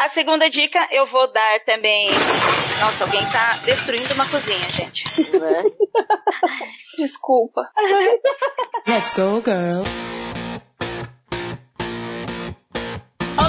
A segunda dica eu vou dar também. Nossa, alguém tá destruindo uma cozinha, gente. Né? Desculpa. Let's go, girl.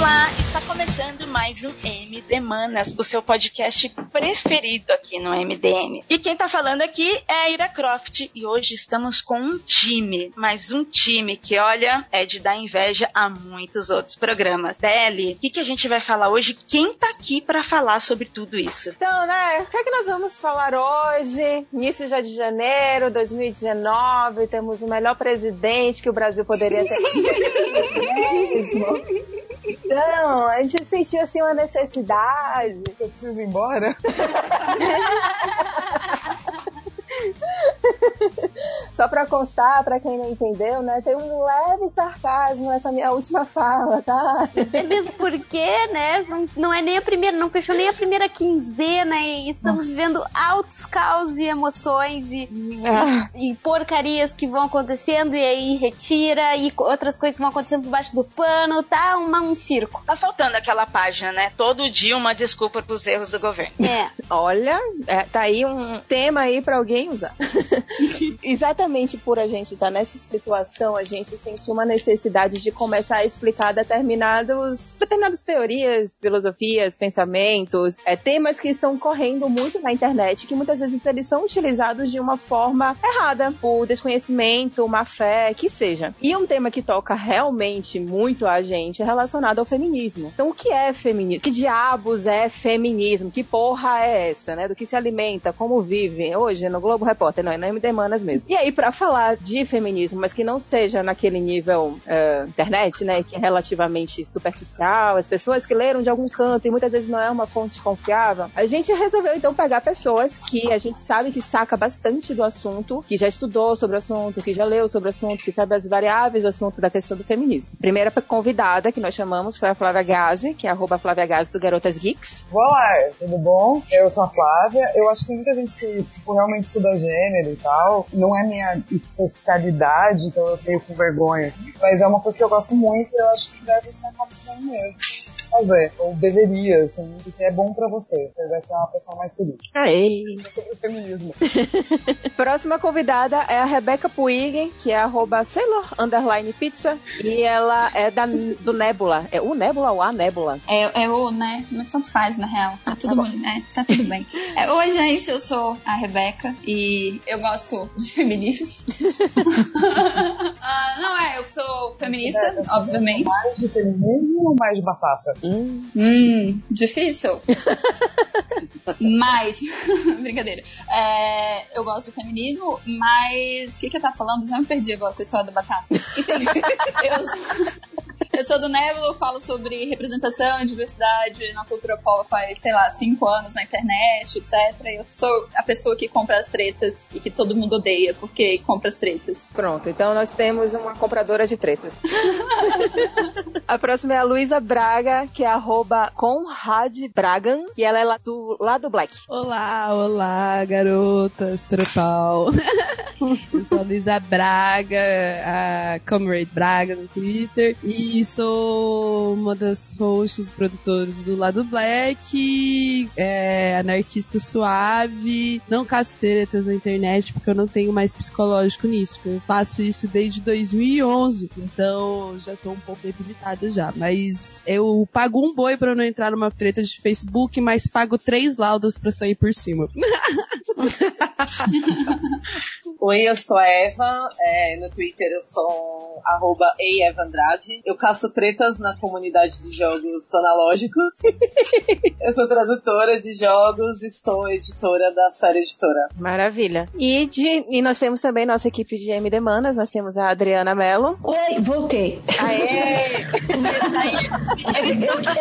Olá, está começando mais um MD Manas, o seu podcast preferido aqui no MDM. E quem está falando aqui é a Ira Croft e hoje estamos com um time, mas um time que, olha, é de dar inveja a muitos outros programas. Deli, o que, que a gente vai falar hoje? Quem está aqui para falar sobre tudo isso? Então, né, o que é que nós vamos falar hoje? Início já de janeiro 2019, temos o melhor presidente que o Brasil poderia ter. Então, a gente sentiu assim uma necessidade. Eu preciso ir embora? Só pra constar, pra quem não entendeu, né? Tem um leve sarcasmo nessa minha última fala, tá? É mesmo porque, né? Não, não é nem a primeira, não fechou nem a primeira quinzena e estamos Nossa. vivendo altos caos e emoções e, ah. e, e, porcarias que vão acontecendo e aí retira e outras coisas que vão acontecendo por baixo do pano, tá? Uma, um circo. Tá faltando aquela página, né? Todo dia uma desculpa pros erros do governo. É. Olha, é, tá aí um tema aí pra alguém usar. Exatamente por a gente estar tá nessa situação, a gente sentiu uma necessidade de começar a explicar determinados, determinadas teorias, filosofias, pensamentos, é, temas que estão correndo muito na internet, que muitas vezes eles são utilizados de uma forma errada, por desconhecimento, má fé, que seja. E um tema que toca realmente muito a gente é relacionado ao feminismo. Então, o que é feminismo? Que diabos é feminismo? Que porra é essa, né? Do que se alimenta, como vive? Hoje, no Globo Repórter, não, é no MD Manas mesmo. E aí, para falar de feminismo, mas que não seja naquele nível uh, internet, né, que é relativamente superficial, as pessoas que leram de algum canto e muitas vezes não é uma fonte confiável, a gente resolveu então pegar pessoas que a gente sabe que saca bastante do assunto, que já estudou sobre o assunto, que já leu sobre o assunto, que sabe as variáveis do assunto da questão do feminismo. A primeira convidada que nós chamamos foi a Flávia Gazi, que é arroba Flávia Gazi do Garotas Geeks. Olá, tudo bom? Eu sou a Flávia. Eu acho que tem muita gente que tipo, realmente estuda gênero e tal. Não é minha especialidade, então eu tenho com vergonha. Mas é uma coisa que eu gosto muito e eu acho que deve ser uma opção mesmo fazer, ou deveria, assim, porque é bom pra você. Você vai ser uma pessoa mais feliz. Aê! É sobre o feminismo. Próxima convidada é a Rebeca Puig, que é arroba Sailor Underline Pizza, e ela é da, do Nebula. É o Nebula ou a Nebula? É, é o, né? Mas tanto faz, na real. Tá tudo tá bom, né? Tá tudo bem. É, Oi, gente, eu sou a Rebeca e eu gosto de feminismo. ah, não, é, eu sou feminista, obviamente. Mais de feminismo ou mais de batata? Hum, hum difícil. mas, brincadeira. É, eu gosto do feminismo, mas o que, que eu tava falando? Já me perdi agora com a história da batata. Enfim, eu. Eu sou do Nebula, eu falo sobre representação e diversidade na cultura pop faz, sei lá, cinco anos na internet, etc. Eu sou a pessoa que compra as tretas e que todo mundo odeia porque compra as tretas. Pronto, então nós temos uma compradora de tretas. a próxima é a Luísa Braga, que é arroba Conrad Bragan, e ela é lá do, lá do Black. Olá, olá, garotas, tropal. eu sou a Luísa Braga, a Comrade Braga no Twitter, e sou uma das hosts produtores do Lado Black, é, anarquista suave, não caço tretas na internet porque eu não tenho mais psicológico nisso. Eu faço isso desde 2011, então já tô um pouco debilitada já. Mas eu pago um boi para não entrar numa treta de Facebook, mas pago três laudas para sair por cima. Oi, eu sou a Eva. É, no Twitter eu sou arroba. Eu caço tretas na comunidade de jogos analógicos. eu sou tradutora de jogos e sou editora da Série Editora. Maravilha. E, de, e nós temos também nossa equipe de MD Manas. Nós temos a Adriana Mello. Oi, voltei. Aê! é,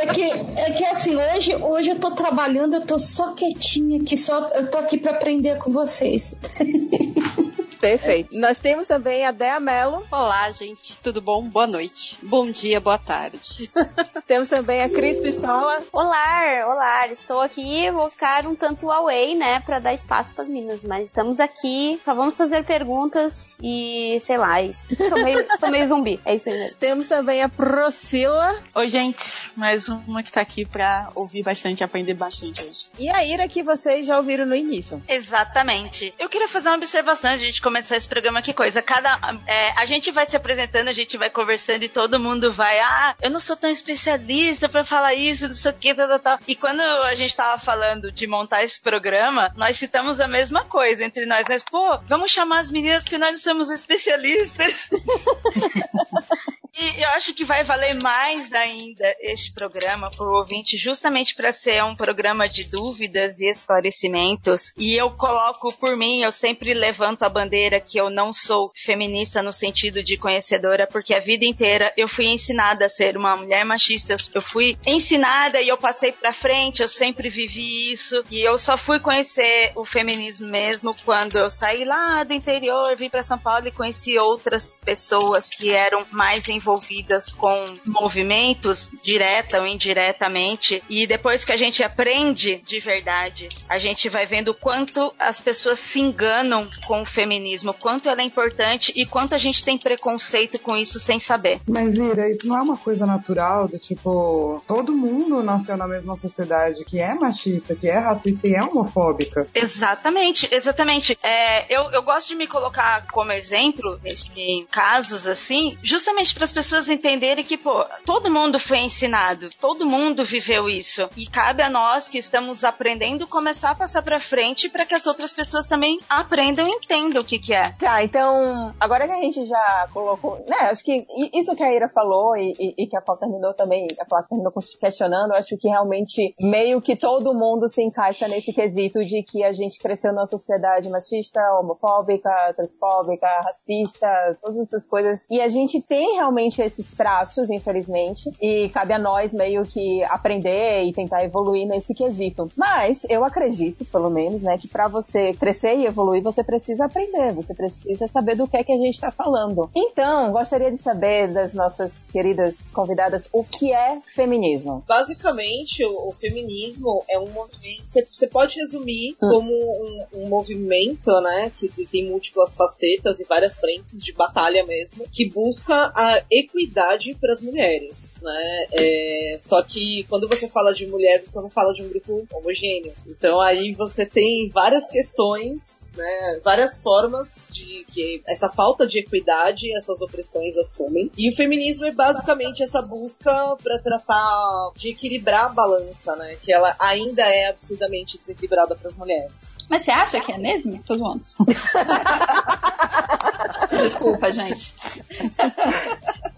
é, que, é que assim, hoje, hoje eu tô trabalhando, eu tô só quietinha aqui, só, eu tô aqui para aprender com vocês. Perfeito. Nós temos também a Dea Mello. Olá, gente. Tudo bom? Boa noite. Bom dia, boa tarde. temos também a Cris Pistola. Olá, olá. Estou aqui, vou ficar um tanto away, né, para dar espaço para as meninas, mas estamos aqui, só vamos fazer perguntas e sei lá, é isso. Tô meio, tô meio zumbi. É isso aí mesmo. Temos também a Procila. Oi, gente. Mais uma que tá aqui pra ouvir bastante e aprender bastante hoje. E a Ira que vocês já ouviram no início. Exatamente. Eu queria fazer uma observação gente começar esse programa. Que coisa, cada. É, a gente vai se apresentando, a gente vai conversando e todo mundo vai. Ah, eu não sou tão especialista pra falar isso, não sei o que, tal, tal, tal. E quando a gente tava falando de montar esse programa, nós citamos a mesma coisa entre nós. Mas, pô, vamos chamar as meninas porque nós não somos especialistas. E eu acho que vai valer mais ainda este programa para o ouvinte, justamente para ser um programa de dúvidas e esclarecimentos. E eu coloco por mim, eu sempre levanto a bandeira que eu não sou feminista no sentido de conhecedora, porque a vida inteira eu fui ensinada a ser uma mulher machista. Eu fui ensinada e eu passei para frente, eu sempre vivi isso. E eu só fui conhecer o feminismo mesmo quando eu saí lá do interior, vim para São Paulo e conheci outras pessoas que eram mais envolvidas com movimentos, direta ou indiretamente. E depois que a gente aprende de verdade, a gente vai vendo o quanto as pessoas se enganam com o feminismo, quanto ela é importante e quanto a gente tem preconceito com isso sem saber. Mas, Ira, isso não é uma coisa natural do tipo, todo mundo nasceu na mesma sociedade que é machista, que é racista e é homofóbica. Exatamente, exatamente. É, eu, eu gosto de me colocar como exemplo em casos assim, justamente para as pessoas entenderem que, pô, todo mundo foi ensinado, todo mundo viveu isso. E cabe a nós que estamos aprendendo começar a passar para frente para que as outras pessoas também aprendam e entendam o que, que é. Tá, então, agora que a gente já colocou, né, acho que isso que a Ira falou e, e, e que a Paula terminou também, a Paula terminou questionando, acho que realmente meio que todo mundo se encaixa nesse quesito de que a gente cresceu numa sociedade machista, homofóbica, transfóbica, racista, todas essas coisas. E a gente tem realmente esses traços, infelizmente, e cabe a nós meio que aprender e tentar evoluir nesse quesito. Mas eu acredito, pelo menos, né, que para você crescer e evoluir, você precisa aprender, você precisa saber do que é que a gente está falando. Então, gostaria de saber das nossas queridas convidadas o que é feminismo. Basicamente, o, o feminismo é um movimento. Você pode resumir Hum. como um, um movimento, né, que tem múltiplas facetas e várias frentes de batalha mesmo, que busca a equidade para as mulheres, né? É, só que quando você fala de mulher, você não fala de um grupo homogêneo. Então aí você tem várias questões, né, várias formas de que essa falta de equidade, essas opressões assumem. E o feminismo é basicamente essa busca para tratar de equilibrar a balança, né? Que ela ainda é absurdamente desequilibrada para as mulheres. Mas você acha que é mesmo? Tô zoando. Desculpa, gente.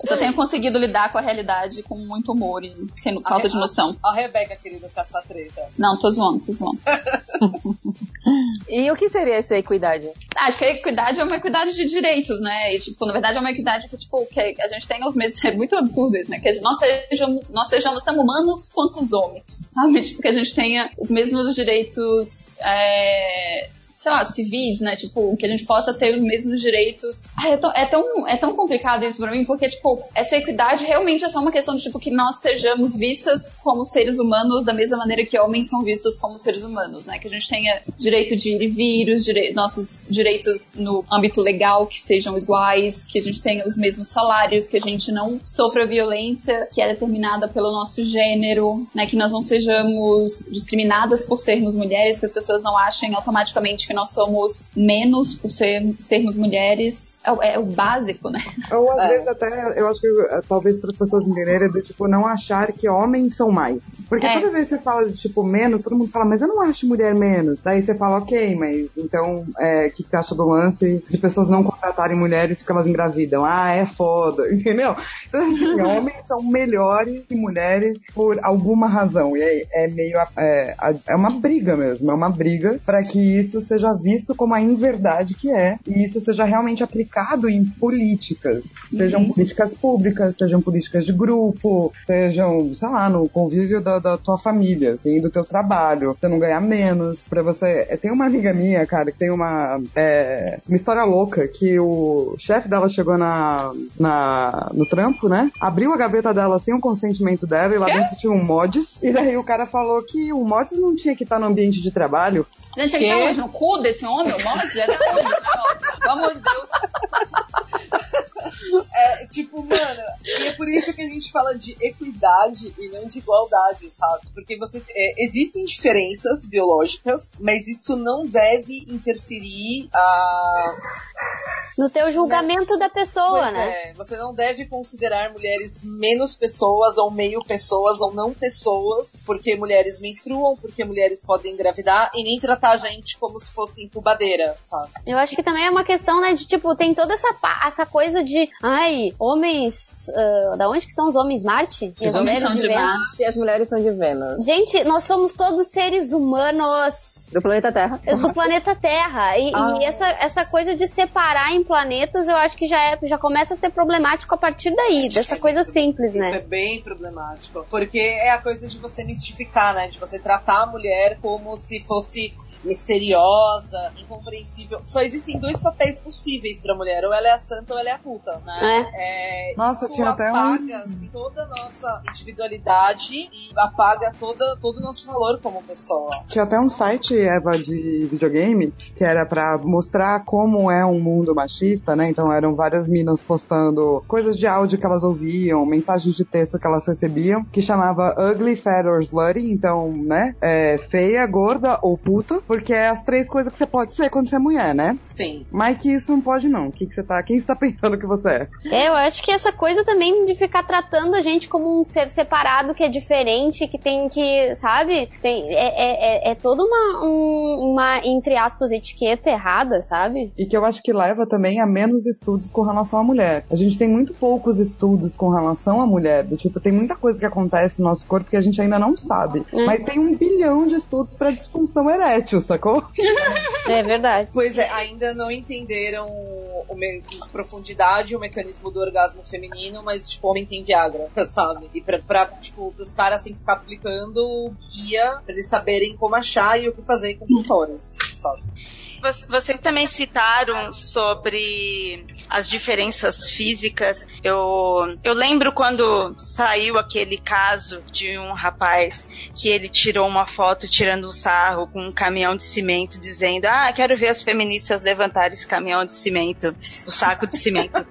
Eu só tenho conseguido lidar com a realidade com muito humor e sendo falta de noção. A Rebeca, querida, caçar treta. Não, tô zoando, tô zoando. E o que seria essa equidade? Acho que a equidade é uma equidade de direitos, né? E, tipo, na verdade é uma equidade que, tipo, que a gente tem os mesmos. É muito absurdo isso, né? Que nós sejamos, nós sejamos tão humanos quanto os homens, sabe? Tipo, a gente tenha os mesmos direitos. É sei lá, civis, né? Tipo, que a gente possa ter os mesmos direitos. É, tão, é, tão, é tão complicado isso pra mim, porque, tipo, essa equidade realmente é só uma questão de, tipo, que nós sejamos vistas como seres humanos da mesma maneira que homens são vistos como seres humanos, né? Que a gente tenha direito de ir e vir, os direi nossos direitos no âmbito legal que sejam iguais, que a gente tenha os mesmos salários, que a gente não sofra violência que é determinada pelo nosso gênero, né? Que nós não sejamos discriminadas por sermos mulheres, que as pessoas não achem automaticamente que nós somos menos por ser, sermos mulheres. É, o- é o básico, né? Ou às vezes até, eu acho que eh, talvez para as pessoas entenderem, é do tipo, não achar que homens são mais. Porque É. toda vez que você fala de tipo menos, todo mundo fala, mas eu não acho mulher menos. Daí você fala, ok, mas então, é, o que, que você acha do lance de pessoas não contratarem mulheres porque elas engravidam? Ah, é foda, entendeu? Então, assim, homens são melhores que mulheres por alguma razão. E é, é meio. É, a- é uma briga mesmo, é uma briga para que isso seja seja visto como a inverdade que é, e isso seja realmente aplicado em políticas, sejam políticas públicas, sejam políticas de grupo, sejam, sei lá, no convívio da, da tua família, assim, do teu trabalho, você não ganhar menos, pra você... é, Tem uma amiga minha, cara, que tem uma, é, uma história louca, que o chefe dela chegou na, na, no trampo, né, abriu a gaveta dela sem o consentimento dela, e lá dentro tinha um mods, e daí o cara falou que o mods não tinha que estar no ambiente de trabalho, Gente, ele tá onde? No cu desse homem? O monte? É da onde? Não, Pelo amor de Deus. É, tipo, mano, e é por isso que a gente fala de equidade e não de igualdade, sabe? Porque você é, existem diferenças biológicas, mas isso não deve interferir a No teu julgamento da pessoa, Pois né? é, você não deve considerar mulheres menos pessoas ou meio pessoas ou não pessoas, porque mulheres menstruam, porque mulheres podem engravidar e nem tratar a gente como se fosse incubadeira, sabe? Eu acho que também é uma questão, né, de tipo, tem toda essa, essa coisa de, ai, homens. ah, da onde que são os homens Marte? E Os homens são de Vênus? E as mulheres são de Vênus. Gente, nós somos todos seres humanos Do planeta Terra. do planeta Terra. E, e essa, essa coisa de separar em planetas, eu acho que já, é, já começa a ser problemático a partir daí, dessa coisa simples, Isso é né? bem problemático. Porque é a coisa de você mistificar, né? De você tratar a mulher como se fosse misteriosa, incompreensível. Só existem dois papéis possíveis pra mulher. Ou ela é a santa ou ela é a puta, né? É, Nossa, isso tinha até um- apaga assim, toda a nossa individualidade e apaga toda, todo o nosso valor como pessoa. Tinha até um site, Eva, de videogame, que era pra mostrar como é um mundo machista, né? Então eram várias minas postando coisas de áudio que elas ouviam, mensagens de texto que elas recebiam, que chamava Ugly, Fat or Slutty, então, né? É, feia, gorda ou puta, porque é as três coisas que você pode ser quando você é mulher, né? Sim. Mas que isso não pode não. O que, que você tá. Quem você tá pensando que você é? É, eu acho que essa coisa também de ficar tratando a gente como um ser separado, que é diferente, que tem que, sabe? Tem, é, é, é, é toda uma, um- uma, entre aspas, etiqueta errada, sabe? E que eu acho que leva também a menos estudos com relação à mulher. A gente tem muito poucos estudos com relação à mulher. Do tipo, tem muita coisa que acontece no nosso corpo que a gente ainda não sabe. Mas tem um bilhão de estudos pra disfunção erétil, sacou? É verdade. Pois é, ainda não entenderam o me- em profundidade o mecanismo do orgasmo feminino, mas, tipo, homem tem Viagra, sabe? E pra, pra tipo, os caras têm que ficar aplicando o guia pra eles saberem como achar e o que fazer com clitóris, sabe? Voc- Vocês também citaram sobre as diferenças físicas. Eu, eu lembro quando saiu aquele caso de um rapaz que ele tirou uma foto tirando um sarro com um caminhão de cimento, dizendo: Ah, quero ver as feministas levantarem esse caminhão de cimento, o saco de cimento.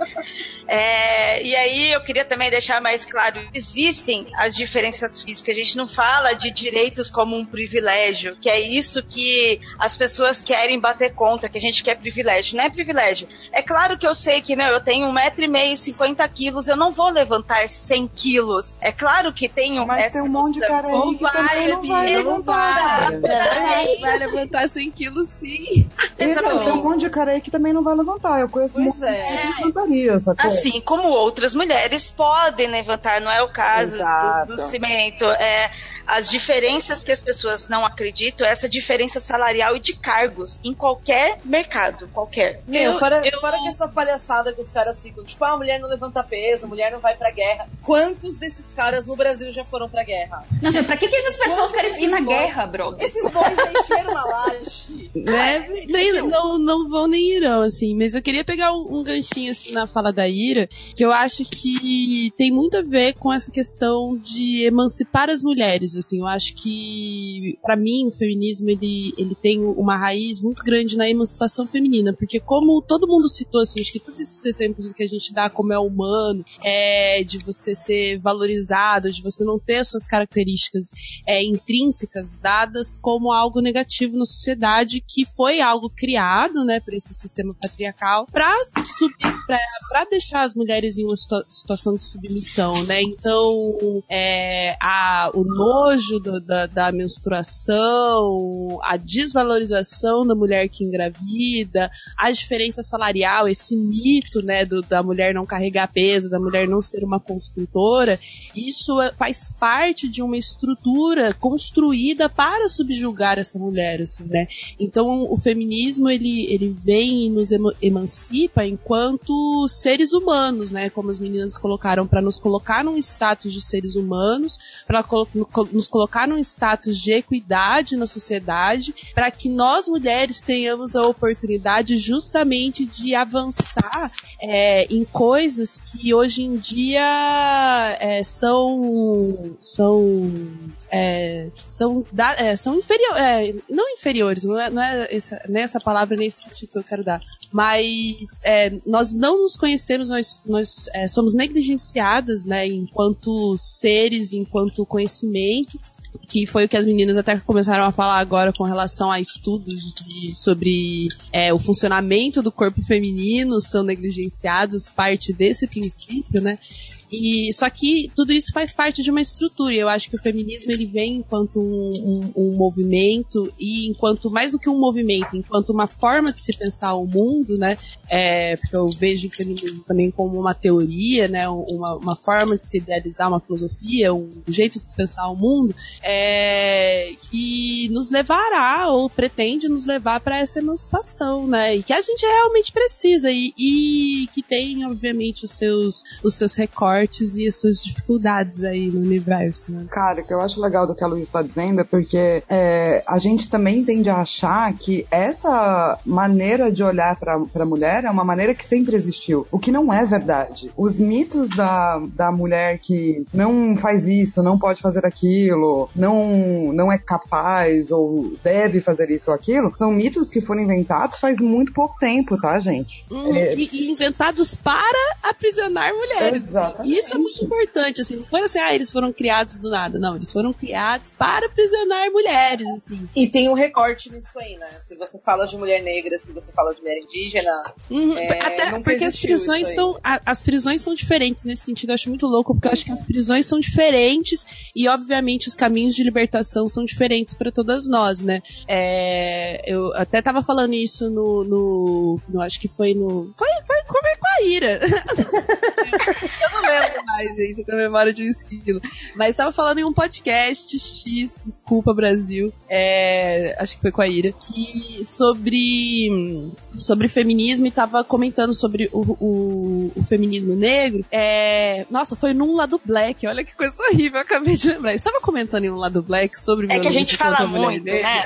É, e aí eu queria também deixar mais claro: existem as diferenças físicas. A gente não fala de direitos como um privilégio, que é isso que as pessoas querem bater contra, que a gente quer privilégio. Não é privilégio. É claro que eu sei que, meu, eu tenho um metro e meio, 50 quilos, eu não vou levantar 100 quilos. É claro que tenho Mas essa tem um monte de cara aí que também não vai levantar. vai. Vai levantar 100 quilos sim. Então, tem um monte de cara aí que também não vai levantar. Eu conheço Pois de é. que levantaria, sacou? Assim como outras mulheres podem levantar, não é o caso Exato. do, do cimento. É, as diferenças que as pessoas não acreditam, é essa diferença salarial e de cargos em qualquer mercado, qualquer. Meu, Eu- fora, eu- fora que essa palhaçada que os caras ficam, tipo, ah, a mulher não levanta peso, a mulher não vai pra guerra. Quantos desses caras no Brasil já foram pra guerra? Não, gente, pra que, que essas pessoas querem ir na guerra, bro? Esses boys já encheram uma laje. né? Nem- não, não vão nem irão, assim. Mas eu queria pegar um, um ganchinho assim, na fala da Ira, que eu acho que tem muito a ver com essa questão de emancipar as mulheres, assim. Eu acho que, pra mim, o feminismo, ele, ele tem uma raiz muito grande na emancipação feminina, porque como todo mundo citou, assim, acho que todos esses exemplos que a gente dá como é humano, é de você ser valorizado, de você não ter as suas características é, intrínsecas dadas como algo negativo na sociedade, que foi algo criado, né, por esse sistema patriarcal, para para deixar as mulheres em uma situa- situação de submissão, né? Então, é, a, o nojo do, da, da menstruação, a desvalorização da mulher que engravida, a diferença salarial, esse mito, né, do, da mulher não carregar peso, da mulher não ser uma construtora, isso é, faz parte de uma estrutura construída para subjugar essa mulher, assim, né? Então, o feminismo, ele, ele vem e nos emancipa enquanto seres humanos, né? Como as meninas colocaram, para nos colocar num status de seres humanos, para nos colocar num status de equidade na sociedade, para que nós mulheres tenhamos a oportunidade justamente de avançar é, em coisas que hoje em dia é, são são é, são, da, é, são inferiores, é, não inferiores, não é, não é essa, nessa é palavra nesse tipo que eu quero dar, mas nós não nos conhecemos, nós, nós somos negligenciadas, né, enquanto seres, enquanto conhecimento, que foi o que as meninas até começaram a falar agora com relação a estudos de, sobre é, o funcionamento do corpo feminino são negligenciados, parte desse princípio, né? E só que tudo isso faz parte de uma estrutura. Eu acho que o feminismo ele vem enquanto um, um, um, movimento e enquanto mais do que um movimento, enquanto uma forma de se pensar o mundo, né? É, porque eu vejo o feminismo também como uma teoria, né? Uma, uma forma de se idealizar uma filosofia, um jeito de se pensar o mundo, é, que nos levará ou pretende nos levar para essa emancipação, né? E que a gente realmente precisa e, e que tem, obviamente, os seus os seus recortes fortes e as suas dificuldades aí no universo, né? Cara, o que eu acho legal do que a Luísa está dizendo é porque é, a gente também tende a achar que essa maneira de olhar para a mulher é uma maneira que sempre existiu, o que não é verdade. Os mitos da, da mulher que não faz isso, não pode fazer aquilo, não, não é capaz ou deve fazer isso ou aquilo, são mitos que foram inventados faz muito pouco tempo, tá, gente? Hum, é... e, e, inventados para aprisionar mulheres. Exatamente. Isso é muito importante, assim, não foi assim, ah, eles foram criados do nada, não, eles foram criados para aprisionar mulheres, assim. E tem um recorte nisso aí, né? Se você fala de mulher negra, se você fala de mulher indígena, uhum, é, até porque as prisões são as prisões são diferentes nesse sentido, eu acho muito louco, porque eu acho que as prisões são diferentes e obviamente os caminhos de libertação são diferentes para todas nós, né? É, eu até tava falando isso no, no, no, acho que foi no foi foi, foi com a Ira. eu não lembro lembro mais, gente, com a memória de um esquilo. Mas estava falando em um podcast X, desculpa, Brasil. É, acho que foi com a Ira. Que sobre, sobre feminismo e tava comentando sobre o, o, o feminismo negro. É, nossa, foi num lado black. Olha que coisa horrível, eu acabei de lembrar. Estava comentando em um lado black sobre é que a gente fala muito. Né?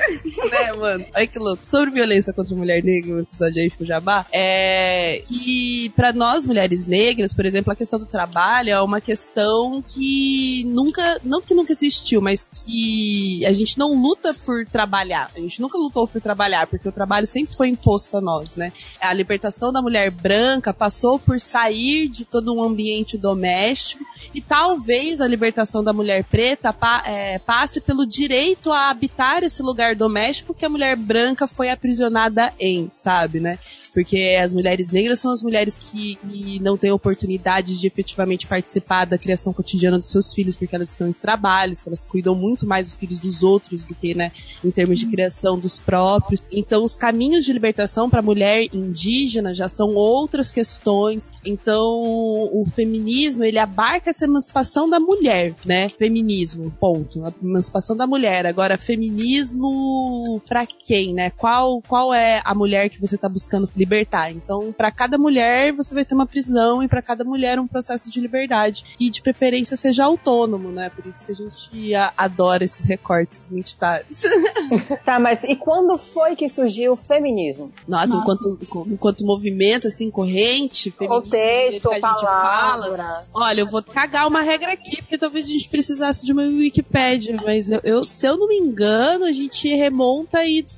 né, mano? Olha que louco. Sobre violência contra a mulher negra, no episódio aí, Jabá. É que para nós mulheres negras, por exemplo, a questão do trabalho é uma questão que nunca, não que nunca existiu, mas que a gente não luta por trabalhar. A gente nunca lutou por trabalhar, porque o trabalho sempre foi imposto a nós, né? A libertação da mulher branca passou por sair de todo um ambiente doméstico e talvez a libertação da mulher preta pa, é, passe pelo direito a habitar esse lugar doméstico que a mulher branca foi aprisionada em, sabe, né? Porque as mulheres negras são as mulheres que, que não têm oportunidade de efetivamente participar da criação cotidiana dos seus filhos, porque elas estão em trabalhos, elas cuidam muito mais dos filhos dos outros do que, né, em termos de criação dos próprios. Então, os caminhos de libertação para a mulher indígena já são outras questões. Então, o feminismo, ele abarca essa emancipação da mulher, né? Feminismo, ponto. A emancipação da mulher. Agora, feminismo para quem, né? Qual, qual é a mulher que você está buscando libertar. Então, para cada mulher, você vai ter uma prisão e para cada mulher um processo de liberdade. E de preferência seja autônomo, né? Por isso que a gente adora esses recortes identitários. tá, mas e quando foi que surgiu o feminismo? Nossa, Nossa. Enquanto, enquanto movimento, assim, corrente, o texto, a palavra. Fala, olha, eu vou cagar uma regra aqui, porque talvez a gente precisasse de uma Wikipédia, mas eu, eu se eu não me engano, a gente remonta aí do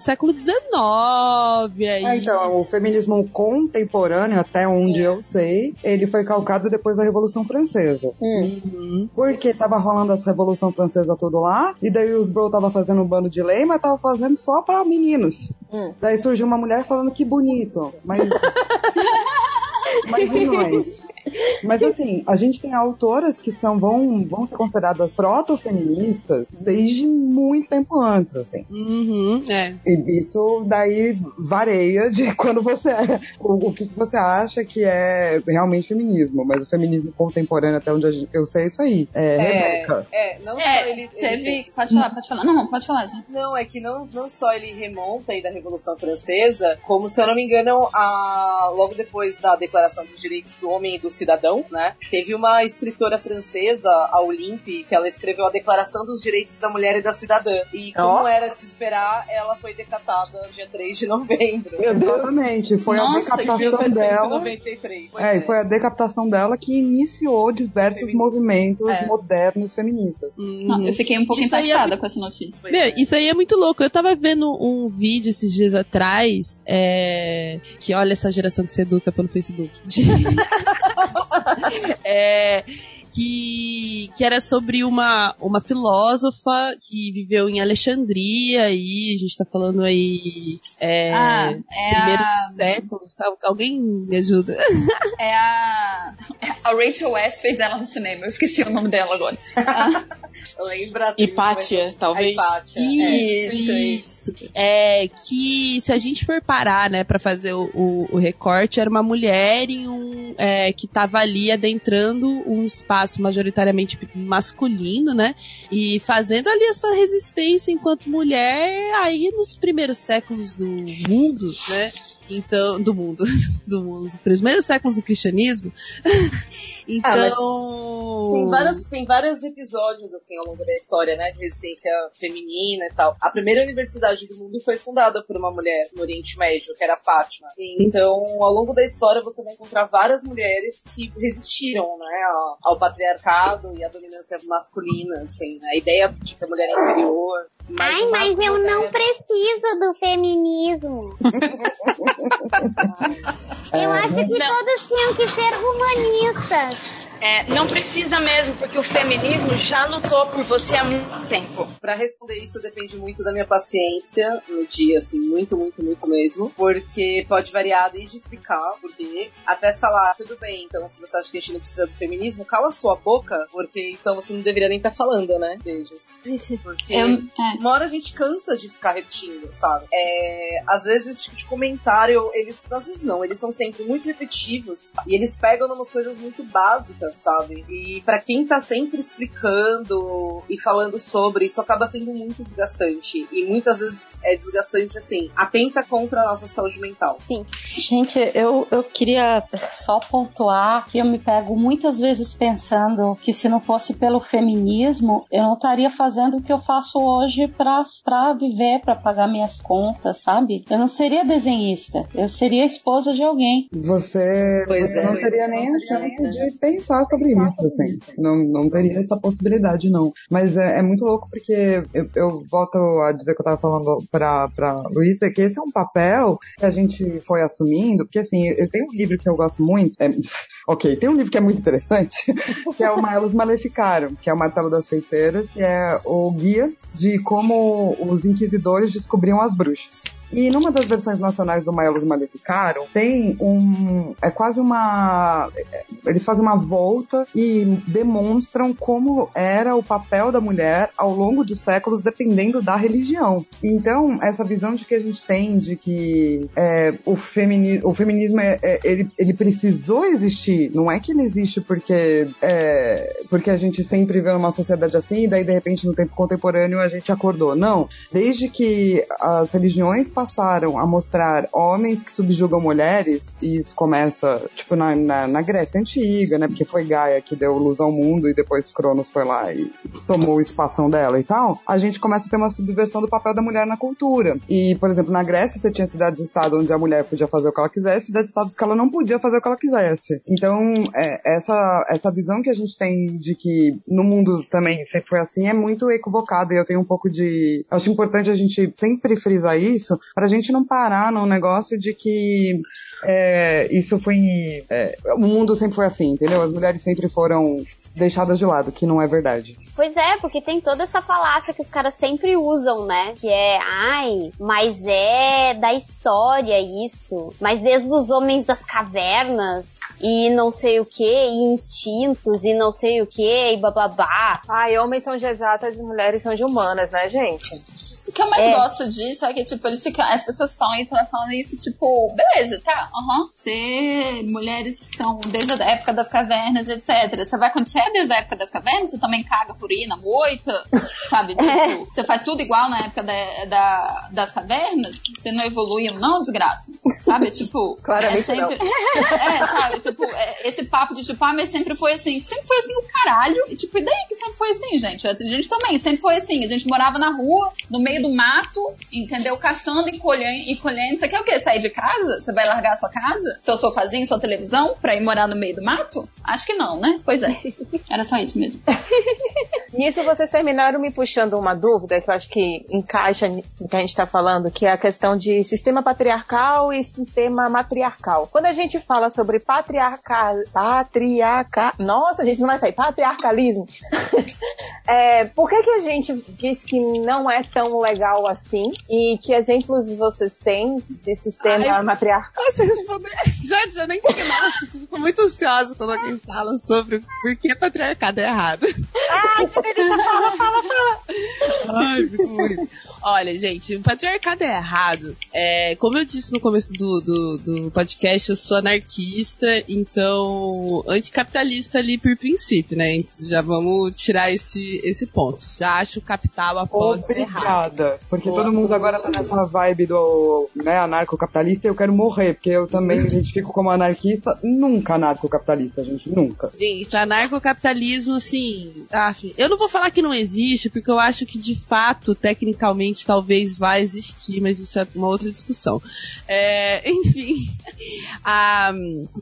século XIX, aí. É, então, o feminismo contemporâneo, até onde é. eu sei, ele foi calcado depois da Revolução Francesa. Uhum. Porque tava rolando essa Revolução Francesa tudo lá, e daí os bro tava fazendo um bando de lei, mas tava fazendo só pra meninos. Uhum. Daí surgiu uma mulher falando que bonito, mas... mas e nós? Mas assim, a gente tem autoras que são, vão, vão ser consideradas proto-feministas desde muito tempo antes, assim. Uhum, é. E isso daí varia de quando você é. O, o que você acha que é realmente feminismo. Mas o feminismo contemporâneo, até onde eu sei, é isso aí. É, Rebeca. É, não só É, ele. ele teve. tem- Pode falar, pode falar. Não, não, pode falar, gente. Não, é que não, não só ele remonta aí da Revolução Francesa, como, se eu não me engano, a, logo depois da Declaração dos Direitos do Homem e do Cidadão, né? Teve uma escritora francesa, a Olympe, que ela escreveu a Declaração dos Direitos da Mulher e da Cidadã. E como Ó. era de se esperar, ela foi decatada dia 3 de novembro. Exatamente. Foi a Nossa, que decapitação dela. 1793. Pois É, e foi a decapitação dela que iniciou diversos movimentos É. modernos feministas. Não, eu fiquei um pouco Isso é impactada com essa notícia. Pois Meu, é. isso aí é muito louco. Eu tava vendo um vídeo esses dias atrás, é, que olha essa geração que se educa pelo Facebook. De- É, que, que era sobre uma, uma filósofa que viveu em Alexandria aí, a gente tá falando aí é, Ah, é primeiros a, séculos. Al- Alguém me ajuda? é a. A Rachel West fez ela no cinema. Eu esqueci o nome dela agora. Lembra? Hipátia, talvez. Hipátia. Isso, isso. É que se a gente for parar, né, pra fazer o, o, o recorte, era uma mulher em um, é, que tava ali adentrando um espaço majoritariamente masculino, né, e fazendo ali a sua resistência enquanto mulher aí nos primeiros séculos do mundo, né, então, do mundo, do mundo, os primeiros séculos do cristianismo. então, Tem, vários, tem vários episódios, assim, ao longo da história, né? De resistência feminina e tal. A primeira universidade do mundo foi fundada por uma mulher no Oriente Médio, que era Fátima. Então, ao longo da história, você vai encontrar várias mulheres que resistiram, né? Ao, ao patriarcado e à dominância masculina, assim. né, A ideia de que a mulher é inferior. Ai, mas eu não preciso do feminismo. Eu acho que todos tinham que ser humanistas. É, não precisa mesmo, porque o feminismo já lutou por você há muito tempo. Pra responder isso depende muito da minha paciência no dia, assim, muito, muito, muito mesmo. Porque pode variar desde explicar porque até falar, tudo bem, então se você acha que a gente não precisa do feminismo, cala sua boca, porque então você não deveria nem estar falando, né? Beijos. Porque Eu, é. uma hora a gente cansa de ficar repetindo, sabe? É, às vezes esse tipo de comentário, eles, às vezes não, eles são sempre muito repetitivos e eles pegam umas coisas muito básicas, sabe? E pra quem tá sempre explicando e falando sobre, isso acaba sendo muito desgastante. E muitas vezes é desgastante assim, atenta contra a nossa saúde mental. Sim. Gente, eu, eu queria só pontuar que eu me pego muitas vezes pensando que se não fosse pelo feminismo, eu não estaria fazendo o que eu faço hoje pra, pra viver, pra pagar minhas contas, sabe? Eu não seria desenhista, eu seria esposa de alguém. Você, Pois você é. não teria nem a chance de pensar sobre isso, assim. Não, não teria essa possibilidade, não. Mas é, é muito louco porque eu, eu volto a dizer que eu tava falando pra, pra Luísa, que esse é um papel que a gente foi assumindo, porque assim, eu tenho um livro que eu gosto muito, é, ok, tem um livro que é muito interessante, que é o Maelos Maleficaram, que é o Martelo das Feiticeiras, que é o guia de como os inquisidores descobriam as bruxas. E numa das versões nacionais do Maelos Maleficaram, tem um. É quase uma. Eles fazem uma volta e demonstram como era o papel da mulher ao longo dos séculos, dependendo da religião. Então, essa visão de que a gente tem de que é, o, femini o feminismo é, é- ele, ele precisou existir, não é que ele existe porque, é, porque a gente sempre vê uma sociedade assim, e daí de repente no tempo contemporâneo a gente acordou. Não. Desde que as religiões passaram a mostrar homens que subjugam mulheres, e isso começa, tipo, na, na, na Grécia Antiga, né? Porque foi Gaia que deu luz ao mundo e depois Cronos foi lá e tomou o espação dela e tal. A gente começa a ter uma subversão do papel da mulher na cultura. E, por exemplo, na Grécia você tinha cidades-estado onde a mulher podia fazer o que ela quisesse, cidades-estado que ela não podia fazer o que ela quisesse. Então, é, essa, essa visão que a gente tem de que no mundo também sempre foi assim é muito equivocada e eu tenho um pouco de. Acho importante a gente sempre frisar isso pra gente não parar num negócio de que é, isso foi. é, o mundo sempre foi assim, entendeu? As mulheres sempre foram deixadas de lado, que não é verdade. Pois é, porque tem toda essa falácia que os caras sempre usam, né? Que é, ai, mas é da história isso. Mas desde os homens das cavernas e não sei o que, e instintos e não sei o que, e bababá. Ai, homens são de exatas e mulheres são de humanas, né, gente? O que eu mais É. gosto disso é que, tipo, eles ficam, as pessoas falam isso, elas falam isso, tipo, beleza, tá, aham, você, mulheres são desde a época das cavernas, etc. Você vai, quando você é desde a época das cavernas, você também caga por ir na moita, sabe? Tipo, você faz tudo igual na época da, da- das cavernas, você não evoluiu, não, desgraça, sabe? Tipo, Claramente é sempre, É, sabe? Tipo, é, esse papo de tipo, ah, mas sempre foi assim. Sempre foi assim o caralho. E tipo, e daí que sempre foi assim, gente? A gente também sempre foi assim. A gente morava na rua, no meio do mato, entendeu? Caçando e colhendo. E colhendo. Você quer o quê? Sair de casa? Você vai largar a sua casa? Seu sofazinho, sua televisão? Pra ir morar no meio do mato? Acho que não, né? Pois é. Era só isso mesmo. Nisso vocês terminaram me puxando uma dúvida que eu acho que encaixa no que a gente está falando, que é a questão de sistema patriarcal e sistema matriarcal. Quando a gente fala sobre patriarcal, patriarca, nossa, a gente não vai sair, patriarcalismo. é, por que que a gente diz que não é tão legal assim e que exemplos vocês têm de sistema Ai. matriarcal? Você respondeu. Já, já nem fiquei você ficou muito ansiosa quando alguém fala sobre por que patriarcado é errado. Ai, que delícia, fala, fala, fala. Ai, fico muito. Olha, gente, o patriarcado é errado. É, como eu disse no começo do, do, do podcast, eu sou anarquista, então anticapitalista ali por princípio, né? Então, Já vamos tirar esse, esse ponto. Já acho o capital após errado. Obrigada. Porque todo mundo agora tá nessa vibe do né, anarcocapitalista e eu quero morrer, porque eu também me identifico como anarquista. Nunca anarcocapitalista, gente, nunca. Gente, anarcocapitalismo, assim, af, eu não vou falar que não existe, porque eu acho que de fato, tecnicamente, talvez vá existir, mas isso é uma outra discussão. É, enfim, a-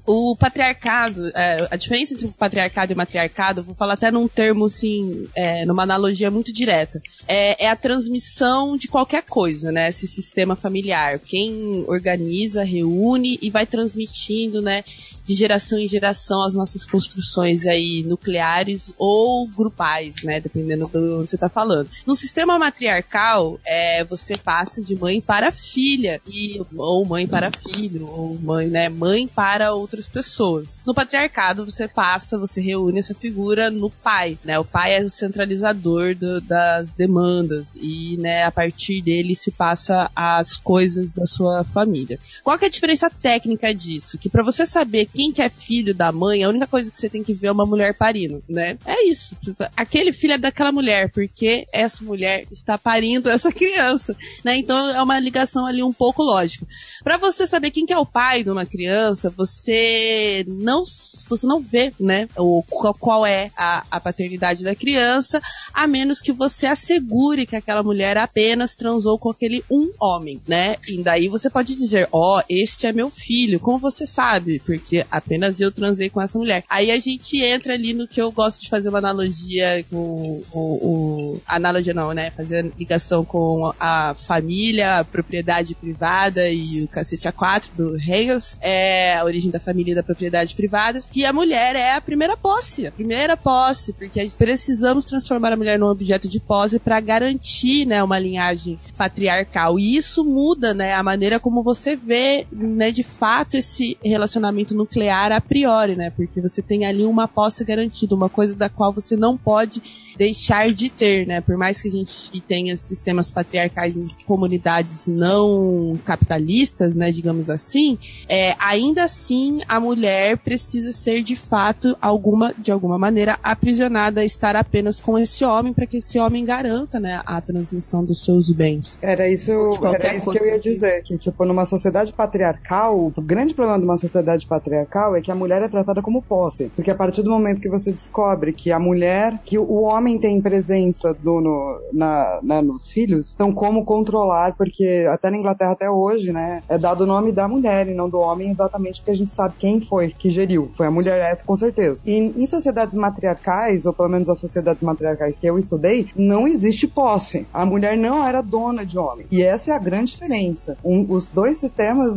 o patriarcado, é, a diferença entre o patriarcado e o matriarcado, vou falar até num termo, assim, é, numa analogia muito direta, é, é a transmissão de qualquer coisa, né? Esse sistema familiar. Quem organiza, reúne e vai transmitindo, né? De geração em geração as nossas construções aí nucleares ou grupais, né, dependendo do onde você está falando. No sistema matriarcal, é, você passa de mãe para filha e ou mãe para filho ou mãe, né, mãe para outras pessoas. No patriarcado, você passa, você reúne essa figura no pai, né? O pai é o centralizador do- das demandas e, né, a partir dele se passa as coisas da sua família. Qual que é a diferença técnica disso? Que para você saber quem que é filho da mãe, a única coisa que você tem que ver é uma mulher parindo, né? É isso. Aquele filho é daquela mulher, porque essa mulher está parindo essa criança, né? Então é uma ligação ali um pouco lógica. Para você saber quem que é o pai de uma criança, você não você não vê, né, o, qual, é a, a paternidade da criança, a menos que você assegure que aquela mulher apenas transou com aquele um homem, né? E daí você pode dizer, ó, este é meu filho. Como você sabe? Porque apenas eu transei com essa mulher. Aí a gente entra ali no que eu gosto de fazer uma analogia com o. analogia não, né? Fazer ligação com a família, a propriedade privada e o cacete A4 do Hegel. É a origem da família e da propriedade privada. Que a mulher é a primeira posse. A primeira posse. Porque a gente precisamos transformar a mulher num objeto de posse para garantir, né, uma linhagem patriarcal. E isso muda, né, a maneira como você vê, né, de fato esse relacionamento nuclear a priori, né? Porque você tem ali uma posse garantida, uma coisa da qual você não pode deixar de ter, né? Por mais que a gente tenha sistemas patriarcais em comunidades não capitalistas, né, digamos assim, é, ainda assim a mulher precisa ser de fato alguma, de alguma maneira aprisionada a estar apenas com esse homem para que esse homem garanta, né, a transmissão dos seus bens. Era isso, era isso que eu ia dizer, que tipo, numa sociedade patriarcal, o grande problema de uma sociedade patriarcal é que a mulher é tratada como posse. Porque a partir do momento que você descobre que a mulher, que o homem tem presença do, no, na, na- nos filhos, então como controlar, porque até na Inglaterra até hoje, né, é dado o nome da mulher e não do homem exatamente porque a gente sabe quem foi que geriu. Foi a mulher essa, com certeza. E em sociedades matriarcais, ou pelo menos as sociedades matriarcais que eu estudei, não existe posse. A mulher não era dona de homem. E essa é a grande diferença. Um- os dois sistemas,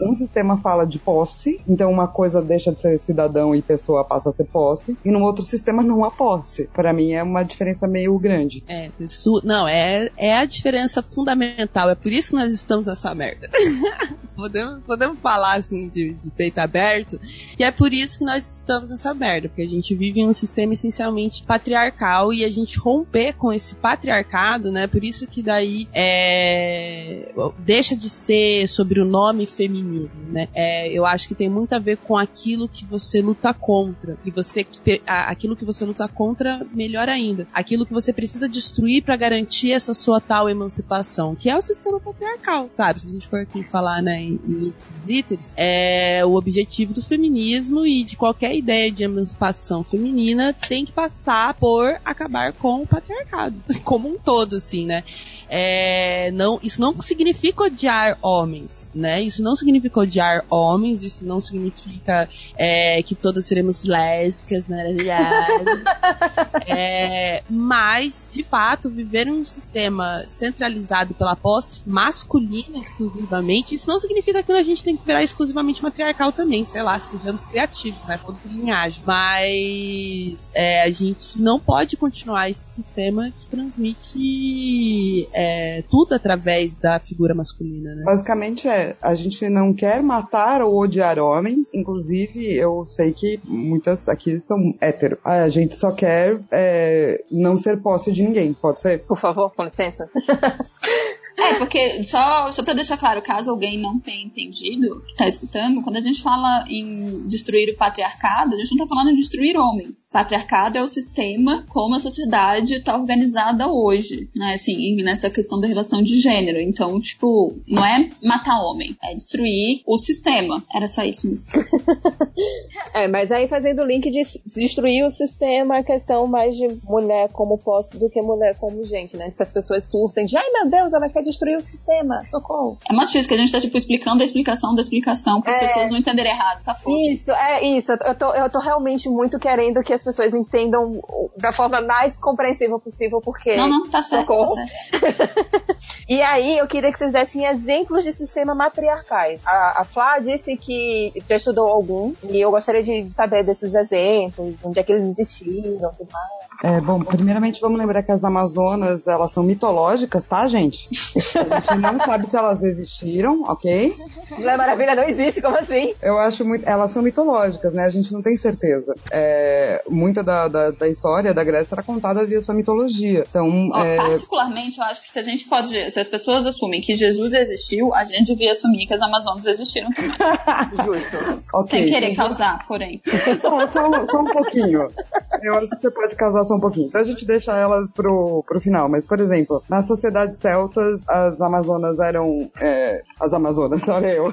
um sistema fala de posse, então uma coisa deixa de ser cidadão e pessoa passa a ser posse, e no outro sistema não há posse. Para mim é uma diferença meio grande. É, isso, não, é, é a diferença fundamental. É por isso que nós estamos nessa merda. podemos, podemos falar assim de, de peito aberto, que é por isso que nós estamos nessa merda, porque a gente vive em um sistema essencialmente patriarcal e a gente romper com esse patriarcado, né? Por isso que daí é, deixa de ser sobre o nome feminismo, né? É, eu acho que tem muito a ver com aquilo que você luta contra e você aquilo que você luta contra melhor ainda, aquilo que você precisa destruir para garantir essa sua tal emancipação, que é o sistema patriarcal, sabe? Se a gente for aqui falar, né, em, em é o objetivo do feminismo e de qualquer ideia de emancipação feminina tem que passar por acabar com o patriarcado, como um todo, assim, né? É, não, isso não significa odiar homens, né? Isso não significa odiar homens, isso não significa é, que todas seremos lésbicas, maravilhosas. é, mas, de fato, viver em um sistema centralizado pela posse masculina exclusivamente, isso não significa que a gente tem que virar exclusivamente matriarcal também, sei lá, sejamos criativos, né? Toda linhagem. Mas é, a gente não pode continuar esse sistema que transmite é, tudo através da figura masculina, né? Basicamente é, a gente não quer matar ou odiar homens, inclusive eu sei que muitas aqui são hétero. A gente só quer é, não ser posse de ninguém, pode ser? Por favor, com licença. É, porque só, só pra deixar claro, caso alguém não tenha entendido, tá escutando, quando a gente fala em destruir o patriarcado, a gente não tá falando em destruir homens. Patriarcado é o sistema como a sociedade tá organizada hoje, né? Assim, nessa questão da relação de gênero. Então, tipo, não é matar homem, é destruir o sistema. Era só isso mesmo. é, mas aí fazendo o link de destruir o sistema, a questão mais de mulher como posse do que mulher como gente, né? Se as pessoas surtem de, ai meu Deus, ela quer destruir o sistema, socorro. É muito difícil que a gente tá, tipo, explicando a explicação da explicação para as é... pessoas não entenderem errado, tá foda. Isso, é isso. Eu tô, eu tô realmente muito querendo que as pessoas entendam da forma mais compreensível possível, porque. Não, não, tá certo. Tá certo. e aí, eu queria que vocês dessem exemplos de sistema matriarcais. A, a Flá disse que já estudou algum, e eu gostaria de saber desses exemplos, onde é que eles existiram, tudo mais. É, bom, primeiramente vamos lembrar que as Amazonas, elas são mitológicas, tá, gente? A gente não sabe se elas existiram, ok? Mulher Maravilha não existe, como assim? Eu acho muito. Elas são mitológicas, né? A gente não tem certeza. É, muita da, da, da, história da Grécia era contada via sua mitologia. Então. Oh, é... Particularmente, eu acho que se a gente pode. Se as pessoas assumem que Jesus existiu, a gente devia assumir que as Amazonas existiram também. Justo. Okay. Sem querer causar, porém. Só, só, só um pouquinho. Eu acho que você pode causar só um pouquinho. Pra gente deixar elas pro, pro final. Mas, por exemplo, na sociedade celtas, as Amazonas eram. É, as Amazonas, olha eu.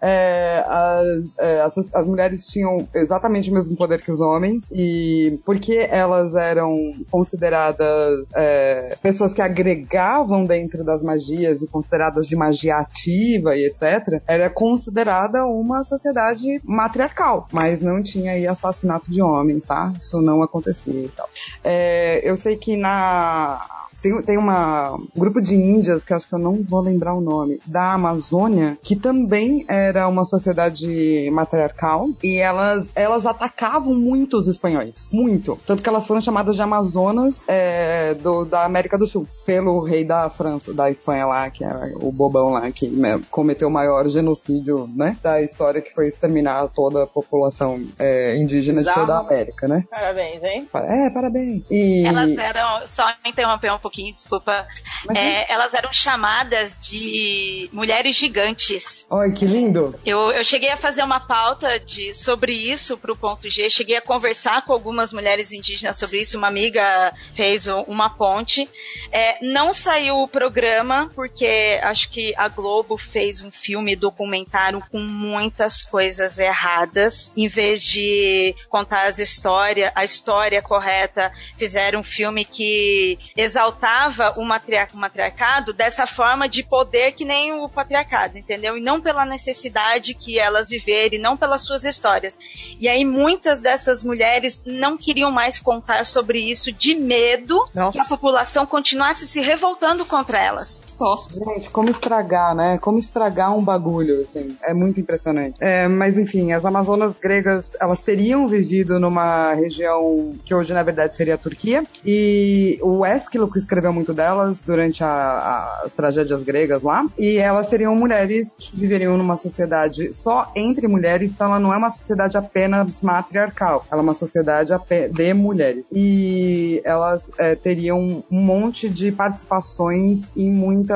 é, as, é, as, as, mulheres tinham exatamente o mesmo poder que os homens. E porque elas eram consideradas é, pessoas que agregavam dentro das magias e consideradas de magia ativa e etc., era considerada uma sociedade matriarcal. Mas não tinha aí assassinato de homens, tá? Isso não acontecia e tal. É, eu sei que na tem, tem uma, um grupo de índias, que acho que eu não vou lembrar o nome, da Amazônia, que também era uma sociedade matriarcal e elas, elas atacavam muito os espanhóis. Muito. Tanto que elas foram chamadas de Amazonas é, do, da América do Sul, pelo rei da França, da Espanha lá, que era o bobão lá, que né, cometeu o maior genocídio, né, da história, que foi exterminar toda a população é, indígena Exato. de toda a América, né? Parabéns, hein? É, parabéns. E... Elas eram, só interromper um pouco pouquinho, desculpa. É, elas eram chamadas de mulheres gigantes. Oi, que lindo! Eu, eu cheguei a fazer uma pauta de, sobre isso pro ponto G, cheguei a conversar com algumas mulheres indígenas sobre isso, uma amiga fez uma ponte. É, não saiu o programa, porque acho que a Globo fez um filme documentário com muitas coisas erradas. Em vez de contar as histórias, a história correta, fizeram um filme que exaltava exaltava o, matriar o matriarcado dessa forma de poder que nem o patriarcado, entendeu? E não pela necessidade que elas viverem, não pelas suas histórias. E aí muitas dessas mulheres não queriam mais contar sobre isso de medo Nossa. que a população continuasse se revoltando contra elas. Gente, como estragar, né? Como estragar um bagulho, assim. É muito impressionante. É, mas enfim, as Amazonas gregas, elas teriam vivido numa região que hoje, na verdade, seria a Turquia. E o Ésquilo que escreveu muito delas durante a, a, as tragédias gregas lá. E elas seriam mulheres que viveriam numa sociedade só entre mulheres, então ela não é uma sociedade apenas matriarcal. Ela é uma sociedade de mulheres. E elas é, teriam um monte de participações em muitas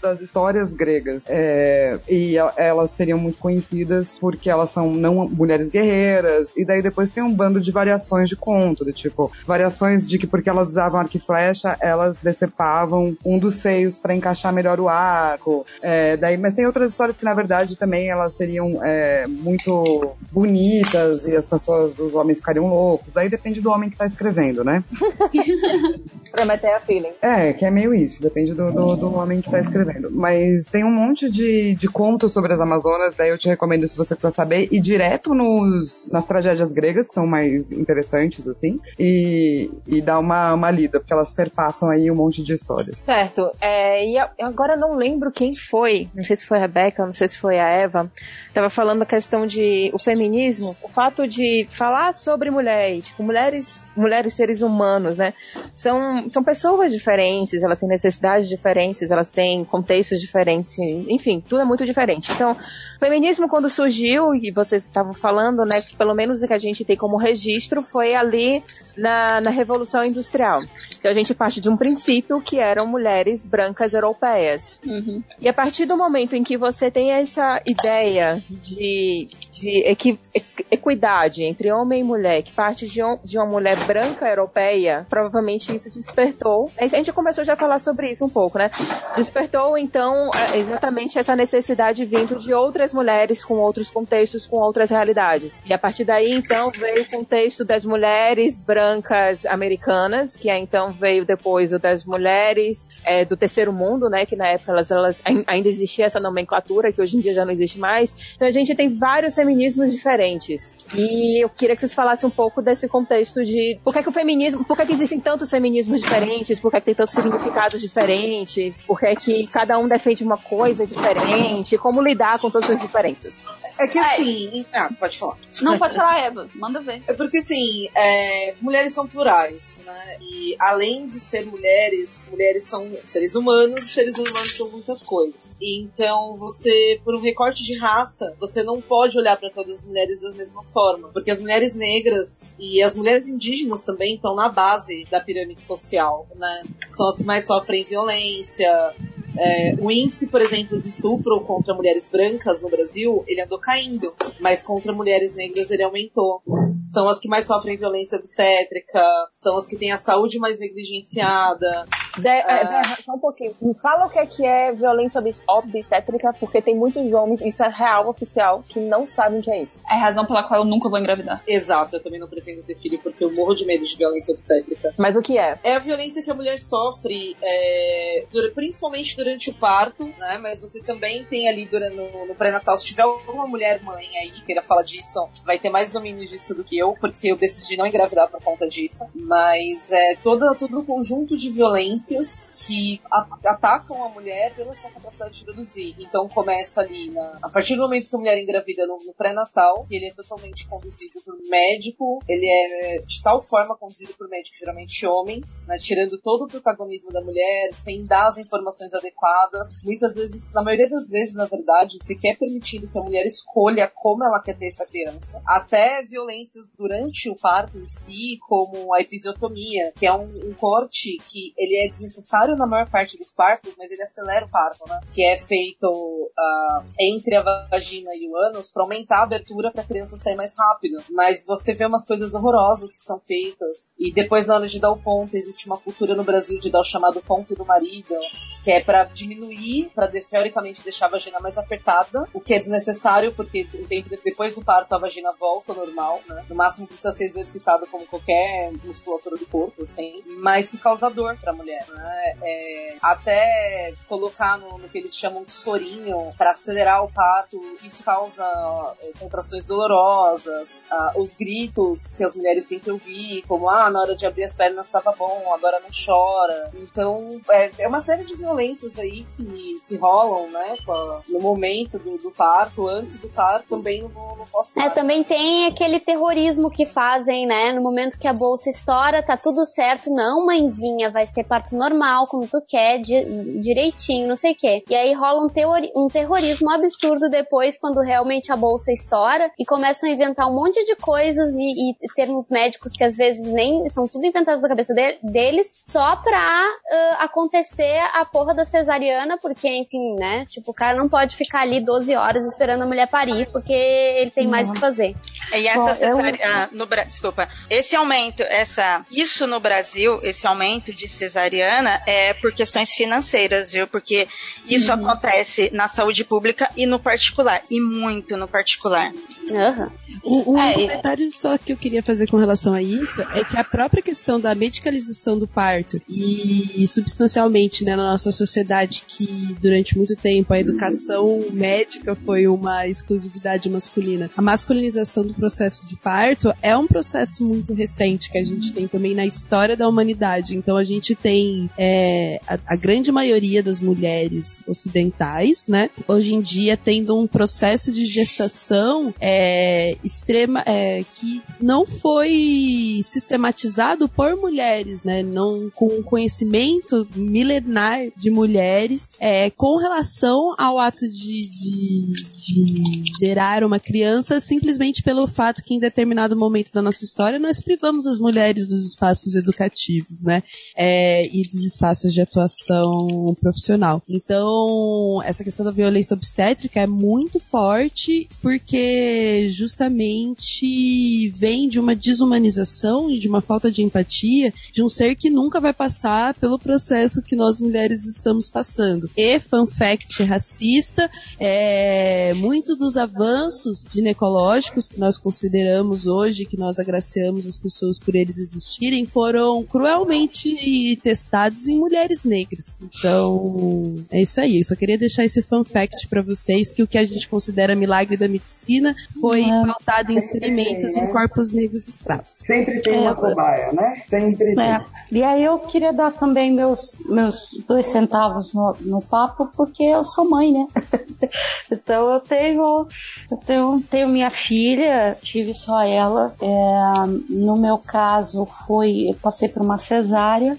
das histórias gregas. É, e elas seriam muito conhecidas porque elas são não mulheres guerreiras. E daí depois tem um bando de variações de conto, do tipo, variações de que porque elas usavam arco e flecha, elas decepavam um dos seios para encaixar melhor o arco. É, daí, mas tem outras histórias que na verdade também elas seriam é, muito bonitas e as pessoas, os homens ficariam loucos. Daí depende do homem que tá escrevendo, né? Prometer a feeling. É, que é meio isso, depende do, do, do, homem que tá escrevendo. Mas tem um monte de, de contos sobre as Amazonas, daí eu te recomendo se você quiser saber, e direto nos, nas tragédias gregas, que são mais interessantes, assim, e, e dá uma, uma lida, porque elas perpassam aí um monte de histórias. Certo. É, e eu agora não lembro quem foi, não sei se foi a Rebeca, não sei se foi a Eva, tava falando a questão de o feminismo, o fato de falar sobre mulher, tipo, mulheres, mulheres seres humanos, né? São, são pessoas diferentes, elas têm necessidades diferentes, elas têm contextos diferentes, enfim, tudo é muito diferente. Então, o feminismo quando surgiu, e vocês estavam falando, né, que pelo menos o que a gente tem como registro foi ali na, na Revolução Industrial. Então a gente parte de um princípio que eram mulheres brancas europeias. Uhum. E a partir do momento em que você tem essa ideia de, de equi, equidade entre homem e mulher, que parte de, um, de uma mulher branca europeia, provavelmente isso despertou. A gente começou já a falar sobre isso um pouco, né? Despertou, então, é, exatamente essa necessidade vindo de outras mulheres com outros contextos, com outras realidades. E a partir daí, então, veio o contexto das mulheres brancas americanas, que então veio depois o das mulheres é, do terceiro mundo, né? Que na época elas, elas ainda existia essa nomenclatura, que hoje em dia já não existe mais. Então a gente tem vários feminismos diferentes. E eu queria que vocês falassem um pouco desse contexto de por que, que o feminismo, por que, que existem tantos feminismos diferentes, por que, que tem tantos significados diferentes, por que, que cada um defende uma coisa diferente, como lidar com todas as diferenças. É que assim. Ah, pode falar. Não, pode falar, Eva. Manda ver. É porque assim, é, mulheres são plurais, né? E além de ser mulheres, mulheres são seres humanos, e seres humanos são muitas coisas. Então você, por um recorte de raça, você não pode olhar para todas as mulheres da mesma forma. Porque as mulheres negras e as mulheres indígenas também estão na base da pirâmide social, né? São as que mais sofrem violência, é, o índice, por exemplo, de estupro contra mulheres brancas no Brasil, ele andou caindo, mas contra mulheres negras ele aumentou. São as que mais sofrem violência obstétrica, são as que têm a saúde mais negligenciada. De, é, ah. só um pouquinho. Me fala o que é, que é violência obstétrica, porque tem muitos homens, isso é real, oficial, que não sabem o que é isso. É a razão pela qual eu nunca vou engravidar. Exato, eu também não pretendo ter filho porque eu morro de medo de violência obstétrica. Mas o que é? É a violência que a mulher sofre, é, principalmente durante o parto, né? Mas você também tem ali durante, no, no pré-natal, se tiver alguma mulher mãe aí queira falar disso, vai ter mais domínio disso do que eu, porque eu decidi não engravidar por conta disso. Mas é todo, todo um conjunto de violências que a, atacam a mulher pela sua capacidade de produzir. Então começa ali na, a partir do momento que a mulher engravida no, no pré-natal, que ele é totalmente conduzido por médico, ele é de tal forma conduzido por médicos, geralmente homens, né? Tirando todo o protagonismo da mulher, sem dar as informações adequadas. Muitas vezes, na maioria das vezes, na verdade, sequer permitindo que a mulher escolha como ela quer ter essa criança. Até violências durante o parto em si, como a episiotomia, que é um, um corte que ele é desnecessário na maior parte dos partos, mas ele acelera o parto, né? Que é feito uh, entre a vagina e o ânus para aumentar a abertura para a criança sair mais rápido. Mas você vê umas coisas horrorosas que são feitas. E depois, na hora de dar o ponto, existe uma cultura no Brasil de dar o chamado ponto do marido, que é para diminuir, para teoricamente deixar a vagina mais apertada, o que é desnecessário, porque um tempo depois do parto a vagina volta ao normal, né? No máximo precisa ser exercitado como qualquer musculatura do corpo, assim, mas que causa dor pra mulher. né? É, até colocar no, no, que eles chamam de sorinho para acelerar o parto, isso causa é, contrações dolorosas, ah, os gritos que as mulheres têm que ouvir, como ah, na hora de abrir as pernas estava bom, agora não chora. Então é, é, uma série de violências aí que, que rolam, né? No momento do, do parto, antes do parto, também no, no pós-parto. É, também tem aquele terrorismo que fazem, né? No momento que a bolsa estoura, tá tudo certo. Não, mãezinha, vai ser parto normal, como tu quer, di direitinho, não sei o quê. E aí rola um, um terrorismo absurdo depois, quando realmente a bolsa estoura e começam a inventar um monte de coisas e, e termos médicos que às vezes nem são tudo inventados da cabeça de deles, só pra uh, acontecer a porra da cesariana, porque, enfim, né? Tipo, o cara não pode ficar ali 12 horas esperando a mulher parir, porque ele tem mais o que fazer. E essa cesariana, no, desculpa, esse aumento, essa, isso no Brasil, esse aumento de cesariana é por questões financeiras, viu? Porque isso uhum. acontece na saúde pública e no particular, e muito no particular. Uhum. Um, um é, comentário só que eu queria fazer com relação a isso é que a própria questão da medicalização do parto e, e substancialmente né, na nossa sociedade que durante muito tempo a educação médica foi uma exclusividade masculina, a masculinização do processo de parto é um processo muito recente que a gente tem também na história da humanidade. Então a gente tem é, a, a grande maioria das mulheres ocidentais, né, hoje em dia tendo um processo de gestação é, extrema é, que não foi sistematizado por mulheres, né, não com conhecimento milenar de mulheres é, com relação ao ato de, de, de gerar uma criança simplesmente pelo fato que em determinado momento da nossa história nós privamos as mulheres dos espaços educativos, né, é, e dos espaços de atuação profissional. Então, essa questão da violência obstétrica é muito forte porque justamente vem de uma desumanização e de uma falta de empatia de um ser que nunca vai passar pelo processo que nós mulheres estamos passando. E, fun fact racista, é, muitos dos avanços ginecológicos que nós consideramos hoje, que nós agraciamos as pessoas por eles existirem, foram cruelmente testados em mulheres negras. Então, é isso aí. Eu só queria deixar esse fun fact para vocês, que o que a gente considera milagre da medicina foi é. pautado em experimentos em corpos negros escravos. Sempre tem é, uma cobaia, né? Sempre tem. É. E aí eu queria dar também meus, meus dois centavos no, no papo, porque eu sou mãe, né? então eu tenho, eu tenho, tenho minha filha, tive só ela. É, no meu caso, foi, eu passei por uma cesárea.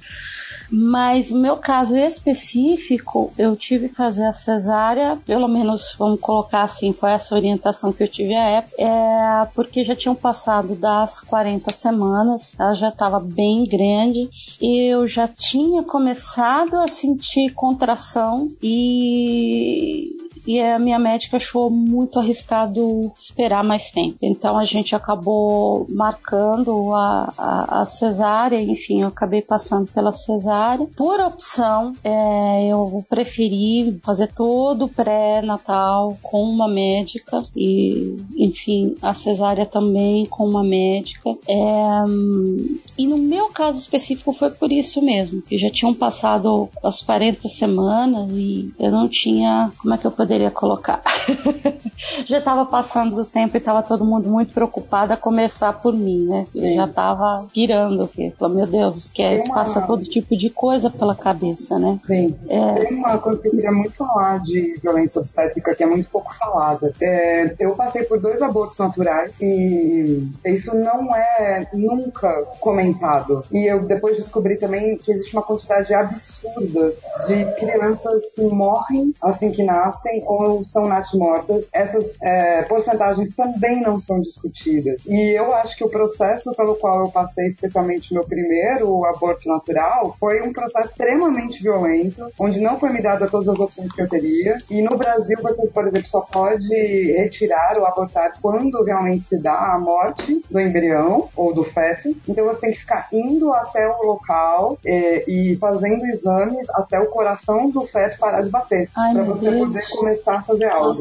Mas no meu caso específico, eu tive que fazer a cesárea, pelo menos vamos colocar assim, com essa orientação que eu tive à época, é porque já tinham passado das 40 semanas, ela já estava bem grande, eu já tinha começado a sentir contração e e a minha médica achou muito arriscado esperar mais tempo. Então a gente acabou marcando a, a, a cesárea, enfim, eu acabei passando pela cesárea. Por opção, é, eu preferi fazer todo o pré-natal com uma médica e, enfim, a cesárea também com uma médica. É, e no meu caso específico foi por isso mesmo, que já tinham passado as 40 semanas e eu não tinha, como é que eu poderia poderia colocar. já estava passando do tempo e estava todo mundo muito preocupado a começar por mim, né? Eu já estava pirando, porque, meu Deus, que é, uma... passa todo tipo de coisa pela cabeça, né? Sim. É... Tem uma coisa que eu queria muito falar de violência obstétrica que é muito pouco falada. É, eu passei por dois abortos naturais e isso não é nunca comentado. E eu depois descobri também que existe uma quantidade absurda de crianças que morrem assim que nascem ou são natimortas, essas é, porcentagens também não são discutidas. E eu acho que o processo pelo qual eu passei, especialmente meu primeiro aborto natural, foi um processo extremamente violento, onde não foi me dada todas as opções que eu teria. E no Brasil, você, por exemplo, só pode retirar ou abortar quando realmente se dá a morte do embrião ou do feto. Então você tem que ficar indo até o local é, e fazendo exames até o coração do feto parar de bater. Para você Deus. poder começar começar a fazer algo.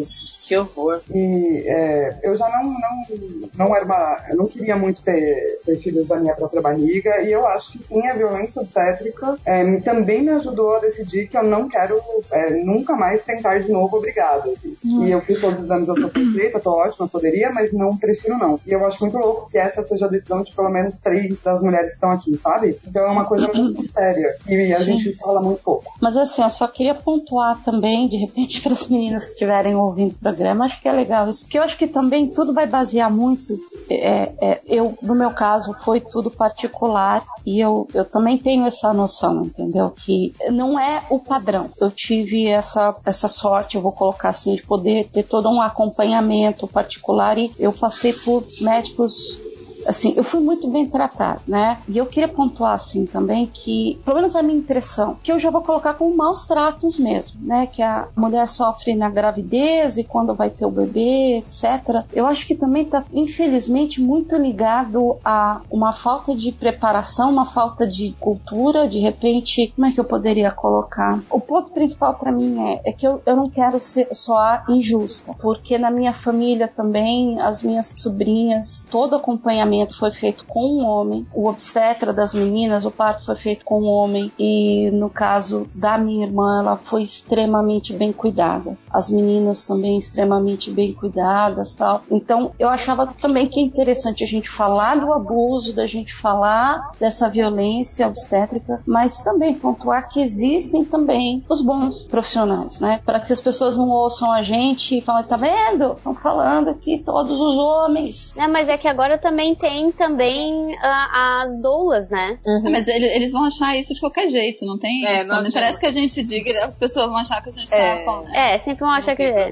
Que horror. E é, eu já não, não, não era uma. Eu não queria muito ter, ter filhos da minha própria barriga. E eu acho que sim, a violência obstétrica é, também me ajudou a decidir que eu não quero é, nunca mais tentar de novo, obrigada. Assim. Hum. E eu fiz todos os exames, eu tô perfeita, tô ótima, poderia, mas não prefiro não. E eu acho muito louco que essa seja a decisão de pelo menos três das mulheres que estão aqui, sabe? Então é uma coisa muito séria. E a gente fala muito pouco. Mas assim, eu só queria pontuar também, de repente, para as meninas que estiverem ouvindo o programa, acho que é legal isso. Porque eu acho que também tudo vai basear muito. É, é, eu, no meu caso, foi tudo particular e eu, eu também tenho essa noção, entendeu? Que não é o padrão. Eu tive essa, essa sorte, eu vou colocar assim, de poder ter todo um acompanhamento particular e eu passei por médicos assim, eu fui muito bem tratada, né? E eu queria pontuar, assim, também que, pelo menos a minha impressão, que eu já vou colocar como maus tratos mesmo, né? Que a mulher sofre na gravidez e quando vai ter o bebê, etc. Eu acho que também tá, infelizmente, muito ligado a uma falta de preparação, uma falta de cultura, de repente, como é que eu poderia colocar? O ponto principal para mim é, é que eu, eu não quero ser soar injusta, porque na minha família também, as minhas sobrinhas, todo acompanhamento foi feito com um homem, o obstetra das meninas, o parto foi feito com um homem, e no caso da minha irmã, ela foi extremamente bem cuidada. As meninas também extremamente bem cuidadas, tal. Então, eu achava também que é interessante a gente falar do abuso, da gente falar dessa violência obstétrica, mas também pontuar que existem também os bons profissionais, né? Para que as pessoas não ouçam a gente e falem, tá vendo? Estão falando aqui todos os homens. É, mas é que agora também tem também uh, as doulas, né? Uhum. Mas eles, eles, vão achar isso de qualquer jeito, não tem? É, não, não interessa que a gente diga, as pessoas vão achar que a gente é. tá só. Né? É, sempre vão achar que. É.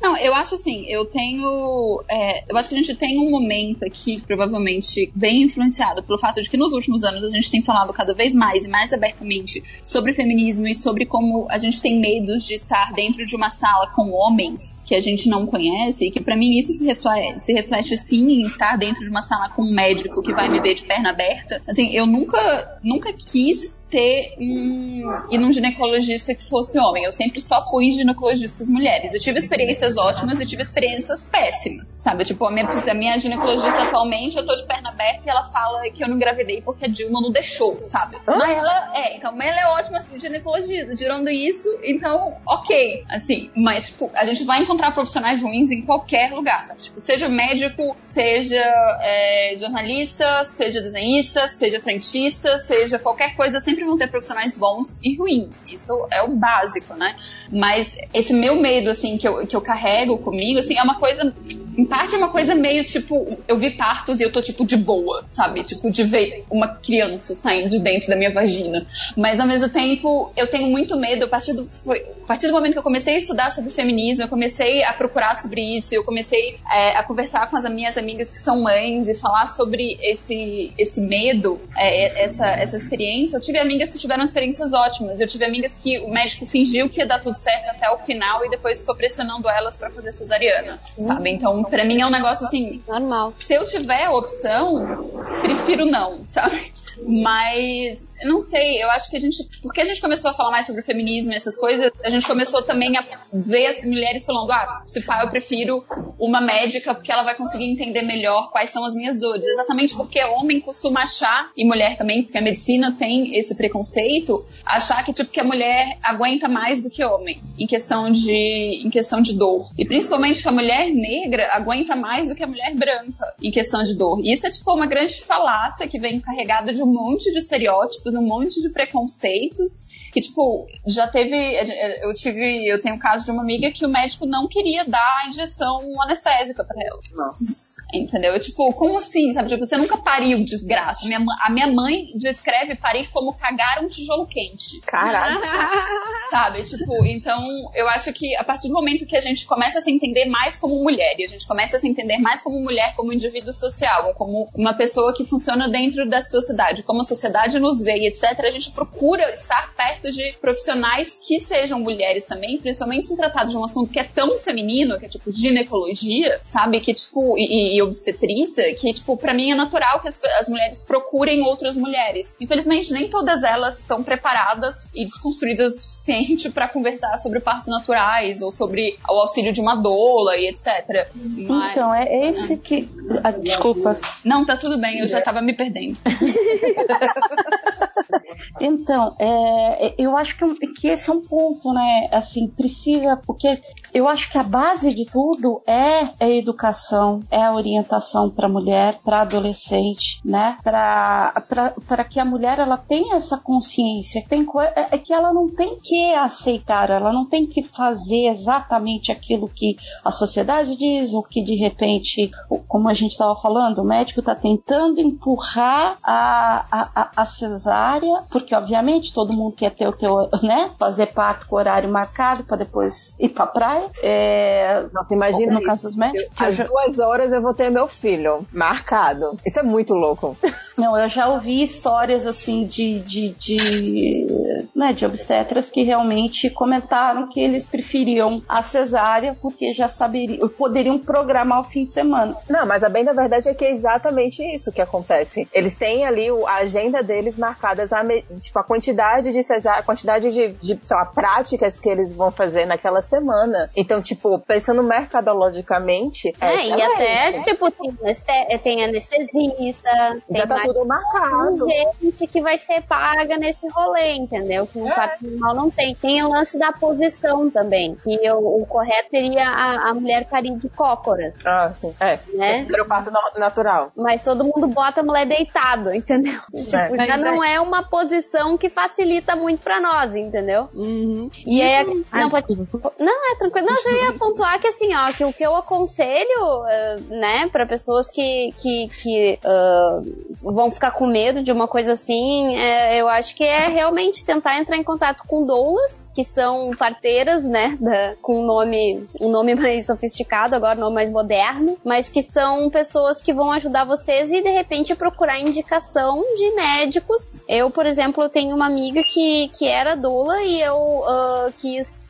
Não, eu acho assim, eu tenho. É, eu acho que a gente tem um momento aqui que provavelmente bem influenciado pelo fato de que nos últimos anos a gente tem falado cada vez mais e mais abertamente sobre feminismo e sobre como a gente tem medos de estar dentro de uma sala com homens que a gente não conhece e que para mim isso se reflete, se reflete sim em estar dentro de uma sala com um médico que vai me ver de perna aberta. Assim, eu nunca, nunca quis ter um, ir num ginecologista que fosse homem. Eu sempre só fui em ginecologistas mulheres. Eu tive experiências ótimas e tive experiências péssimas, sabe? Tipo, a minha, a minha ginecologista atualmente, eu tô de perna aberta e ela fala que eu não engravidei porque a Dilma não deixou, sabe? Mas ela, é, então, ela é ótima assim, ginecologista. Tirando isso, então, ok. Assim, mas, tipo, a gente vai encontrar profissionais ruins em qualquer lugar, sabe? Tipo, seja médico, seja é, jornalista, seja desenhista, seja frentista, seja qualquer coisa, sempre vão ter profissionais bons e ruins. Isso é o básico, né? Mas esse meu medo, assim, que eu, que eu carrego comigo, assim, é uma coisa. Em parte é uma coisa meio tipo. Eu vi partos e eu tô, tipo, de boa, sabe? Tipo, de ver uma criança saindo de dentro da minha vagina. Mas ao mesmo tempo, eu tenho muito medo. A partir do, foi, a partir do momento que eu comecei a estudar sobre feminismo, eu comecei a procurar sobre isso, eu comecei é, a conversar com as minhas amigas que são mães e falar sobre esse, esse medo, é, essa, essa experiência. Eu tive amigas que tiveram experiências ótimas. Eu tive amigas que o médico fingiu que ia dar tudo certo até o final e depois ficou pressionando elas para fazer cesariana, sabe? Então, para mim é um negócio assim. Normal. Se eu tiver a opção, prefiro não, sabe? Mas, não sei, eu acho que a gente. Porque a gente começou a falar mais sobre o feminismo e essas coisas, a gente começou também a ver as mulheres falando: ah, se pá, eu prefiro uma médica porque ela vai conseguir entender melhor quais são as minhas dores. Exatamente porque homem costuma achar, e mulher também, porque a medicina tem esse preconceito, achar que tipo que a mulher aguenta mais do que homem em questão de em questão de dor e principalmente que a mulher negra aguenta mais do que a mulher branca em questão de dor e isso é tipo uma grande falácia que vem carregada de um monte de estereótipos um monte de preconceitos que, tipo, já teve. Eu tive. Eu tenho o um caso de uma amiga que o médico não queria dar a injeção anestésica pra ela. Nossa. Entendeu? Eu, tipo, como assim? Sabe? Tipo, você nunca pariu desgraça. A minha, a minha mãe descreve parir como cagar um tijolo quente. Caralho. Sabe? Tipo, então eu acho que a partir do momento que a gente começa a se entender mais como mulher, e a gente começa a se entender mais como mulher, como indivíduo social, como uma pessoa que funciona dentro da sociedade, como a sociedade nos vê e etc., a gente procura estar perto de profissionais que sejam mulheres também, principalmente se tratar de um assunto que é tão feminino, que é tipo ginecologia, sabe? Que tipo, e, e obstetrícia, que tipo, pra mim é natural que as, as mulheres procurem outras mulheres. Infelizmente, nem todas elas estão preparadas e desconstruídas o suficiente para conversar sobre partos naturais ou sobre o auxílio de uma doula e etc. Mas... Então, é esse que. Ah, desculpa. Não, tá tudo bem, eu já tava me perdendo. Então, é, eu acho que, que esse é um ponto, né? Assim, precisa, porque eu acho que a base de tudo é a educação, é a orientação para a mulher, para adolescente, né? Para que a mulher ela tenha essa consciência, tem é, é que ela não tem que aceitar, ela não tem que fazer exatamente aquilo que a sociedade diz, ou que de repente, como a gente estava falando, o médico está tentando empurrar a, a, a cesárea, porque obviamente todo mundo quer ter o teu, né? Fazer parto com horário marcado para depois ir para praia é... Nossa, imagina no caso dos médicos. Às duas horas eu vou ter meu filho marcado. Isso é muito louco. Não, eu já ouvi histórias assim de, de, de, né, de obstetras que realmente comentaram que eles preferiam a cesárea porque já saberiam, poderiam programar o fim de semana. Não, mas a bem da verdade é que é exatamente isso que acontece. Eles têm ali a agenda deles marcadas, a, tipo, a quantidade de cesárea, a quantidade de, de sei lá, práticas que eles vão fazer naquela semana. Então, tipo, pensando mercadologicamente. É, é e até, tipo, tem, tem anestesista, tem tudo marcado. gente que vai ser paga nesse rolê, entendeu? Que no é. parto normal não tem. Tem o lance da posição também. Que o, o correto seria a, a mulher parir de cócoras. Ah, sim. É. Né? Era o parto natural. Mas todo mundo bota a mulher deitado, entendeu? É. Tipo, já não é. é uma posição que facilita muito pra nós, entendeu? Uhum. E Isso... é. Não, pode... não, é tranquilo. Não, eu ia pontuar que assim, ó, que o que eu aconselho, uh, né, para pessoas que, que, que uh, vão ficar com medo de uma coisa assim, é, eu acho que é realmente tentar entrar em contato com doulas, que são parteiras, né, da, com um nome, um nome mais sofisticado, agora um nome mais moderno, mas que são pessoas que vão ajudar vocês e de repente procurar indicação de médicos. Eu, por exemplo, tenho uma amiga que, que era doula e eu uh, quis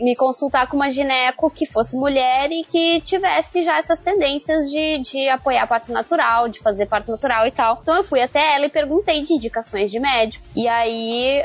me consultar com uma gineco que fosse mulher e que tivesse já essas tendências de, de apoiar parto natural, de fazer parto natural e tal. Então eu fui até ela e perguntei de indicações de médico. E aí,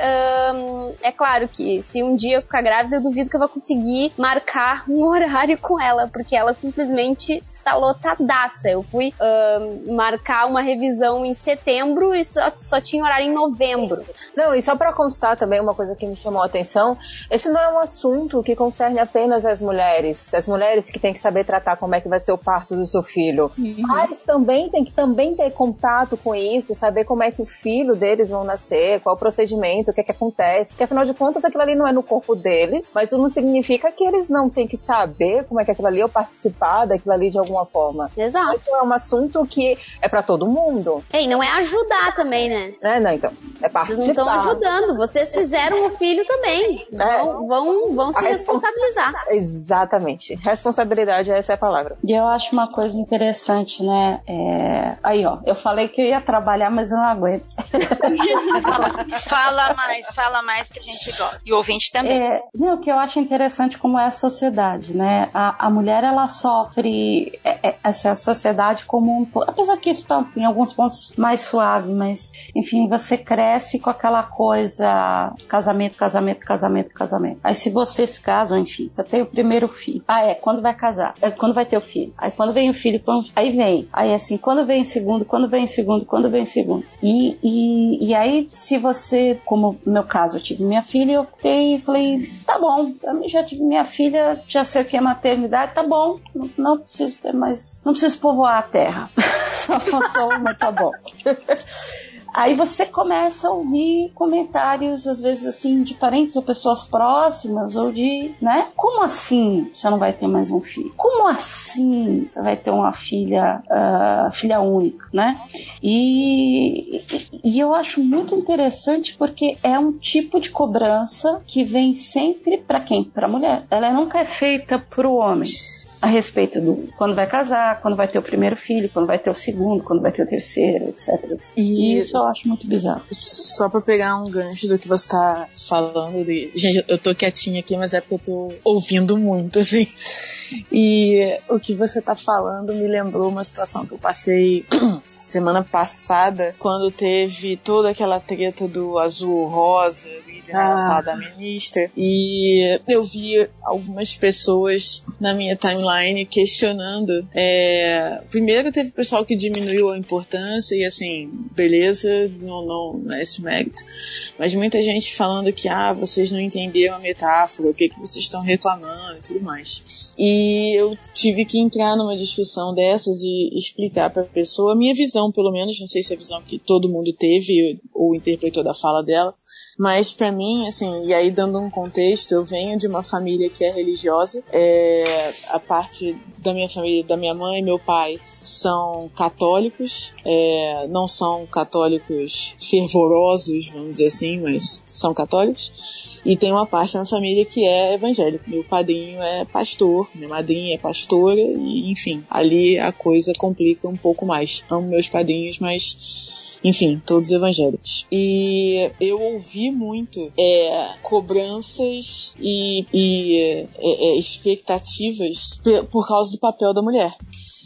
um, é claro que se um dia eu ficar grávida, eu duvido que eu vou conseguir marcar um horário com ela, porque ela simplesmente está lotadaça. Eu fui um, marcar uma revisão em setembro e só, só tinha horário em novembro. Não, e só para constar também uma coisa que me chamou a atenção, esse não é um assunto que concerne apenas as mulheres, as mulheres que têm que saber tratar como é que vai ser o parto do seu filho. Uhum. Pais também têm que também ter contato com isso, saber como é que o filho deles vão nascer, qual o procedimento, o que é que acontece. Porque afinal de contas aquilo ali não é no corpo deles, mas isso não significa que eles não têm que saber como é que aquilo ali ou participar daquilo ali de alguma forma. Exato. Então é um assunto que é para todo mundo. E não é ajudar também, né? É, não, então. É participar. Vocês não estão ajudando, vocês fizeram o filho também. É. Vão, vão, vão se responsabilizar. Exatamente. Responsabilidade, essa é a palavra. E eu acho uma coisa interessante, né? É... Aí, ó, eu falei que eu ia trabalhar, mas eu não aguento. fala mais, fala mais que a gente gosta. E o ouvinte também. É, o que eu acho interessante como é a sociedade, né? A, a mulher, ela sofre é, é, essa sociedade como um... Apesar que isso tá em alguns pontos mais suave, mas, enfim, você cresce com aquela coisa casamento, casamento, casamento, casamento. Aí se você se casam, enfim, você tem o primeiro filho. Ah, é, quando vai casar? É, quando vai ter o filho? Aí quando vem o filho, quando... aí vem. Aí assim, quando vem o segundo, quando vem o segundo, quando vem o segundo. E, e, e aí, se você, como no meu caso, eu tive minha filha, eu optei e falei, tá bom, eu já tive minha filha, já sei o que é maternidade, tá bom, não, não preciso ter mais, não preciso povoar a terra. só, só uma, tá bom. Aí você começa a ouvir comentários, às vezes assim, de parentes ou pessoas próximas, ou de, né? Como assim você não vai ter mais um filho? Como assim você vai ter uma filha, uh, filha única, né? E, e, eu acho muito interessante porque é um tipo de cobrança que vem sempre para quem? Para a mulher. Ela nunca é feita para o homem a respeito do quando vai casar, quando vai ter o primeiro filho, quando vai ter o segundo, quando vai ter o terceiro, etc. etc. E isso, acho muito bizarro. Só pra pegar um gancho do que você tá falando. De... Gente, eu tô quietinha aqui, mas é porque eu tô ouvindo muito, assim. E o que você tá falando me lembrou uma situação que eu passei semana passada, quando teve toda aquela treta do azul rosa, ah. da ministra. E eu vi algumas pessoas na minha timeline questionando. É, primeiro teve pessoal que diminuiu a importância e assim, beleza, não, não, não é esse mérito. Mas muita gente falando que ah, vocês não entenderam a metáfora, o que, que vocês estão reclamando e tudo mais. E eu tive que entrar numa discussão dessas e explicar para a pessoa a minha visão, pelo menos, não sei se é a visão que todo mundo teve ou interpretou da fala dela, mas para mim, assim, e aí dando um contexto, eu venho de uma família que é religiosa. É, a parte da minha família, da minha mãe e meu pai, são católicos. É, não são católicos fervorosos, vamos dizer assim, mas são católicos. E tem uma parte da família que é evangélica. Meu padrinho é pastor, minha madrinha é pastora, e enfim, ali a coisa complica um pouco mais. Amo meus padrinhos, mas enfim, todos evangélicos. E eu ouvi muito é, cobranças e, e é, é, expectativas por causa do papel da mulher.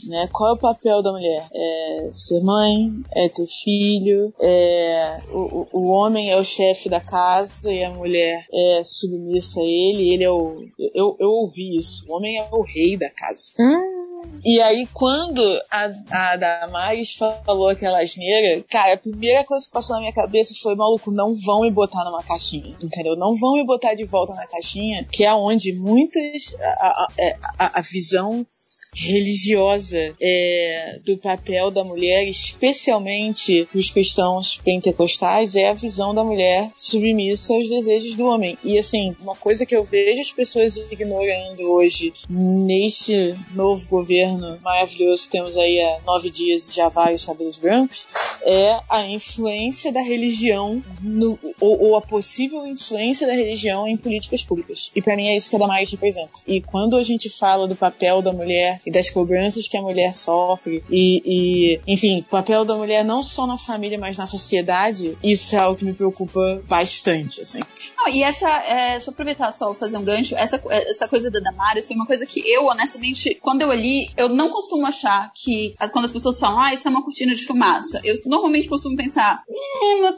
Né? Qual é o papel da mulher? É ser mãe, é ter filho, é o, o homem é o chefe da casa e a mulher é submissa a ele. Ele é o eu, eu ouvi isso. O homem é o rei da casa. Hum. E aí, quando a, a Damares falou aquela asneira, cara, a primeira coisa que passou na minha cabeça foi, maluco, não vão me botar numa caixinha, entendeu? Não vão me botar de volta na caixinha, que é onde muitas. a, a, a visão religiosa é, do papel da mulher, especialmente os cristãos pentecostais, é a visão da mulher submissa aos desejos do homem. E assim, uma coisa que eu vejo as pessoas ignorando hoje neste novo governo maravilhoso que temos aí há nove dias e já vai os cabelos brancos, é a influência da religião no, ou, ou, a possível influência da religião em políticas públicas. E para mim é isso que a Damares representa. E quando a gente fala do papel da mulher e das cobranças que a mulher sofre e, e, enfim, o papel da mulher não só na família, mas na sociedade, isso é algo que me preocupa bastante, assim. Não, e essa, é, deixa eu aproveitar só fazer um gancho, essa, essa coisa da Damares foi uma coisa que eu, honestamente, quando eu li, eu não costumo achar que, quando as pessoas falam, ah, isso é uma cortina de fumaça, eu normalmente costumo pensar, hum,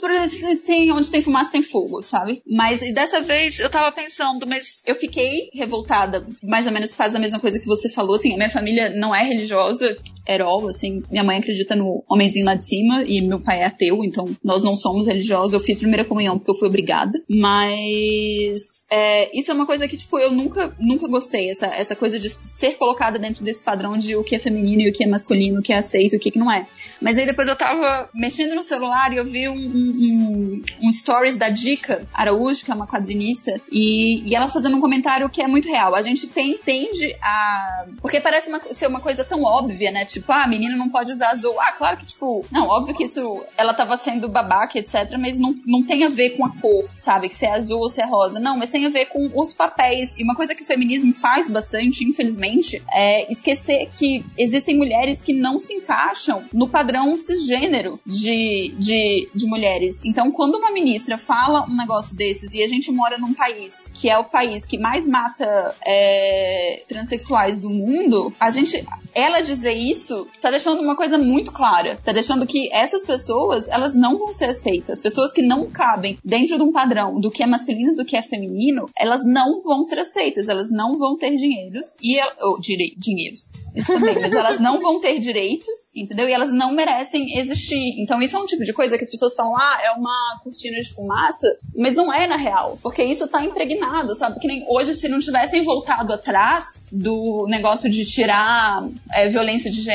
tem, onde tem fumaça tem fogo, sabe? Mas dessa vez eu tava pensando, mas eu fiquei revoltada, mais ou menos por causa da mesma coisa que você falou, assim, a minha família não é religiosa, all, assim, minha mãe acredita no homenzinho lá de cima e meu pai é ateu, então nós não somos religiosos. Eu fiz primeira comunhão porque eu fui obrigada, mas é, isso é uma coisa que, tipo, eu nunca, nunca gostei, essa, essa coisa de ser colocada dentro desse padrão de o que é feminino e o que é masculino, o que é aceito e o que, que não é. Mas aí depois eu tava mexendo no celular e eu vi um, um, um, stories da Dica Araújo, que é uma quadrinista, e, e ela fazendo um comentário que é muito real. A gente tem, tende a. Porque parece uma, ser uma coisa tão óbvia, né? Tipo, ah, a menina não pode usar azul. Ah, claro que, tipo, não, óbvio que isso. Ela tava sendo babaca, etc., mas não, não tem a ver com a cor, sabe? Que se é azul ou se é rosa. Não, mas tem a ver com os papéis. E uma coisa que o feminismo faz bastante, infelizmente, é esquecer que existem mulheres que não se encaixam no padrão cisgênero de, de, de mulheres. Então, quando uma ministra fala um negócio desses e a gente mora num país que é o país que mais mata é, transexuais do mundo, a gente. Ela dizer isso tá deixando uma coisa muito clara. Tá deixando que essas pessoas, elas não vão ser aceitas. Pessoas que não cabem dentro de um padrão do que é masculino do que é feminino, elas não vão ser aceitas. Elas não vão ter dinheiros e. Direi, dinheiros isso também, mas elas não vão ter direitos, entendeu? E elas não merecem existir. Então isso é um tipo de coisa que as pessoas falam, ah, é uma cortina de fumaça, mas não é na real, porque isso tá impregnado, sabe? Que nem hoje, se não tivessem voltado atrás do negócio de tirar é, violência de gênero,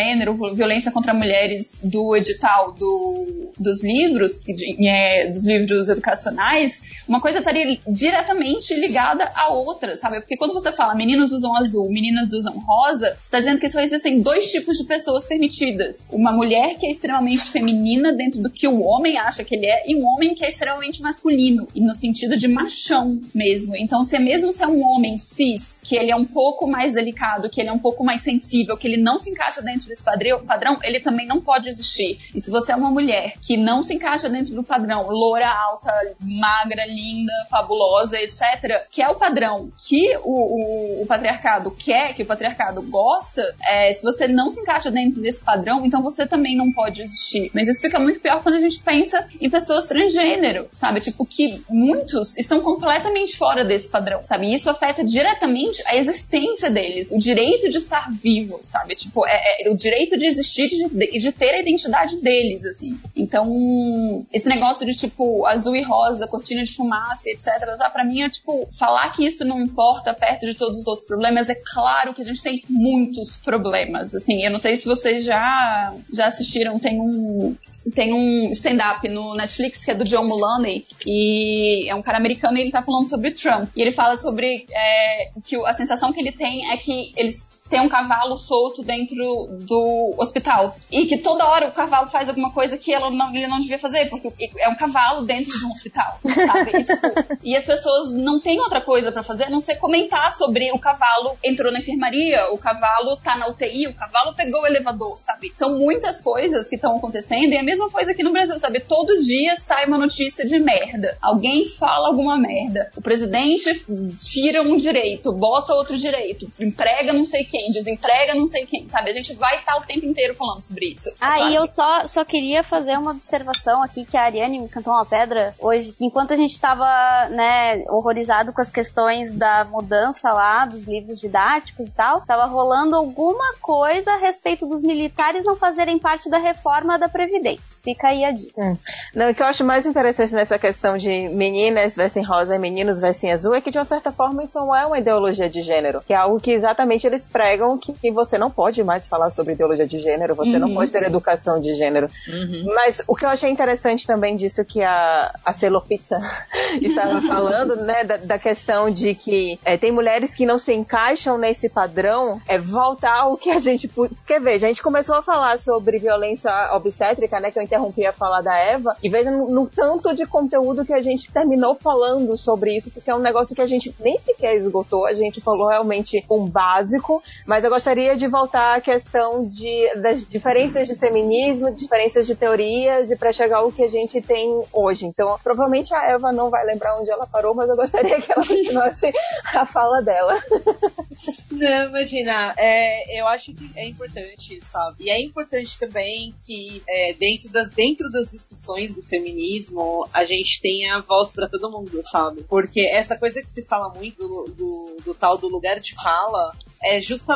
violência contra mulheres do edital do, dos livros, é, dos livros educacionais, uma coisa estaria diretamente ligada à outra, sabe? Porque quando você fala meninos usam azul, meninas usam rosa, você tá dizendo que só existem dois tipos de pessoas permitidas. Uma mulher que é extremamente feminina dentro do que o homem acha que ele é, e um homem que é extremamente masculino, e no sentido de machão mesmo. Então, se é mesmo se é um homem cis, que ele é um pouco mais delicado, que ele é um pouco mais sensível, que ele não se encaixa dentro desse padrão, padrão ele também não pode existir. E se você é uma mulher que não se encaixa dentro do padrão, loura, alta, magra, linda, fabulosa, etc., que é o padrão que o, o, o patriarcado quer, que o patriarcado gosta, é, se você não se encaixa dentro desse padrão, então você também não pode existir. Mas isso fica muito pior quando a gente pensa em pessoas transgênero, sabe? Tipo, que muitos estão completamente fora desse padrão, sabe? E isso afeta diretamente a existência deles, o direito de estar vivo, sabe? Tipo, é, é o direito de existir e de, de, ter a identidade deles, assim. Então, esse negócio de, tipo, azul e rosa, cortina de fumaça, etc., tá? pra mim é, tipo, falar que isso não importa perto de todos os outros problemas, é claro que a gente tem muitos problemas, assim. Eu não sei se vocês já, já assistiram, tem um, tem um stand-up no Netflix que é do John Mulaney e é um cara americano e ele tá falando sobre Trump. E ele fala sobre é, que a sensação que ele tem é que eles tem um cavalo solto dentro do hospital. E que toda hora o cavalo faz alguma coisa que ela não, ele não devia fazer, porque é um cavalo dentro de um hospital, sabe? E, tipo, e as pessoas não têm outra coisa para fazer a não ser comentar sobre o cavalo entrou na enfermaria, o cavalo tá na UTI, o cavalo pegou o elevador, sabe? São muitas coisas que estão acontecendo e é a mesma coisa aqui no Brasil, sabe? Todo dia sai uma notícia de merda. Alguém fala alguma merda. O presidente tira um direito, bota outro direito, emprega não sei quem quem, desemprega não sei quem, sabe? A gente vai estar o tempo inteiro falando sobre isso. Ah, claro. e eu só, só queria fazer uma observação aqui que a Ariane me cantou uma pedra hoje. Enquanto a gente estava, né, horrorizado com as questões da mudança lá dos livros didáticos e tal, tava rolando alguma coisa a respeito dos militares não fazerem parte da reforma da Previdência. Fica aí a dica. Hum. Não, o que eu acho mais interessante nessa questão de meninas vestem rosa e meninos vestem azul é que, de uma certa forma, isso não é uma ideologia de gênero, que é algo que exatamente eles pregam pregam que você não pode mais falar sobre ideologia de gênero, você uhum. não pode ter educação de gênero. Uhum. Mas o que eu achei interessante também disso que a, a Celo Pizza estava falando, né, da, da, questão de que é, tem mulheres que não se encaixam nesse padrão, é voltar ao que a gente quer ver. A gente começou a falar sobre violência obstétrica, né, que eu interrompi a falar da Eva, e veja no, no tanto de conteúdo que a gente terminou falando sobre isso, porque é um negócio que a gente nem sequer esgotou, a gente falou realmente um básico, mas eu gostaria de voltar à questão de, das diferenças de feminismo, diferenças de teorias, e para chegar ao que a gente tem hoje. Então, provavelmente a Eva não vai lembrar onde ela parou, mas eu gostaria que ela continuasse a fala dela. Não, imagina, é, eu acho que é importante, sabe? E é importante também que é, dentro, das, dentro das discussões do feminismo a gente tenha voz para todo mundo, sabe? Porque essa coisa que se fala muito do, do, do tal do lugar de fala é justamente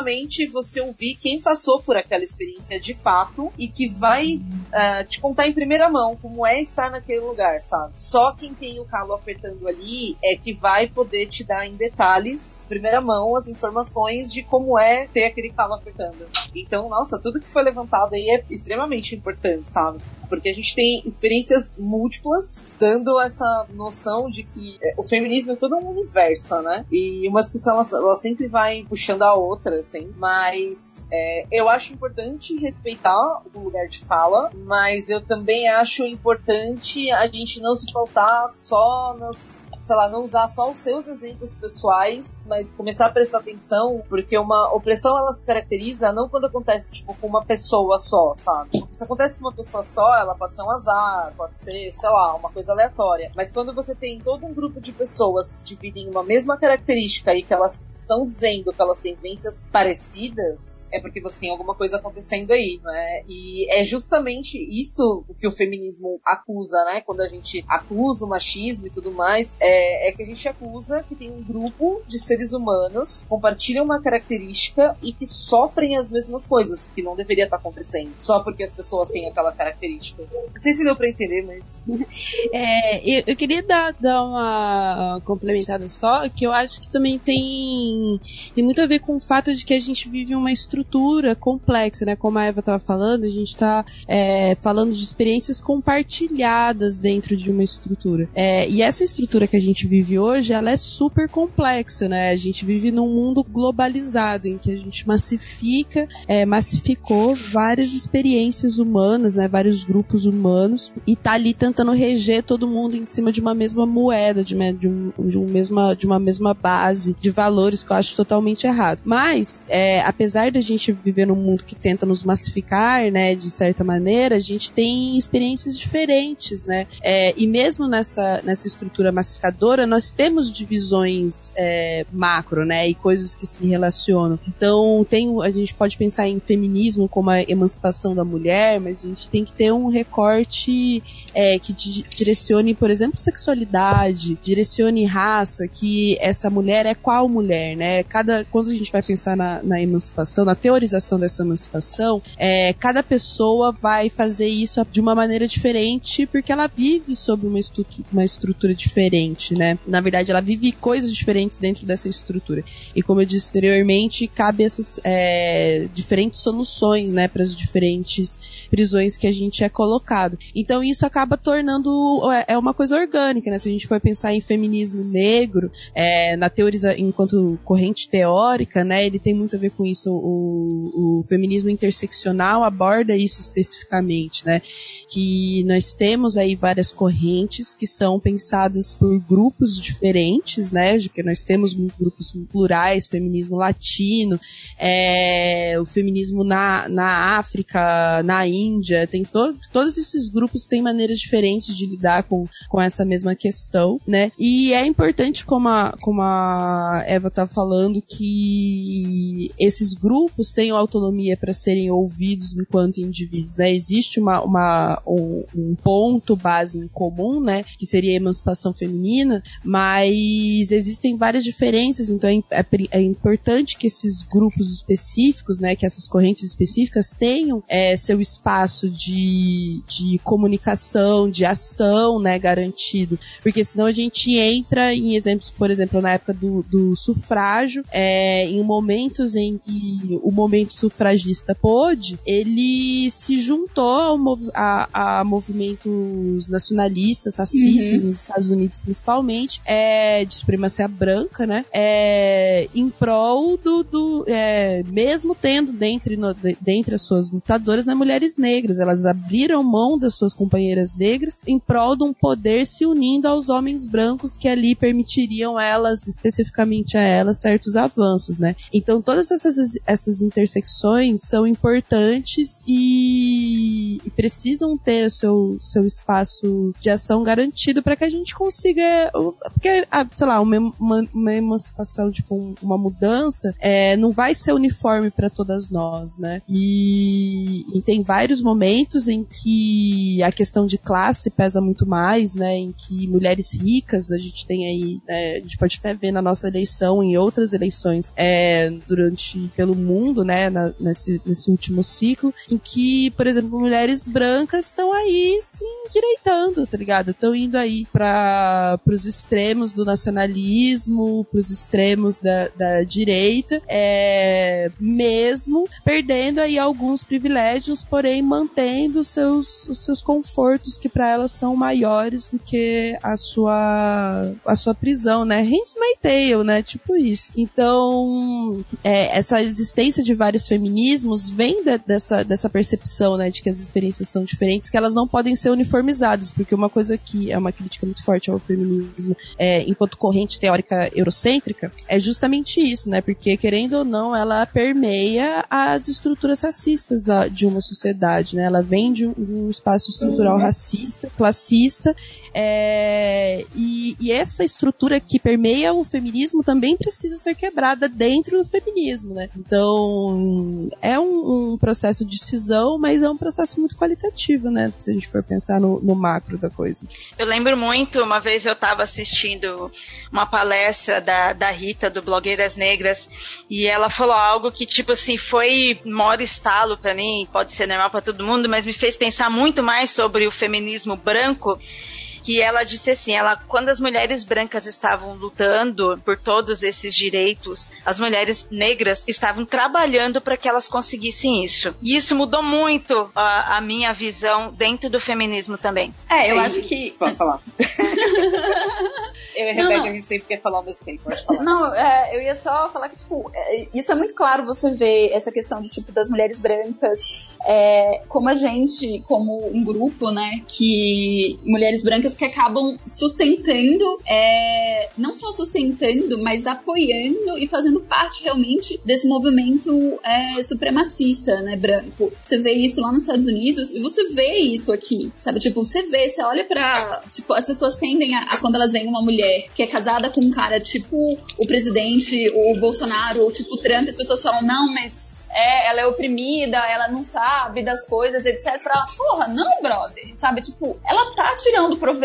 você ouvir quem passou por aquela experiência de fato e que vai uh, te contar em primeira mão como é estar naquele lugar, sabe? Só quem tem o calo apertando ali é que vai poder te dar em detalhes, primeira mão, as informações de como é ter aquele calo apertando. Então, nossa, tudo que foi levantado aí é extremamente importante, sabe? Porque a gente tem experiências múltiplas, dando essa noção de que é, o feminismo é todo um universo, né? E uma discussão, ela, ela sempre vai puxando a outra, assim. Mas é, eu acho importante respeitar o lugar de fala, mas eu também acho importante a gente não se pautar só nas sei lá, não usar só os seus exemplos pessoais, mas começar a prestar atenção, porque uma opressão ela se caracteriza não quando acontece, tipo, com uma pessoa só, sabe? Se acontece com uma pessoa só, ela pode ser um azar, pode ser, sei lá, uma coisa aleatória. Mas quando você tem todo um grupo de pessoas que dividem uma mesma característica e que elas estão dizendo que elas têm vivências parecidas, é porque você tem alguma coisa acontecendo aí, né? E é justamente isso que o feminismo acusa, né? Quando a gente acusa o machismo e tudo mais, é é, é, que a gente acusa que tem um grupo de seres humanos compartilham uma característica e que sofrem as mesmas coisas, que não deveria estar acontecendo, só porque as pessoas têm aquela característica. Não sei se deu pra entender, mas. É, eu, eu, queria dar, dar uma complementada só, que eu acho que também tem, tem muito a ver com o fato de que a gente vive uma estrutura complexa, né? Como a Eva estava falando, a gente está é, falando de experiências compartilhadas dentro de uma estrutura. É, e essa estrutura que a gente vive hoje, ela é super complexa, né? A gente vive num mundo global globalizado, em que a gente massifica, é, massificou várias experiências humanas, né, vários grupos humanos, e tá ali tentando reger todo mundo em cima de uma mesma moeda, de, de, um, de, um mesma, de uma mesma base de valores que eu acho totalmente errado. Mas, é, apesar da gente viver num mundo que tenta nos massificar, né, de certa maneira, a gente tem experiências diferentes, né, é, e mesmo nessa, nessa estrutura nós temos divisões é, macro, né, e coisas que se relacionam. Então, tem, a gente pode pensar em feminismo como a emancipação da mulher, mas a gente tem que ter um recorte é, que di direcione, por exemplo, sexualidade, direcione raça, que essa mulher é qual mulher, né? Cada, quando a gente vai pensar na, na emancipação, na teorização dessa emancipação, é, cada pessoa vai fazer isso de uma maneira diferente porque ela vive sob uma, estrutura, uma estrutura diferente, né? Na verdade, ela vive coisas diferentes dentro dessa estrutura. E como eu disse anteriormente, cabe essas é, diferentes soluções, né, para as diferentes prisões que a gente é colocado. Então isso acaba tornando é, é uma coisa orgânica, né? Se a gente for pensar em feminismo negro, é, na teoriza enquanto corrente teórica, né, ele tem muito a ver com isso. O, o feminismo interseccional aborda isso especificamente, né? Que nós temos aí várias correntes que são pensadas por grupos diferentes, né? De que nós temos grupos plurais, feminismo latino, é, o feminismo na, na África, na Índia, tem to todos esses grupos têm maneiras diferentes de lidar com, com essa mesma questão, né? E é importante, como a, como a Eva tá falando, que esses grupos tenham autonomia para serem ouvidos enquanto indivíduos, né? Existe uma, uma, um, um ponto base em comum, né? Que seria a emancipação feminina, mas existem várias diferenças, então é, é, é importante que esses grupos específicos, né? Que essas correntes específicas tenham é, seu espaço de, de comunicação, de ação, né? Garantido, porque senão a gente entra em exemplos, por exemplo, na época do, do sufrágio, é, em momentos em que o momento sufragista pôde, ele se juntou a, a movimentos nacionalistas, racistas, uhum. nos Estados Unidos principalmente, é, de supremacia branca, né? É, em prol do, do é, mesmo tendo dentre, no, dentre as suas lutadoras né, mulheres negras, elas abriram mão das suas companheiras negras em prol de um poder se unindo aos homens brancos que ali permitiriam elas, especificamente a elas, certos avanços, né? Então todas essas, essas intersecções são importantes e, e precisam ter seu, seu espaço de ação garantido para que a gente consiga. Porque, ah, sei lá, uma, uma, emancipação, tipo, uma mudança, é, não vai ser uniforme para todas nós, né? E, e, tem vários momentos em que a questão de classe pesa muito mais, né? Em que mulheres ricas, a gente tem aí, né, a gente pode até ver na nossa eleição, em outras eleições, é, durante, pelo mundo, né, na, nesse, nesse último ciclo, em que, por exemplo, mulheres brancas estão aí se endireitando, tá ligado? Estão indo aí para os extremos do nacionalismo, para os extremos da, da direita, é, mesmo perdendo aí alguns privilégios, porém mantendo os seus, os seus confortos que para elas são maiores do que a sua a sua prisão, né? Handmaid's Tale, né? Tipo isso. Então, é, essa existência de vários feminismos vem de, dessa, dessa percepção, né, de que as experiências são diferentes, que elas não podem ser uniformizadas, porque uma coisa que é uma crítica muito forte ao feminismo é, enquanto corrente teórica eurocêntrica é justamente isso, né? Porque, querendo ou não, ela permeia as estruturas racistas da, de uma sociedade, né? Ela vem de um, de um espaço estrutural racista, classista, é, e, e, essa estrutura que permeia o feminismo também precisa ser quebrada dentro do feminismo, né? Então, é um, um processo de cisão, mas é um processo muito qualitativo, né? Se a gente for pensar no, no macro da coisa. Eu lembro muito, uma vez eu estava assistindo uma palestra da, da Rita, do Blogueiras Negras, e ela falou algo que, tipo assim, foi maior estalo para mim, pode ser normal para todo mundo, mas me fez pensar muito mais sobre o feminismo branco que ela disse assim, ela quando as mulheres brancas estavam lutando por todos esses direitos, as mulheres negras estavam trabalhando para que elas conseguissem isso. E isso mudou muito a, a, minha visão dentro do feminismo também. É, eu e, acho que Posso falar? Eu e a Não, Rebeca, não. a gente sempre quer falar ao mesmo tempo. Pode falar. Não, é, eu ia só falar que, tipo, é, isso é muito claro você ver essa questão de, tipo, das mulheres brancas, é, como a gente, como um grupo, né, que mulheres brancas que acabam sustentando, é, não só sustentando, mas apoiando e fazendo parte realmente desse movimento é, supremacista, né, branco. Você vê isso lá nos Estados Unidos e você vê isso aqui, sabe? Tipo, você vê, você olha pra. Tipo, as pessoas tendem a, a quando elas veem uma mulher que é casada com um cara tipo o presidente, o Bolsonaro, ou tipo o Trump, as pessoas falam, não, mas é, ela é oprimida, ela não sabe das coisas, etc. Pra, porra, não, brother. Sabe, tipo, ela tá tirando proveito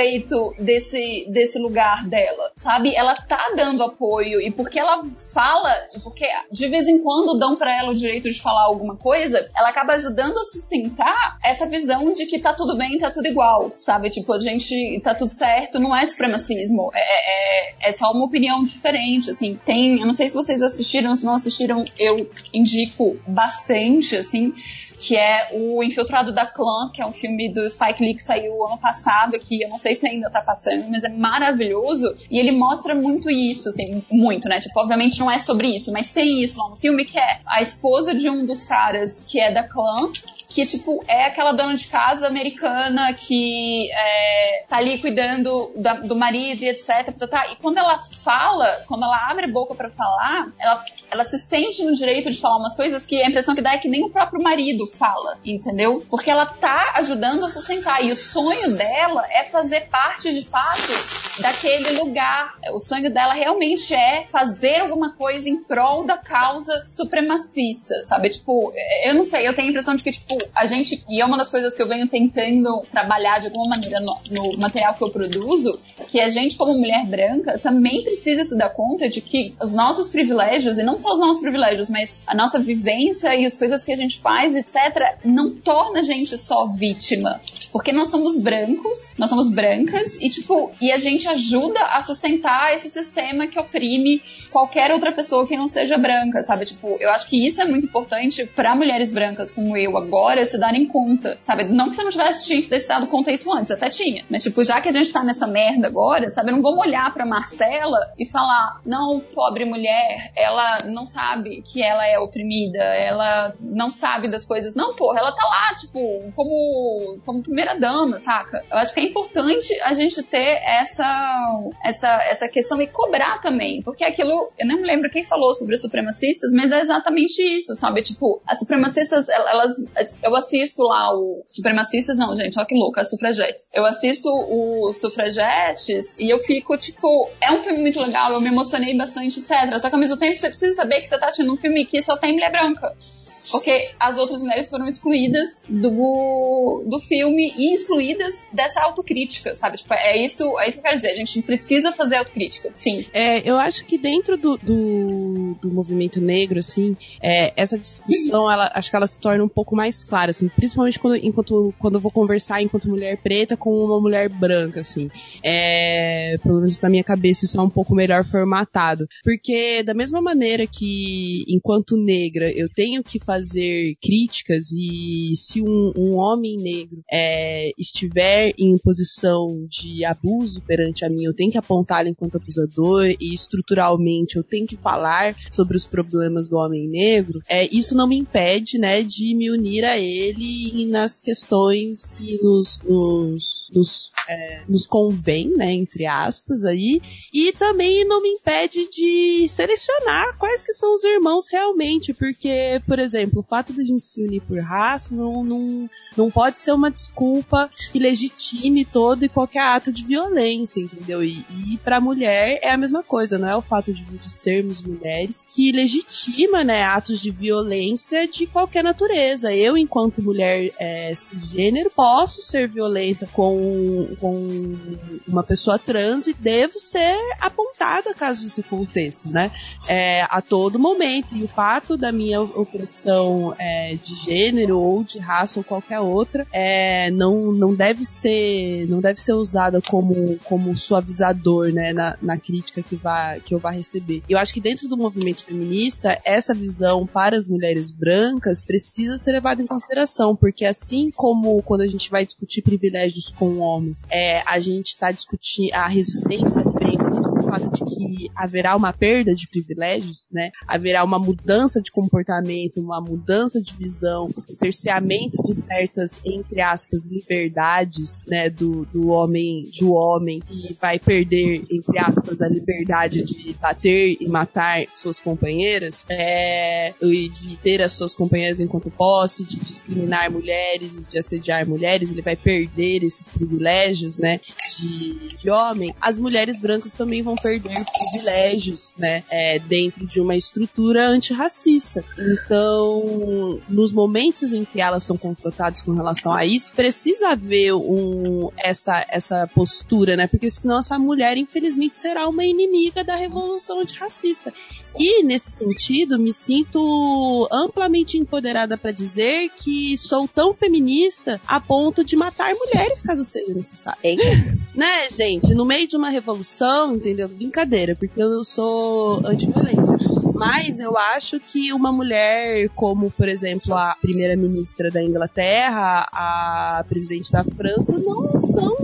desse, desse lugar dela, sabe? Ela tá dando apoio. E porque ela fala, porque de vez em quando dão pra ela o direito de falar alguma coisa, ela acaba ajudando a sustentar essa visão de que tá tudo bem, tá tudo igual, sabe? Tipo, a gente tá tudo certo, não é supremacismo. É, é, é só uma opinião diferente, assim. Tem, eu não sei se vocês assistiram, se não assistiram, eu indico bastante, assim, que é o Infiltrado da Clã, que é um filme do Spike Lee que saiu ano passado aqui, eu não sei se ainda tá passando, mas é maravilhoso, e ele mostra muito isso, assim, muito, né, tipo, obviamente não é sobre isso, mas tem isso. Lá no filme, que é a esposa de um dos caras que é da clã, que, tipo, é aquela dona de casa americana que é, tá ali cuidando da- do marido e etc. tá, tá. E quando ela fala, quando ela abre a boca pra falar, ela, ela se sente no direito de falar umas coisas que a impressão que dá é que nem o próprio marido fala, entendeu? Porque ela tá ajudando a sustentar. E o sonho dela é fazer parte, de fato, daquele lugar. O sonho dela realmente é fazer alguma coisa em prol da causa supremacista, sabe? Tipo, eu não sei, eu tenho a impressão de que, tipo, a gente, e é uma das coisas que eu venho tentando trabalhar de alguma maneira no, no material que eu produzo, que a gente, como mulher branca, também precisa se dar conta de que os nossos privilégios, e não só os nossos privilégios, mas a nossa vivência e as coisas que a gente faz, etc., não torna a gente só vítima. Porque nós somos brancos, nós somos brancas, e tipo, e a gente ajuda a sustentar esse sistema que oprime qualquer outra pessoa que não seja branca, sabe? Tipo, eu acho que isso é muito importante para mulheres brancas como eu agora se darem conta, sabe? Não que você não tivesse tinha que ter se dado conta disso antes, até tinha. Mas, tipo, já que a gente tá nessa merda agora, sabe? Não vamos olhar pra Marcela e falar, não, pobre mulher, ela não sabe que ela é oprimida, ela não sabe das coisas. Não, porra, ela tá lá, tipo, como, como primeira dama, saca? Eu acho que é importante a gente ter essa, essa, essa questão e cobrar também, porque aquilo, eu não me lembro quem falou sobre os supremacistas, mas é exatamente isso, sabe? Tipo, as supremacistas, el- elas, eu assisto lá o supremacistas, não, gente, olha que louca, as sufragetes. Eu assisto os sufragetes e eu fico, tipo, é um filme muito legal, eu me emocionei bastante, etc. Só que ao mesmo tempo você precisa saber que você tá assistindo um filme que só tem mulher branca. Porque as outras mulheres foram excluídas do, do filme e excluídas dessa autocrítica, sabe? Tipo, é isso, é isso que eu quero dizer. A gente precisa fazer autocrítica. Fim. É, eu acho que dentro do, do, do movimento negro, assim, é, essa discussão, ela, acho que ela se torna um pouco mais clara, assim, principalmente quando, enquanto, quando eu vou conversar enquanto mulher preta com uma mulher branca, assim. É, pelo menos na minha cabeça isso é um pouco melhor formatado. Porque da mesma maneira que, enquanto negra, eu tenho que fazer críticas e se um, um homem negro é, estiver em posição de abuso perante a mim, eu tenho que apontá-lo enquanto abusador e estruturalmente eu tenho que falar sobre os problemas do homem negro, é, isso não me impede, né, de me unir a ele nas questões que nos, nos, nos, é, nos convém, né, entre aspas aí, e também não me impede de selecionar quais que são os irmãos realmente, porque, por exemplo, o fato de a gente se unir por raça não, não, não pode ser uma desculpa que legitime todo e qualquer ato de violência, entendeu? E, e pra mulher é a mesma coisa, não é o fato de, de sermos mulheres que legitima, né, atos de violência de qualquer natureza. Eu, enquanto mulher é, cisgênero, posso ser violenta com, com uma pessoa trans e devo ser apontada caso isso aconteça, né? É, a todo momento. E o fato da minha opressão é, de gênero ou de raça ou qualquer outra é, não, não deve ser não deve ser usada como, como suavizador, né, na, na crítica que, vai, que eu vá receber. Eu acho que dentro do movimento feminista, essa visão para as mulheres brancas precisa ser levada em consideração, porque assim como quando a gente vai discutir privilégios com homens, é, a gente está discutindo a resistência do fato de que haverá uma perda de privilégios, né? Haverá uma mudança de comportamento, uma mudança de visão, o cerceamento de certas, entre aspas, liberdades, né, do, do homem, do homem que vai perder, entre aspas, a liberdade de bater e matar suas companheiras, é, e de ter as suas companheiras enquanto posse, de discriminar mulheres, de assediar mulheres, ele vai perder esses privilégios, né, de, de homem. As mulheres brancas também vão perder privilégios, né, é, dentro de uma estrutura antirracista. Então, nos momentos em que elas são confrontadas com relação a isso, precisa haver um, essa, essa postura, né, porque senão essa mulher, infelizmente, será uma inimiga da revolução antirracista. E, nesse sentido, me sinto amplamente empoderada para dizer que sou tão feminista a ponto de matar mulheres, caso seja necessário. né, gente? No meio de uma revolução, entendeu? Brincadeira, porque eu sou anti-violência. Mas eu acho que uma mulher como, por exemplo, a primeira-ministra da Inglaterra, a presidente da França, não são.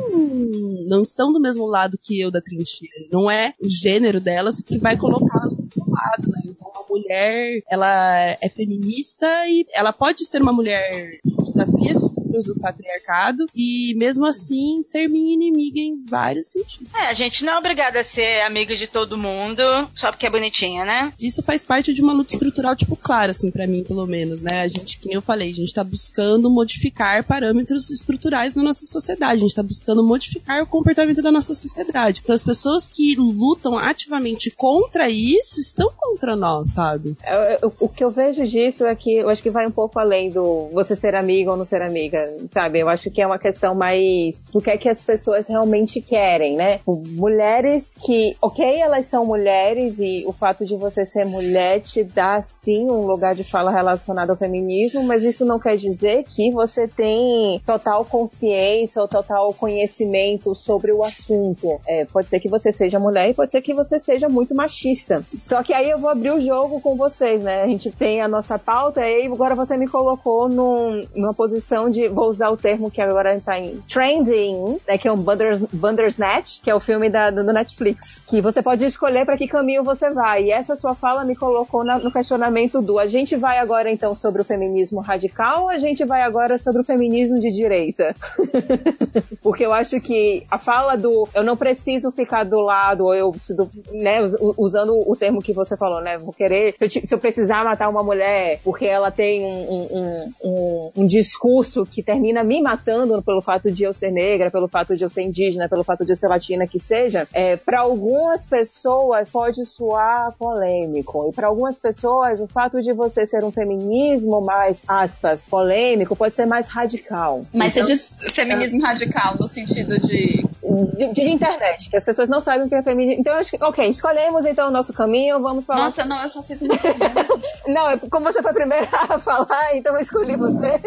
não estão do mesmo lado que eu da trincheira. Não é o gênero delas que vai colocá-las do outro lado, né? Mulher, ela é feminista e ela pode ser uma mulher que desafia as estruturas do patriarcado e, mesmo assim, ser minha inimiga em vários sentidos. É, a gente não é obrigada a ser amiga de todo mundo só porque é bonitinha, né? Isso faz parte de uma luta estrutural, tipo, clara, assim, para mim, pelo menos, né? A gente, que nem eu falei, a gente tá buscando modificar parâmetros estruturais na nossa sociedade, a gente tá buscando modificar o comportamento da nossa sociedade. Então, as pessoas que lutam ativamente contra isso estão contra nós, sabe? Eu- eu- o que eu vejo disso é que eu acho que vai um pouco além do você ser amiga ou não ser amiga, sabe? Eu acho que é uma questão mais do que é que as pessoas realmente querem, né? Mulheres que, ok, elas são mulheres e o fato de você ser mulher te dá sim um lugar de fala relacionado ao feminismo, mas isso não quer dizer que você tem total consciência ou total conhecimento sobre o assunto. É, pode ser que você seja mulher e pode ser que você seja muito machista. Só que aí eu vou abrir o jogo com vocês, né? A gente tem a nossa pauta e aí agora você me colocou num- numa posição de, vou usar o termo que agora está em trending, né? Que é um Banders, Bandersnatch, que é o filme da, do Netflix. Que você pode escolher para que caminho você vai. E essa sua fala me colocou na- no questionamento do a gente vai agora então sobre o feminismo radical ou a gente vai agora sobre o feminismo de direita? Porque eu acho que a fala do eu não preciso ficar do lado, ou eu, né, us- usando o termo que você falou, né? Vou querer, se eu, se eu precisar matar uma mulher porque ela tem um, um, um, um- discurso que termina me matando pelo fato de eu ser negra, pelo fato de eu ser indígena, pelo fato de eu ser latina, que seja, é, para algumas pessoas pode soar polêmico. E para algumas pessoas, o fato de você ser um feminismo mais, aspas, polêmico, pode ser mais radical. Mas Então- você diz feminismo radical no sentido de. de, de internet, que as pessoas não sabem o que é feminismo. Então, eu acho que, ok, escolhemos então o nosso caminho, vamos falar. Nossa, não, eu só fiz uma Não, é como você foi a primeira a falar, então eu escolhi você.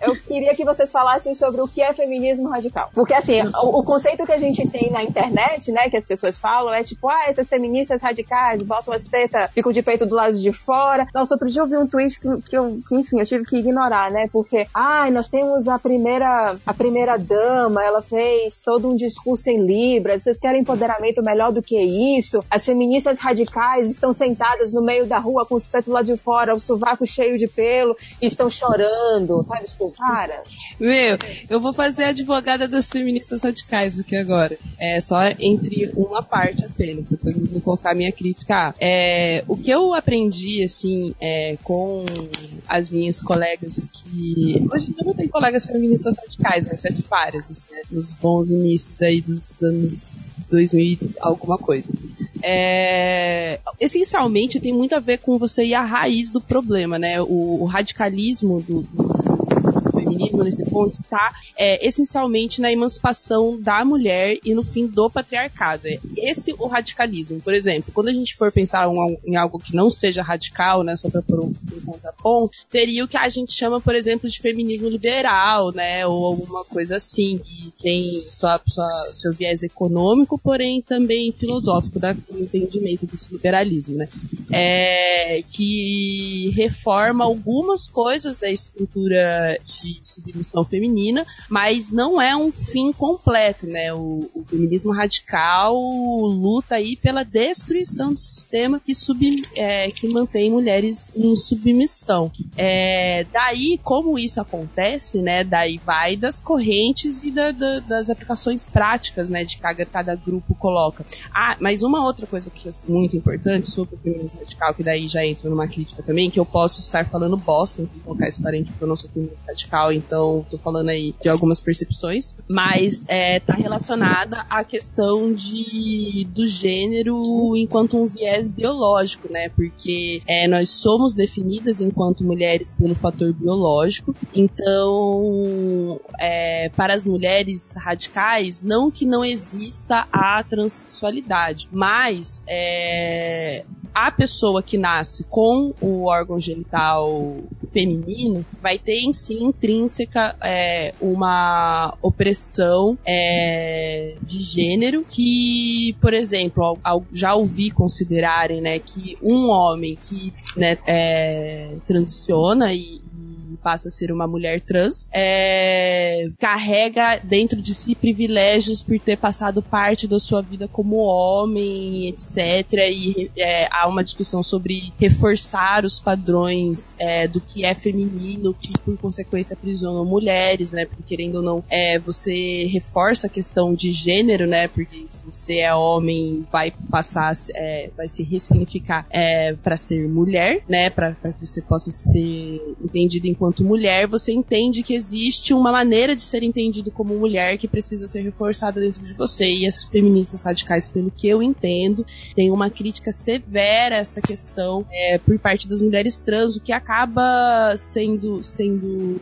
Eu queria que vocês falassem sobre o que é feminismo radical. Porque, assim, o, o conceito que a gente tem na internet, né, que as pessoas falam, é tipo, ah, essas feministas radicais botam as tetas, ficam de peito do lado de fora. Nossa, outro dia eu vi um tweet que, que, eu, que enfim, eu tive que ignorar, né, porque, ai, nós temos a primeira, a primeira dama, ela fez todo um discurso em Libras, vocês querem empoderamento melhor do que isso? As feministas radicais estão sentadas no meio da rua com os peitos lá de fora, o sovaco cheio de pelo, e estão chorando, sabe? Tipo. Meu, eu vou fazer a advogada das feministas radicais aqui agora. É só entre uma parte apenas. Depois eu vou colocar minha crítica. É, o que eu aprendi, assim, é, com as minhas colegas que. Hoje em não tenho colegas feministas radicais, mas já de várias, assim, né, nos bons inícios aí dos anos 2000 e alguma coisa. É, essencialmente tem muito a ver com você ir à raiz do problema, né? O, o radicalismo do, do feminismo nesse ponto está é, essencialmente na emancipação da mulher e no fim do patriarcado. Esse o radicalismo. Por exemplo, quando a gente for pensar um, em algo que não seja radical, né, só para pôr um, um contraponto, seria o que a gente chama, por exemplo, de feminismo liberal, né, ou alguma coisa assim, que tem sua, sua, seu viés econômico, porém também filosófico da, do entendimento desse liberalismo, né, é, que reforma algumas coisas da estrutura de submissão feminina, mas não é um fim completo, né, o, o feminismo radical luta aí pela destruição do sistema que, sub, é, que mantém mulheres em submissão. É, daí, como isso acontece, né? Daí vai das correntes e da, da, das aplicações práticas, né? De cada, cada grupo coloca. Ah, mas uma outra coisa que é muito importante sobre o feminismo radical, que daí já entra numa crítica também, que eu posso estar falando bosta, não colocar esse parente porque eu não sou feminista radical, então tô falando aí de algumas percepções, mas é, tá relacionada à questão de do gênero enquanto um viés biológico, né? Porque é, nós somos definidas enquanto mulheres pelo fator biológico. Então, é, para as mulheres radicais, não que não exista a transexualidade, mas é, a pessoa que nasce com o órgão genital feminino vai ter em si intrínseca é, uma opressão é, de gênero que, por exemplo, já ouvi considerarem né, que um homem que né, é, transiciona e, passa a ser uma mulher trans, é, carrega dentro de si privilégios por ter passado parte da sua vida como homem, etc. E é, há uma discussão sobre reforçar os padrões é, do que é feminino, que por consequência aprisionam mulheres, né? Porque querendo ou não, é, você reforça a questão de gênero, né? Porque se você é homem, vai passar, é, vai se ressignificar é, para ser mulher, né? Para que você possa ser entendido enquanto enquanto mulher, você entende que existe uma maneira de ser entendido como mulher que precisa ser reforçada dentro de você. E as feministas radicais, pelo que eu entendo, têm uma crítica severa a essa questão é, por parte das mulheres trans, o que acaba sendo, sendo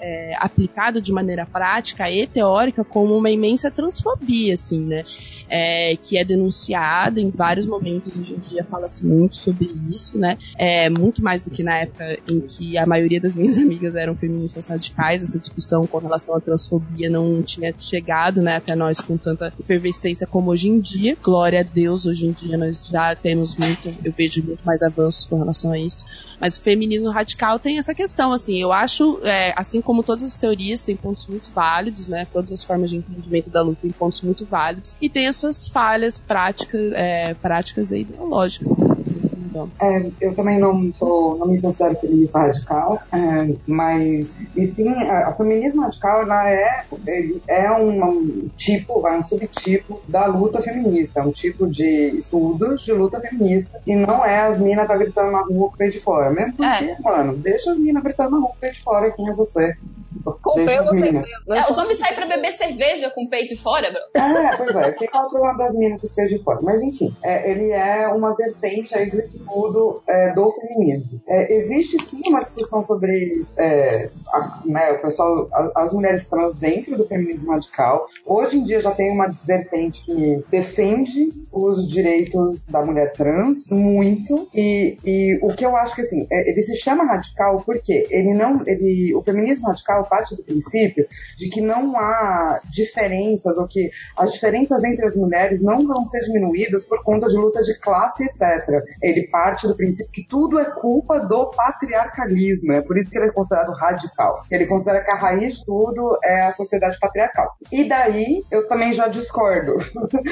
é, aplicado de maneira prática e teórica como uma imensa transfobia, assim, né? É, que é denunciada em vários momentos. Hoje em dia fala-se muito sobre isso, né? É, muito mais do que na época em que a maioria das minhas amigas eram feministas radicais, essa discussão com relação à transfobia não tinha chegado, né, até nós com tanta efervescência como hoje em dia. Glória a Deus, hoje em dia nós já temos muito, eu vejo muito mais avanços com relação a isso. Mas o feminismo radical tem essa questão, assim, eu acho, é, assim como todas as teorias, tem pontos muito válidos, né, todas as formas de entendimento da luta têm pontos muito válidos, e tem as suas falhas práticas, é, práticas e ideológicas, né. É, eu também não sou, não me considero feminista radical, é, mas e sim, a, a, feminismo radical ela é, é um, um tipo, é um subtipo da luta feminista, é um tipo de estudos de luta feminista e não é as minas tá gritando na rua com o peito de fora, mesmo porque, é. mano, deixa as minas gritando na rua com o peito de fora, quem é você? Com sem É, os homens saem pra beber cerveja com o peito de fora, bro. É, pois é. Quem fala o problema das minas com o peito de fora? Mas enfim, é, ele é uma vertente aí do estudo é, do feminismo. É, existe sim uma discussão sobre é, a, né, o pessoal, as, as, mulheres trans dentro do feminismo radical. Hoje em dia já tem uma vertente que defende os direitos da mulher trans muito. E, e o que eu acho que assim, é, ele se chama radical porque ele não. Ele, o feminismo radical parte do princípio de que não há diferenças ou que as diferenças entre as mulheres não vão ser diminuídas por conta de luta de classe, etc. Ele parte do princípio que tudo é culpa do patriarcalismo, é por isso que ele é considerado radical. Ele considera que a raiz de tudo é a sociedade patriarcal. E daí eu também já discordo.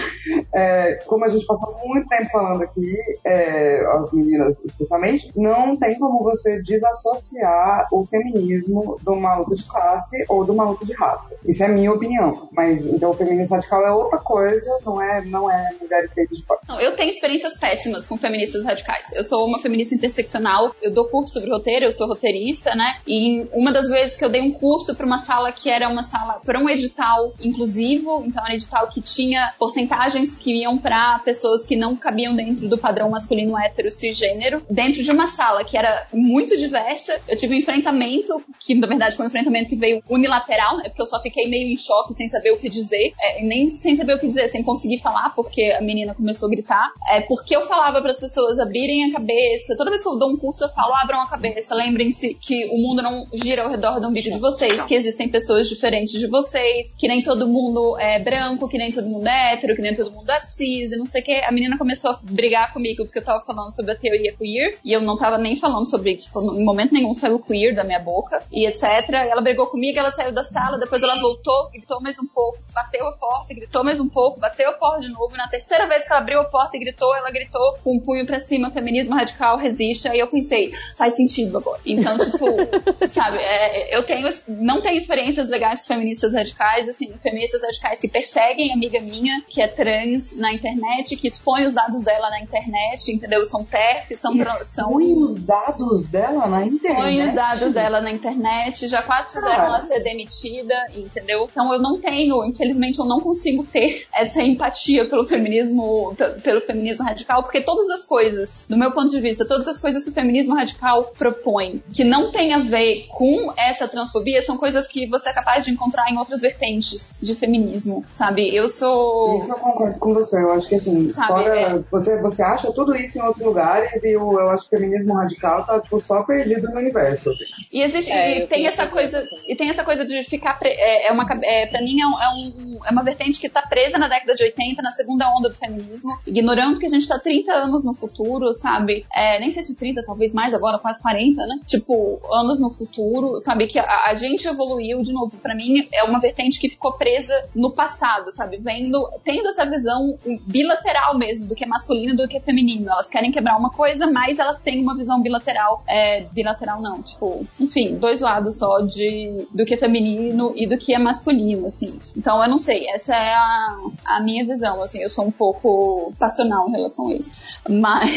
é, como a gente passou muito tempo falando aqui, é, as meninas especialmente, não tem como você desassociar o feminismo de uma luta de classe ou de uma luta de raça. Isso é minha opinião. Mas então o feminismo radical é outra coisa, não é, não é mulheres feitas de. Não, eu tenho experiências péssimas com feministas radicais. Eu sou uma feminista interseccional, eu dou curso sobre roteiro, eu sou roteirista, né? E uma das vezes que eu dei um curso para uma sala que era uma sala para um edital inclusivo, então era um edital que tinha porcentagens que iam para pessoas que não cabiam dentro do padrão masculino hétero cisgênero, dentro de uma sala que era muito diversa. Eu tive um enfrentamento, que na verdade foi um enfrentamento que veio unilateral, né? Porque eu só fiquei meio em choque, sem saber o que dizer, é, nem sem saber o que dizer, sem conseguir falar, porque a menina começou a gritar. É porque eu falava para as pessoas abrirem a cabeça. Toda vez que eu dou um curso, eu falo: abram a cabeça. Lembrem-se que o mundo não gira ao redor do umbigo de vocês, que existem pessoas diferentes de vocês, que nem todo mundo é branco, que nem todo mundo é hétero, que nem todo mundo é cis, e não sei o que. A menina começou a brigar comigo porque eu tava falando sobre a teoria queer, e eu não tava nem falando sobre, tipo, em momento nenhum saiu queer da minha boca, e etc. Ela brigou comigo, ela saiu da sala, depois ela voltou, gritou mais um pouco, bateu a porta, gritou mais um pouco, bateu a porta de novo, e na terceira vez que ela abriu a porta e gritou, ela gritou com o punho pra cima, feminismo radical resiste, aí eu pensei, faz sentido agora. Então, tipo, sabe, é, eu tenho, não tenho experiências legais com feministas radicais, assim, feministas radicais que perseguem amiga minha, que é trans na internet, que expõe os dados dela na internet, entendeu? São TERF, são... são Põe os dados dela na internet. Põe os dados dela na internet, já quase fizeram Cara. ela ser demitida, entendeu? Então eu não tenho, infelizmente, eu não consigo ter essa empatia pelo feminismo, pe- pelo feminismo radical, porque todas as coisas, do meu ponto de vista, todas as coisas que o feminismo radical propõe, que não tem a ver com essa transfobia, são coisas que você é capaz de encontrar em outras vertentes de feminismo, sabe? Eu sou. Isso eu concordo com você. Eu acho que assim, Sabe, fora, é- você, você acha tudo isso em outros lugares e o, eu acho que o feminismo radical tá tipo, só perdido no universo. Assim. E existe, É, e eu tem essa coisa, e tem essa coisa de ficar, pre- é, é uma, é, pra mim é, um, é, um- é uma vertente que tá presa na década de 80, na segunda onda do feminismo, ignorando que a gente tá 30 anos no futuro, sabe? É, nem sei se 30, talvez mais agora, quase 40, né? Tipo, anos no futuro, sabe? Que a, a gente evoluiu, de novo, pra mim é uma vertente que ficou presa no passado, sabe? Vendo, tendo essa visão bilateral mesmo, do que é masculino e do que é feminino. Elas querem quebrar uma coisa, mas elas têm uma visão bilateral, é, bilateral não, tipo, enfim, dois lados só de do que é feminino e do que é masculino, assim. Então eu não sei, essa é a, a minha visão, assim, eu sou um pouco passional em relação a isso. Mas.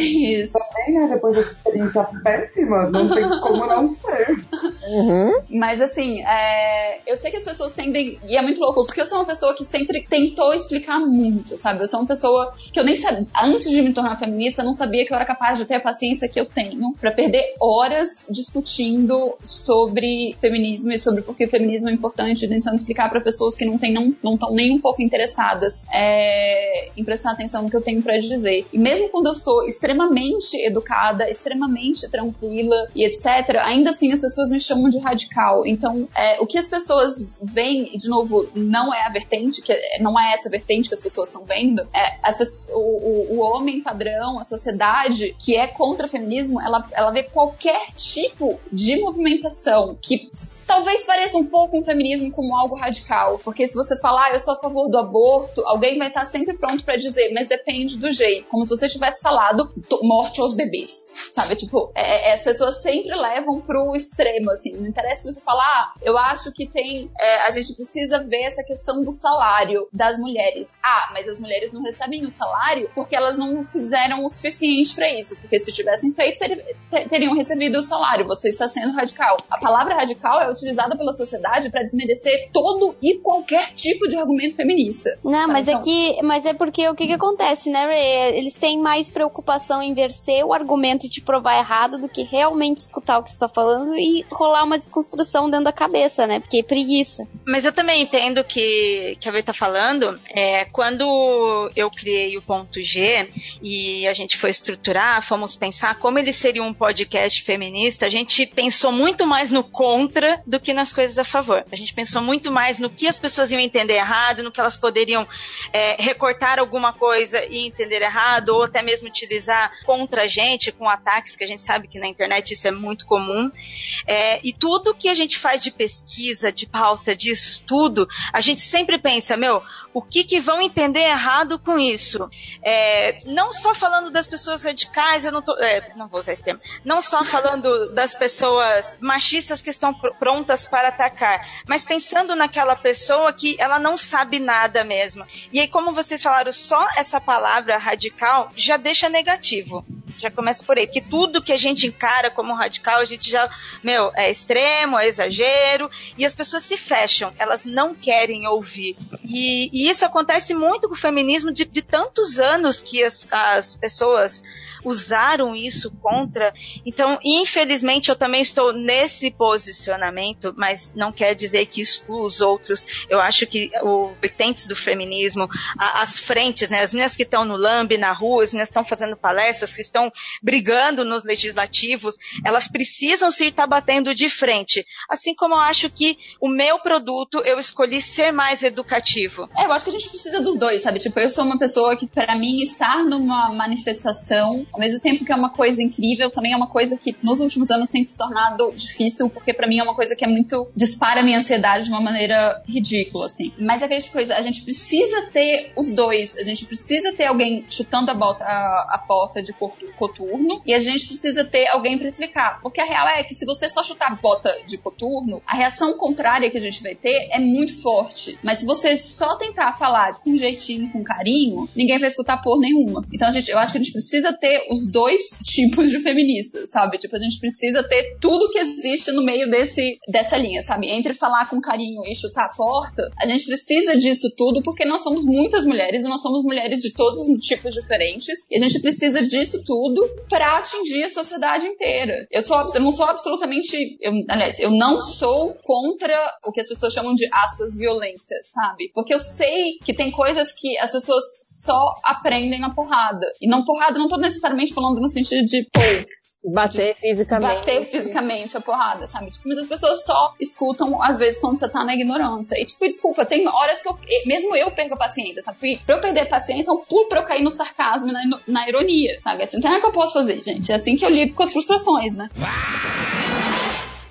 Também, né, depois dessa experiência péssima, não tem como não ser. Mas assim, é, eu sei que as pessoas tendem. E é muito louco, porque eu sou uma pessoa que sempre tentou explicar muito, sabe? Eu sou uma pessoa que eu nem sabia. Antes de me tornar feminista, eu não sabia que eu era capaz de ter a paciência que eu tenho pra perder horas discutindo sobre feminismo e sobre por que o feminismo é importante, tentando explicar pra pessoas que não estão não, não tão nem um pouco interessadas é, em prestar atenção no que eu tenho pra dizer. E mesmo quando eu sou extremamente educada, extremamente tranquila e etc., ainda assim as pessoas me chamam de radical. Então, é, o que as pessoas veem, e de novo, não é a vertente, que é- não é essa vertente que as pessoas estão vendo, é o, o- o homem padrão, a sociedade que é contra o feminismo, ela, ela vê qualquer tipo de movimentação que talvez pareça um pouco um feminismo como algo radical. Porque se você falar, "Ah, eu sou a favor do aborto, alguém vai estar sempre pronto pra dizer, mas depende do jeito. Como se você tivesse falado "To- morte aos bebês. Sabe? Tipo, é- é- as pessoas sempre levam pro extremo, assim. Não interessa você falar, ah, eu acho que tem. é, a gente precisa ver essa questão do salário das mulheres. Ah, mas as mulheres não recebem o salário porque elas não fizeram o suficiente pra isso. Porque se tivessem feito, ter- ter- teriam recebido o salário. Você está sendo radical. A palavra radical é utilizada pela sociedade pra desmerecer todo e qualquer tipo de argumento feminista. Não, Sabe? mas é Então- que, mas é porque o que que acontece, né, Ray? Eles têm mais preocupação em vencer o argumento e te provar errado do que realmente escutar o que você tá falando e rolar uma desconstrução dentro da cabeça, né? Porque é preguiça. Mas eu também entendo que, que a Vê tá falando, é, quando eu criei o ponto G e a gente foi estruturar, fomos pensar como ele seria um podcast feminista, a gente pensou muito mais no contra do que nas coisas a favor. A gente pensou muito mais no que as pessoas iam entender errado, no que elas poderiam é, recortar alguma coisa e entender errado, ou até mesmo utilizar contra a gente, com ataques, que a gente sabe que na internet isso é muito comum. É, e tudo que a gente faz de pesquisa, de pauta, de estudo, a gente sempre pensa, meu, o que, que vão entender errado com isso? É, não só falando das pessoas radicais, eu não tô. é, não vou usar esse termo. Não só falando das pessoas machistas que estão pr- prontas para atacar, mas pensando naquela pessoa que ela não sabe nada mesmo. E aí, como vocês falaram, só essa palavra radical já deixa negativo. Já começa por aí, porque tudo que a gente encara como radical, a gente já, meu, é extremo, é exagero, e as pessoas se fecham, elas não querem ouvir. E, e isso acontece muito com o feminismo de, de tantos anos que as, as pessoas usaram isso contra. Então, infelizmente, eu também estou nesse posicionamento, mas não quer dizer que excluo os outros. Eu acho que os vertentes do feminismo, a, as frentes, né, as meninas que estão no LAMB, na rua, as meninas que estão fazendo palestras, que estão brigando nos legislativos, elas precisam se estar batendo de frente. Assim como eu acho que o meu produto eu escolhi ser mais educativo. É, eu acho que a gente precisa dos dois, sabe? Tipo, eu sou uma pessoa que, para mim, estar numa manifestação ao mesmo tempo que é uma coisa incrível, também é uma coisa que nos últimos anos tem se tornado difícil, porque para mim é uma coisa que é muito. dispara a minha ansiedade de uma maneira ridícula, assim. Mas é aquela coisa, a gente precisa ter os dois. A gente precisa ter alguém chutando a, bota, a, a porta de coturno e a gente precisa ter alguém para explicar. Porque a real é que se você só chutar a bota de coturno, a reação contrária que a gente vai ter é muito forte. Mas se você só tentar falar com jeitinho, com carinho, ninguém vai escutar por nenhuma. Então a gente, eu acho que a gente precisa ter os dois tipos de feministas, sabe? Tipo, a gente precisa ter tudo que existe no meio desse, dessa linha, sabe? Entre falar com carinho e chutar a porta, a gente precisa disso tudo porque nós somos muitas mulheres e nós somos mulheres de todos os tipos diferentes e a gente precisa disso tudo para atingir a sociedade inteira. Eu, sou, eu não sou absolutamente. Eu, aliás, eu não sou contra o que as pessoas chamam de aspas violência, sabe? Porque eu sei que tem coisas que as pessoas só aprendem na porrada. E não porrada, não tô necessariamente necessariamente falando no sentido de, pô, Bater fisicamente. Bater fisicamente a porrada, sabe? Tipo, mas as pessoas só escutam, às vezes, quando você tá na ignorância. E, tipo, desculpa, tem horas que eu, mesmo eu perco a paciência, sabe? Pra eu perder a paciência, é um pulo pra eu cair no sarcasmo e na, na ironia, sabe? Assim, não tem nada que eu posso fazer, gente. É assim que eu lido com as frustrações, né?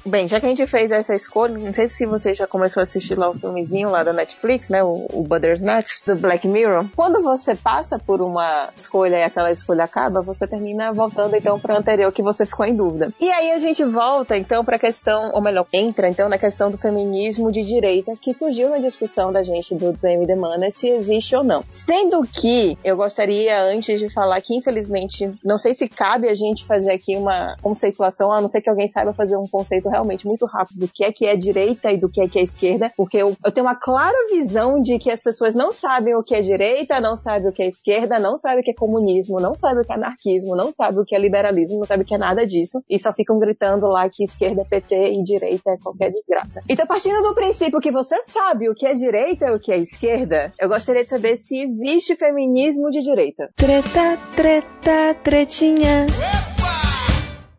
Bem, já que a gente fez essa escolha, não sei se você já começou a assistir lá o filmezinho lá da Netflix, né? O, o Butternut, do Black Mirror. Quando você passa por uma escolha e aquela escolha acaba, você termina voltando então para anterior que você ficou em dúvida. E aí a gente volta então para a questão, ou melhor, entra então na questão do feminismo de direita que surgiu na discussão da gente do DM Demanda se existe ou não. Sendo que eu gostaria antes de falar que infelizmente não sei se cabe a gente fazer aqui uma conceituação, a não ser que alguém saiba fazer um conceito realmente muito rápido do que é que é direita e do que é que é esquerda, porque eu, eu tenho uma clara visão de que as pessoas não sabem o que é direita, não sabem o que é esquerda, não sabem o que é comunismo, não sabem o que é anarquismo, não sabem o que é liberalismo, não sabem o que é nada disso, e só ficam gritando lá que esquerda é PT e direita é qualquer desgraça. Então, partindo do princípio que você sabe o que é direita e o que é esquerda, eu gostaria de saber se existe feminismo de direita. Treta, treta, tretinha.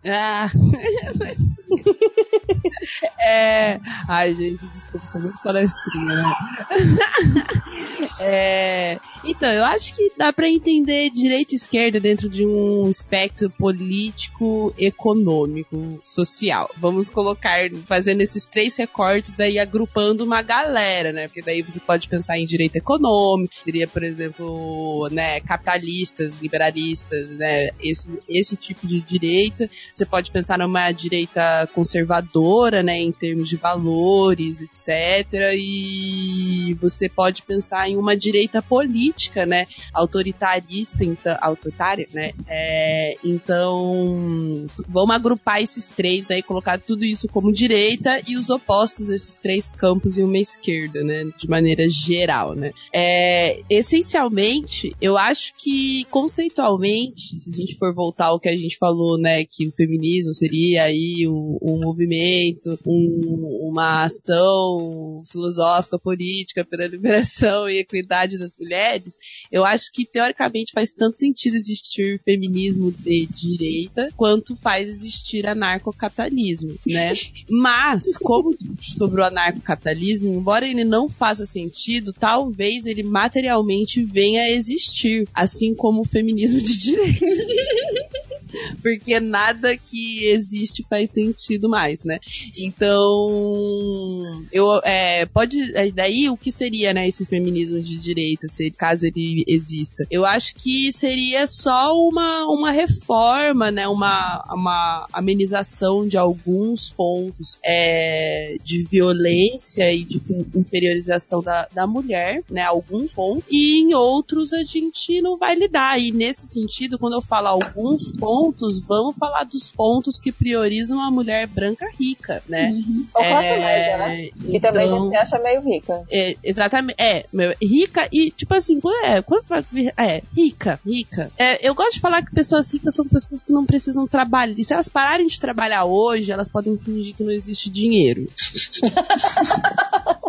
Ah. é... Ai, gente, desculpa, sou muito palestrinha, né? é... Então, eu acho que dá para entender direita e esquerda dentro de um espectro político, econômico, social. Vamos colocar, fazendo esses três recortes, daí agrupando uma galera, né? Porque daí você pode pensar em direita econômica, seria, por exemplo, né, capitalistas, liberalistas, né? Esse, esse tipo de direita. Você pode pensar numa direita conservadora, né, em termos de valores, etc. E você pode pensar em uma direita política, né, autoritarista, então, autoritária, né. É, então, vamos agrupar esses três, né, e colocar tudo isso como direita e os opostos esses três campos em uma esquerda, né, de maneira geral, né. É, essencialmente, eu acho que conceitualmente, se a gente for voltar ao que a gente falou, né, que o feminismo seria aí um, um movimento, um, uma ação filosófica, política pela liberação e equidade das mulheres, eu acho que teoricamente faz tanto sentido existir feminismo de direita quanto faz existir anarcocapitalismo, né? Mas, como sobre o anarcocapitalismo, embora ele não faça sentido, talvez ele materialmente venha a existir, assim como o feminismo de direita. porque nada que existe faz sentido mais, né? Então, eu é, pode é, daí o que seria, né, esse feminismo de direita, se caso ele exista? Eu acho que seria só uma, uma reforma, né, uma, uma amenização de alguns pontos é, de violência e de inferiorização da, da mulher, né, alguns pontos, e em outros a gente não vai lidar. E nesse sentido, quando eu falo alguns pontos, vamos falar dos pontos que priorizam a mulher branca rica, né? Uhum. Ou classe É, média, né? E também a gente então- se acha meio rica. É, exatamente. É, meu, rica e, tipo assim, quando é, quando que- é, rica, rica. É, eu gosto de falar que pessoas ricas são pessoas que não precisam trabalhar. E se elas pararem de trabalhar hoje, elas podem fingir que não existe dinheiro.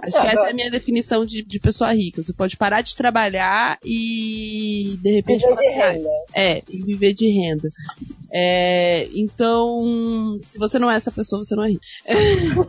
Acho que essa é a minha definição de, de pessoa rica. Você pode parar de trabalhar e de repente Viver de assim, "Ah, renda." É, e viver de renda. É, então, se você não é essa pessoa, você não é rico.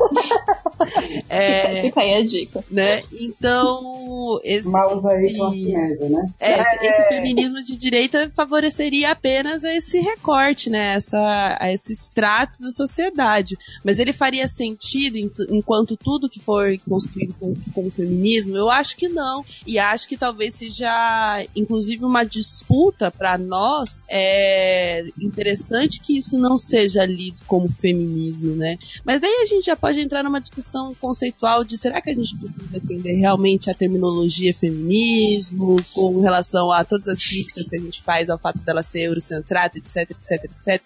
Fica- fica aí a dica. Né? Então, esse, Mas aí classe média, né? é, esse, esse feminismo de direita favoreceria apenas esse recorte, né? Essa, a esse extrato da sociedade. Mas ele faria sentido em- enquanto tudo que for construído com, com o feminismo? Eu acho que não. E acho que talvez seja, inclusive, uma disputa para nós. É interessante que isso não seja lido como feminismo, né? Mas daí a gente já pode entrar numa discussão conceitual de será que a gente precisa defender realmente a terminologia feminismo com relação a todas as críticas que a gente faz ao fato dela ser eurocentrada, etc, etc, etc.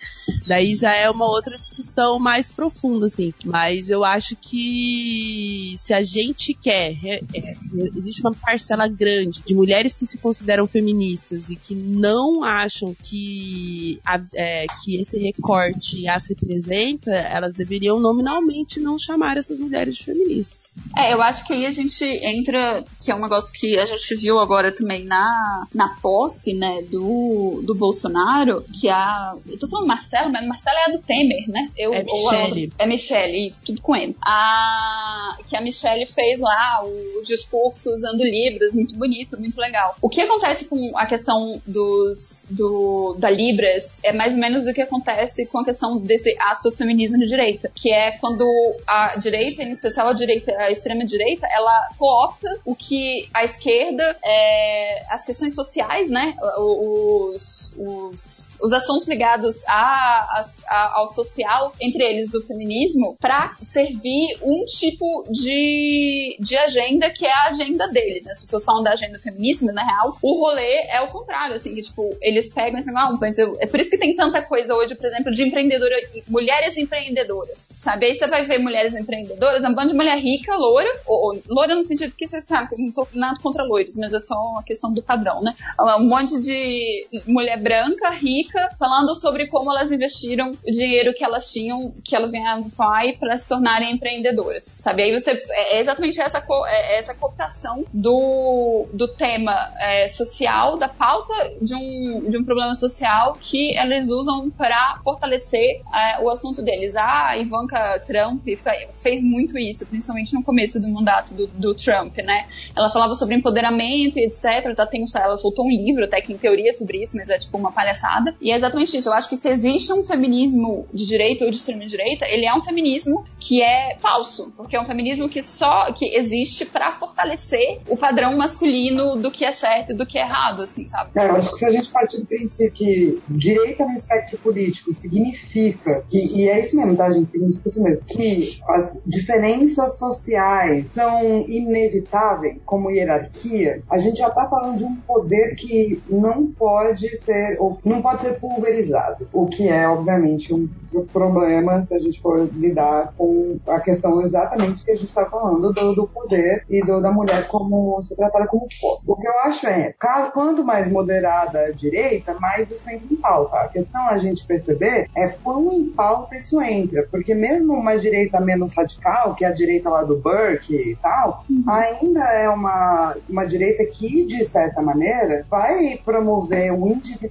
Daí já é uma outra discussão mais profunda, assim. Mas eu acho que se a gente quer, é- é- existe uma parcela grande de mulheres que se consideram feministas e que não acham que, a- é, que esse recorte as representa, elas deveriam nominalmente não chamar essas mulheres de feministas. É, eu acho que aí a gente entra, que é um negócio que a gente viu agora também na, na posse, né, do, do Bolsonaro, que a. Eu tô falando Marcelo, mas Marcelo é a do Temer, né? Eu, É ou a outra- é Michelle, isso, tudo com M. A, que a Michelle fez lá o discurso usando Libras, muito bonito, muito legal. O que acontece com a questão dos, do, da Libras é mais menos o que acontece com a questão desse aspas feminismo de direita, que é quando a direita, em especial a direita, a extrema direita, ela coopta o que a esquerda, é, as questões sociais, né, os, os, os assuntos ligados a, as- a- ao social, entre eles do feminismo, para servir um tipo de, de agenda que é a agenda deles. Né? As pessoas falam da agenda feminista, na real, o rolê é o contrário, assim, que tipo, eles pegam assim, ah, mas eu, é por isso que tem tanta coisa hoje, por exemplo, de empreendedora, mulheres empreendedoras, sabe? Aí você vai ver mulheres empreendedoras, é um bando de mulher rica, loura, ou, ou loura no sentido que você sabe, eu não tô nada contra loiros, mas é só uma questão do padrão, né? Um monte de mulher branca, rica, falando sobre como elas investiram o dinheiro que elas tinham, que elas ganhavam do pai, para se tornarem empreendedoras, sabe? Aí você, é é exatamente essa, co- é essa cooptação do, do tema é, social, da pauta de um, de um problema social que eles usam para fortalecer é, o assunto deles. A Ivanka Trump fe- fez muito isso, principalmente no começo do mandato do, do Trump, né? Ela falava sobre empoderamento e etc. Tá, tem, ela soltou um livro até que em teoria sobre isso, mas é tipo uma palhaçada. E é exatamente isso. Eu acho que se existe um feminismo de direita ou de extrema direita, ele é um feminismo que é falso, porque é um feminismo que só que existe para fortalecer o padrão masculino do que é certo e do que é errado, assim, sabe? É, eu acho que se a gente partir do princípio que direita no espectro político significa, e, e é isso mesmo, tá, gente? Significa isso mesmo, que as diferenças sociais são inevitáveis, como hierarquia, a gente já tá falando de um poder que não pode ser, ou não pode ser pulverizado, o que é, obviamente, um problema se a gente for lidar com a questão exatamente que a gente tá falando do, do poder e do, da mulher como ser tratada como posse. O que eu acho é, quanto mais moderada a direita, mais isso entra em pauta. A questão a gente perceber é quão em pauta isso entra, porque mesmo uma direita menos radical, que é a direita lá do Burke e tal, ainda é uma, uma direita que, de certa maneira, vai promover o individualismo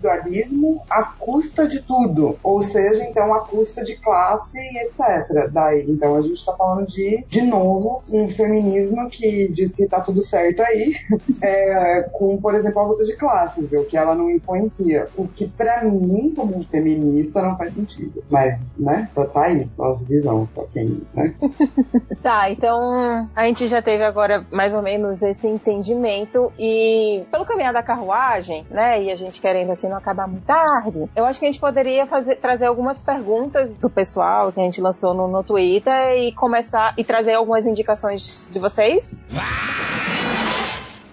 à custa de tudo, ou seja, então à custa de classe e etc. Daí, então a gente está falando de, de novo, um feminismo que diz que tá tudo certo aí, é, com, por exemplo, a luta de classes, o que ela não influencia. O que para mim, como feminista, não faz sentido. Mas, né, tá, tá aí, nossa visão, pra quem, né? Tá, então a gente já teve agora mais ou menos esse entendimento e pelo caminhar da carruagem, né, e a gente querendo assim não acabar muito tarde, eu acho que a gente poderia fazer, trazer algumas perguntas do pessoal que a gente lançou no, no Twitter e começar e trazer algumas indicações de vocês.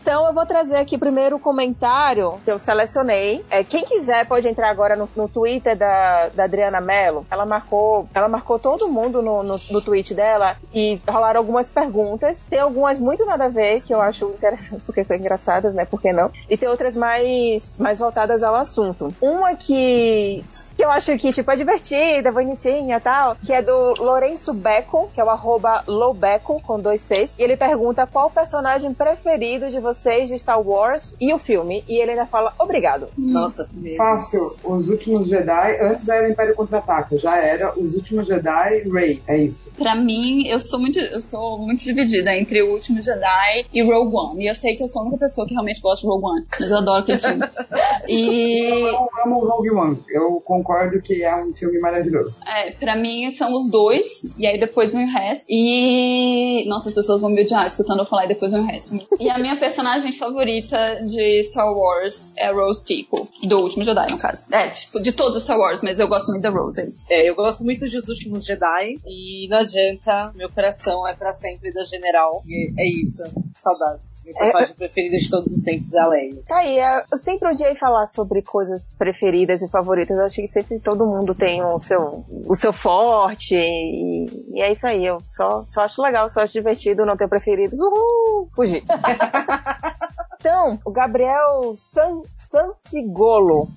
Então eu vou trazer aqui primeiro o comentário que eu selecionei. É, quem quiser pode entrar agora no, no Twitter da, da Adriana Mello. Ela marcou, ela marcou todo mundo no, no, no tweet dela e rolaram algumas perguntas. Tem algumas muito nada a ver, que eu acho interessantes porque são engraçadas, né? Por que não? E tem outras mais, mais voltadas ao assunto. Uma que que eu acho que, tipo, é divertida, bonitinha e tal, que é do Lourenço Beco, que é o arroba Loubeco, com dois Cs, e ele pergunta qual o personagem preferido de vocês de Star Wars e o filme, e ele ainda fala obrigado. Nossa, Fácil, Os Últimos Jedi, antes era o Império Contra-Ataca, já era Os Últimos Jedi, Rey, é isso. Pra mim, eu sou muito, eu sou muito dividida entre o último Jedi e Rogue One. E eu sei que eu sou a única pessoa que realmente gosta de Rogue One, mas eu adoro aquele filme. E Eu amo o Rogue One, eu concordo que é um filme maravilhoso. É, pra mim são os dois, e aí depois vem o resto. E. Nossa, as pessoas vão me odiar escutando eu falar e depois vem o resto. E a minha personagem favorita de Star Wars é a Rose Tico, do último Jedi, no caso. É, tipo, de todos os Star Wars, mas eu gosto muito da Rose. é isso. É, eu gosto muito de Os Últimos Jedi e não adianta, meu coração é pra sempre da General. E é isso, saudades. Meu personagem preferido de todos os tempos é a Leia. Tá aí, eu sempre odiei falar sobre coisas preferidas e favoritas. Eu acho que sempre todo mundo tem o seu, o seu forte. E, e é isso aí. Eu só, só acho legal, só acho divertido não ter preferidos. Uhul! Fugir. Então, o Gabriel San, Sansigolo.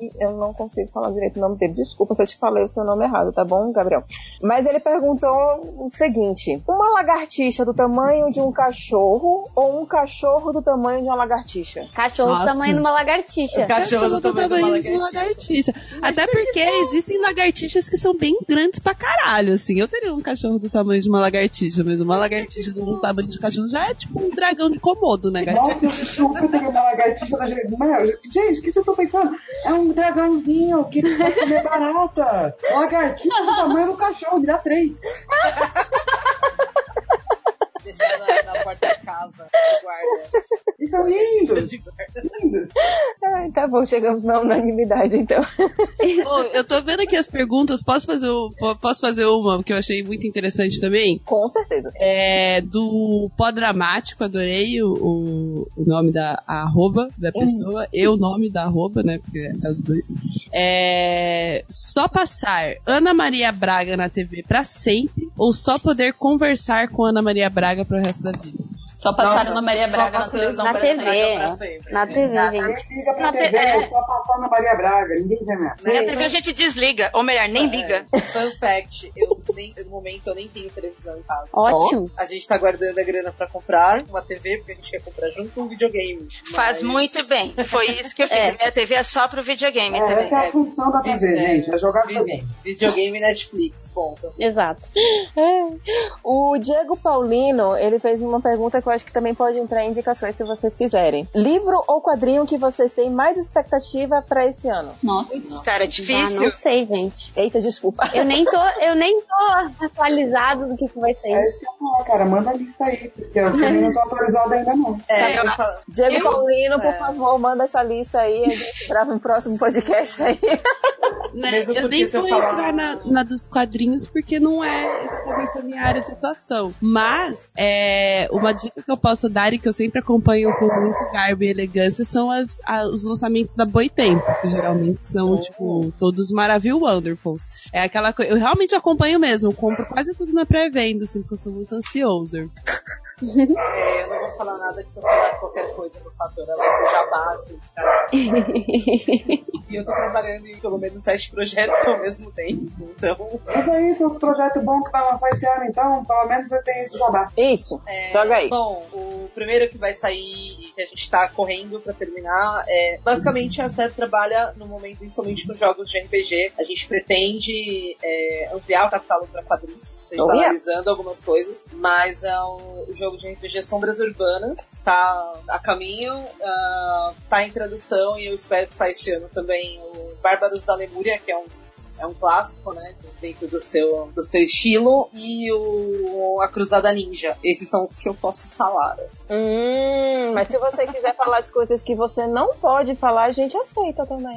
E Eu não consigo falar direito o nome dele. Desculpa se eu te falei o seu nome errado, tá bom, Gabriel? Mas ele perguntou o seguinte: uma lagartixa do tamanho de um cachorro ou um cachorro do tamanho de uma lagartixa? Cachorro do Nossa. tamanho de uma lagartixa. Cachorro do tamanho de uma de uma lagartixa. Até porque existem lagartixas que são bem grandes pra caralho, assim. Eu teria um cachorro do tamanho de uma lagartixa, mas uma lagartixa do tamanho de cachorro já é tipo um dragão de komodo, né, gatinho? Eu teria uma lagartixa da gente. Meu, gente, o que vocês estão pensando? É um dragãozinho que vai comer barata. Lagartixa do tamanho do cachorro, me dá três. Deixar na, na porta de casa, de guarda. E lindos. Lindos. Ai, tá bom, chegamos na unanimidade então. Ô, eu tô vendo aqui as perguntas, posso fazer, posso fazer uma que eu achei muito interessante também? Com certeza. É do Pó Dramático, adorei o, o, nome da arroba da pessoa, e o nome da arroba, né? Porque é os dois. É, só passar Ana Maria Braga na TV pra sempre ou só poder conversar com Ana Maria Braga pro resto da vida? Só passaram Nossa, na Maria Braga na televisão Na pra TV. sempre. pra sempre. Na TV, gente. Ninguém liga pra Na TV, TV, é só passar na Maria Braga, ninguém vê mesmo. Na TV a gente desliga, ou melhor, nem liga. É, fun fact, eu nem, no momento eu nem tenho televisão em casa. Ótimo. A gente tá guardando a grana pra comprar uma TV, porque a gente quer comprar junto um videogame. Faz Mas- muito bem. Foi isso que eu fiz. É. Minha TV é só pro videogame É, também. essa é a função da TV, É. gente, é jogar Vi- videogame. Videogame e Netflix, ponto. Exato. O Diego Paulino, ele fez uma pergunta que eu acho que também pode entrar em indicações se vocês quiserem. Livro ou quadrinho que vocês têm mais expectativa pra esse ano? Nossa. Cara, é Ah, difícil. não sei, gente. Eita, desculpa. Eu nem tô, eu nem tô atualizado do que, que vai ser. É isso que eu falar, cara, manda a lista aí, porque eu também não tô atualizado ainda não. É, eu- eu falo- Diego Eu- Paulino, por é. favor, manda essa lista aí. A gente grava um próximo podcast aí. Né? Mesmo Eu nem vou falar- entrar na, na dos quadrinhos porque não é exatamente a minha área de atuação. Mas é, uma dica que eu posso dar e que eu sempre acompanho com muito garbo e elegância são as, a- os lançamentos da Boitempo, que geralmente são, tipo, todos Maravilha Wonderfuls. É aquela coisa. Eu realmente acompanho mesmo, compro quase tudo na pré-venda, assim, porque eu sou muito ansioso. é, eu não vou falar nada que se eu falar qualquer coisa no fator, ela vai ser jabá, assim, cara. E eu tô trabalhando em pelo menos sete projetos ao mesmo tempo, então... Mas é isso, os projetos bons que vai lançar esse ano, então, pelo menos você tem esse jabá. Isso, É, joga aí. Bom, o primeiro que vai sair e que a gente tá correndo pra terminar. É, basicamente, a Aster trabalha no momento, principalmente com jogos de RPG. A gente pretende é, ampliar o catálogo pra quadrinhos. A gente Oh, tá yeah. analisando algumas coisas. Mas é, o, o jogo de RPG Sombras Urbanas tá a caminho, ah, tá em tradução e eu espero que saia esse ano também o Bárbaros da Lemúria, que é um, é um clássico, né? Dentro do seu, do seu estilo. E o A Cruzada Ninja. Esses são os que eu posso falar. assim. Hum, mas se você quiser falar as coisas que você não pode falar, a gente aceita também.